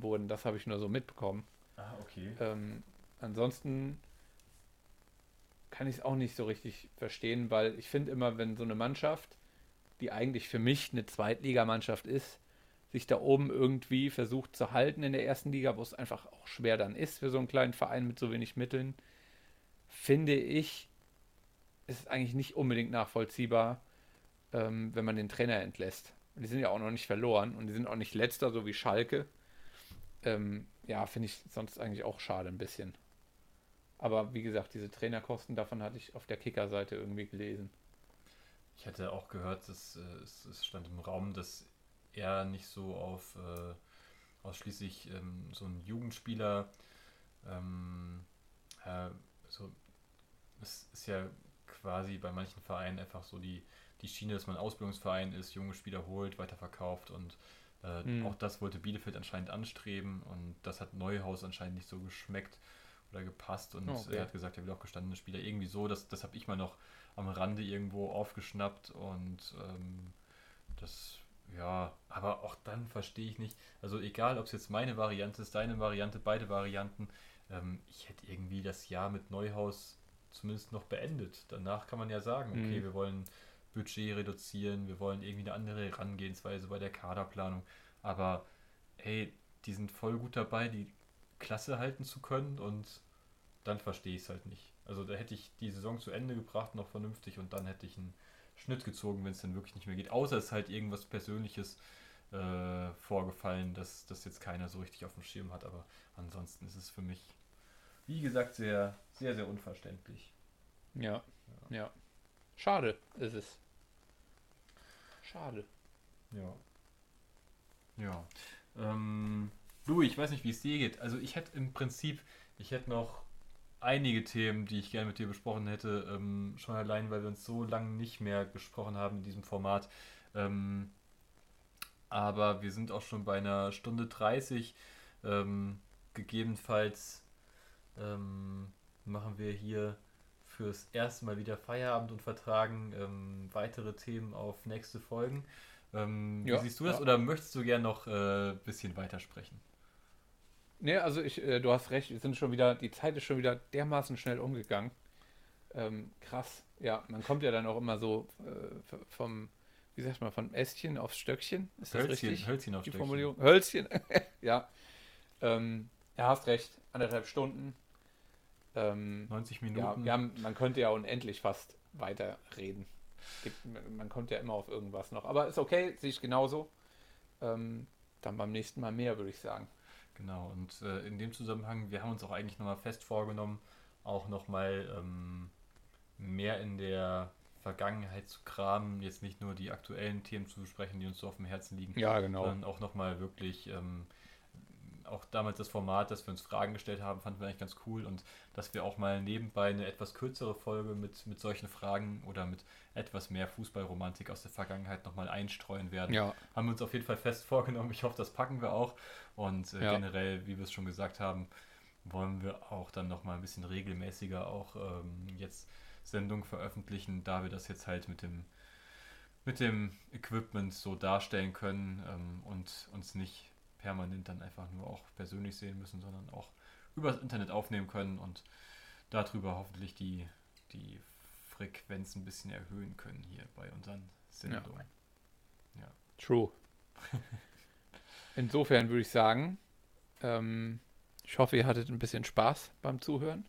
wurden. Das habe ich nur so mitbekommen. Ah, okay. Ähm, ansonsten kann ich es auch nicht so richtig verstehen, weil ich finde immer, wenn so eine Mannschaft, die eigentlich für mich eine Zweitligamannschaft ist, sich da oben irgendwie versucht zu halten in der ersten Liga, wo es einfach auch schwer dann ist für so einen kleinen Verein mit so wenig Mitteln, finde ich, ist eigentlich nicht unbedingt nachvollziehbar, ähm, wenn man den Trainer entlässt. Und die sind ja auch noch nicht verloren und die sind auch nicht letzter, so wie Schalke. Ähm, ja, finde ich sonst eigentlich auch schade ein bisschen. Aber wie gesagt, diese Trainerkosten, davon hatte ich auf der Kicker-Seite irgendwie gelesen. Ich hatte auch gehört, dass äh, es, es stand im Raum, dass er nicht so auf äh, ausschließlich ähm, so einen Jugendspieler, ähm, äh, so, es ist ja quasi bei manchen Vereinen einfach so die, die Schiene, dass man Ausbildungsverein ist, junge Spieler holt, weiterverkauft und äh, Hm. auch das wollte Bielefeld anscheinend anstreben und das hat Neuhaus anscheinend nicht so geschmeckt oder gepasst und Oh, okay. er hat gesagt, er will auch gestandene Spieler irgendwie so, das, das habe ich mal noch am Rande irgendwo aufgeschnappt und ähm, das, ja, aber auch dann verstehe ich nicht, also egal, ob es jetzt meine Variante ist, deine Variante, beide Varianten, ähm, ich hätte irgendwie das Jahr mit Neuhaus zumindest noch beendet. Danach kann man ja sagen, okay, Mhm. wir wollen Budget reduzieren, wir wollen irgendwie eine andere Herangehensweise bei der Kaderplanung. Aber hey, die sind voll gut dabei, die Klasse halten zu können und dann verstehe ich es halt nicht. Also da hätte ich die Saison zu Ende gebracht, noch vernünftig und dann hätte ich einen Schnitt gezogen, wenn es dann wirklich nicht mehr geht. Außer es ist halt irgendwas Persönliches äh, vorgefallen, dass das jetzt keiner so richtig auf dem Schirm hat. Aber ansonsten ist es für mich, wie gesagt, sehr, sehr, sehr unverständlich. Ja, ja. Schade ist es. Schade. Ja. Ja. Ähm, du, ich weiß nicht, wie es dir geht. Also ich hätte im Prinzip, ich hätte noch einige Themen, die ich gerne mit dir besprochen hätte, ähm, schon allein, weil wir uns so lange nicht mehr gesprochen haben in diesem Format. Ähm, aber wir sind auch schon bei einer Stunde 30. Ähm, gegebenenfalls ähm, machen wir hier fürs erste Mal wieder Feierabend und vertragen ähm, weitere Themen auf nächste Folgen. Ähm, Ja, wie siehst du das ja. oder möchtest du gern noch ein äh, bisschen weitersprechen? Nee, also ich, äh, du hast recht, wir sind schon wieder, die Zeit ist schon wieder dermaßen schnell umgegangen. Ähm, krass. Ja, man kommt ja dann auch immer so äh, vom, wie sagt man, vom Ästchen aufs Stöckchen. Ist das Hölzchen, richtig? Hölzchen auf die Stöckchen. Formulierung? Hölzchen, <laughs> ja. Ähm, ja, hast recht. Anderthalb Stunden. Ähm, 90 ja, Minuten. wir haben, man könnte ja unendlich fast weiterreden. Gibt, man kommt ja immer auf irgendwas noch. Aber ist okay, sehe ich genauso. Ähm, dann beim nächsten Mal mehr, würde ich sagen. Genau, und äh, in dem Zusammenhang, wir haben uns auch eigentlich nochmal fest vorgenommen, auch nochmal ähm, mehr in der Vergangenheit zu kramen, jetzt nicht nur die aktuellen Themen zu besprechen, die uns so auf dem Herzen liegen, Ja, genau. sondern auch nochmal wirklich, ähm, auch damals das Format, dass wir uns Fragen gestellt haben, fanden wir eigentlich ganz cool und dass wir auch mal nebenbei eine etwas kürzere Folge mit, mit solchen Fragen oder mit etwas mehr Fußballromantik aus der Vergangenheit nochmal einstreuen werden Ja, haben wir uns auf jeden Fall fest vorgenommen. Ich hoffe, das packen wir auch. Und äh, Ja. generell, wie wir es schon gesagt haben, wollen wir auch dann nochmal ein bisschen regelmäßiger auch ähm, jetzt Sendungen veröffentlichen, da wir das jetzt halt mit dem mit dem Equipment so darstellen können ähm, und uns nicht permanent dann einfach nur auch persönlich sehen müssen, sondern auch übers Internet aufnehmen können und darüber hoffentlich die, die Frequenz ein bisschen erhöhen können hier bei unseren Sendungen. true. <laughs> Insofern würde ich sagen, ähm, ich hoffe, ihr hattet ein bisschen Spaß beim Zuhören.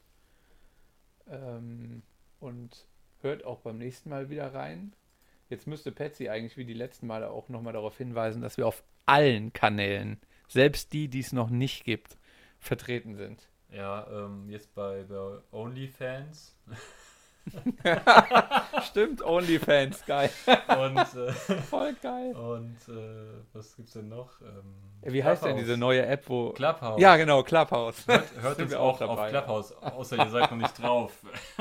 Ähm, und hört auch beim nächsten Mal wieder rein. Jetzt müsste Patsy eigentlich wie die letzten Male auch nochmal darauf hinweisen, dass wir auf allen Kanälen, selbst die, die es noch nicht gibt, vertreten sind. Ja, ähm, jetzt bei, bei OnlyFans <laughs> Stimmt, OnlyFans, geil. und, äh, Voll geil. und äh, was gibt's denn noch? Ähm, Wie heißt denn diese neue App, wo. Clubhouse. Ja, genau, Clubhouse. Hört, hört <laughs> uns auch auch dabei, auf ja. Clubhouse, außer ihr seid noch nicht drauf. <laughs>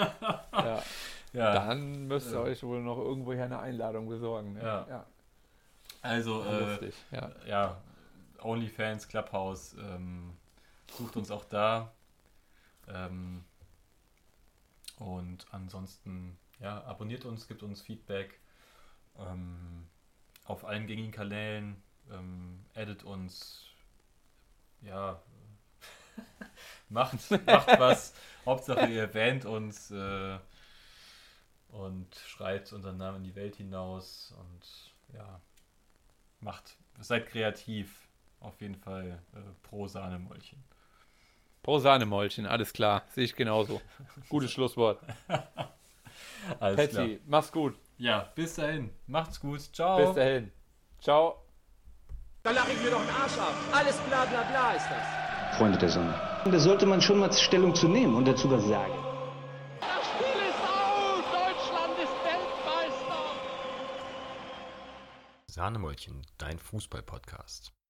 ja. Ja, Dann müsst ihr Ja. euch wohl noch irgendwoher eine Einladung besorgen. Ne? Ja. Also Ja, äh, lustig. Ja. ja, OnlyFans, Clubhouse, ähm, sucht uns auch da. Ähm, und ansonsten, ja, abonniert uns, gibt uns Feedback ähm, auf allen gängigen Kanälen, ähm, edit uns, ja, <laughs> macht, macht was. <laughs> Hauptsache ihr erwähnt uns äh, und schreit unseren Namen in die Welt hinaus und ja, macht, seid kreativ. Auf jeden Fall äh, pro Sahnemäulchen. Pro Sahnemäulchen, alles klar. Sehe ich genauso. <laughs> Gutes Schlusswort. <laughs> Alles Patsy, mach's gut. Ja, bis dahin. Macht's gut. Ciao. Bis dahin. Ciao. Da lache ich mir doch den Arsch ab. Alles bla bla bla ist das. Freunde der Sonne. Da sollte man schon mal Stellung zu nehmen und dazu was sagen. Das Spiel ist aus! Deutschland ist Sahnemäulchen, dein Fußball-Podcast.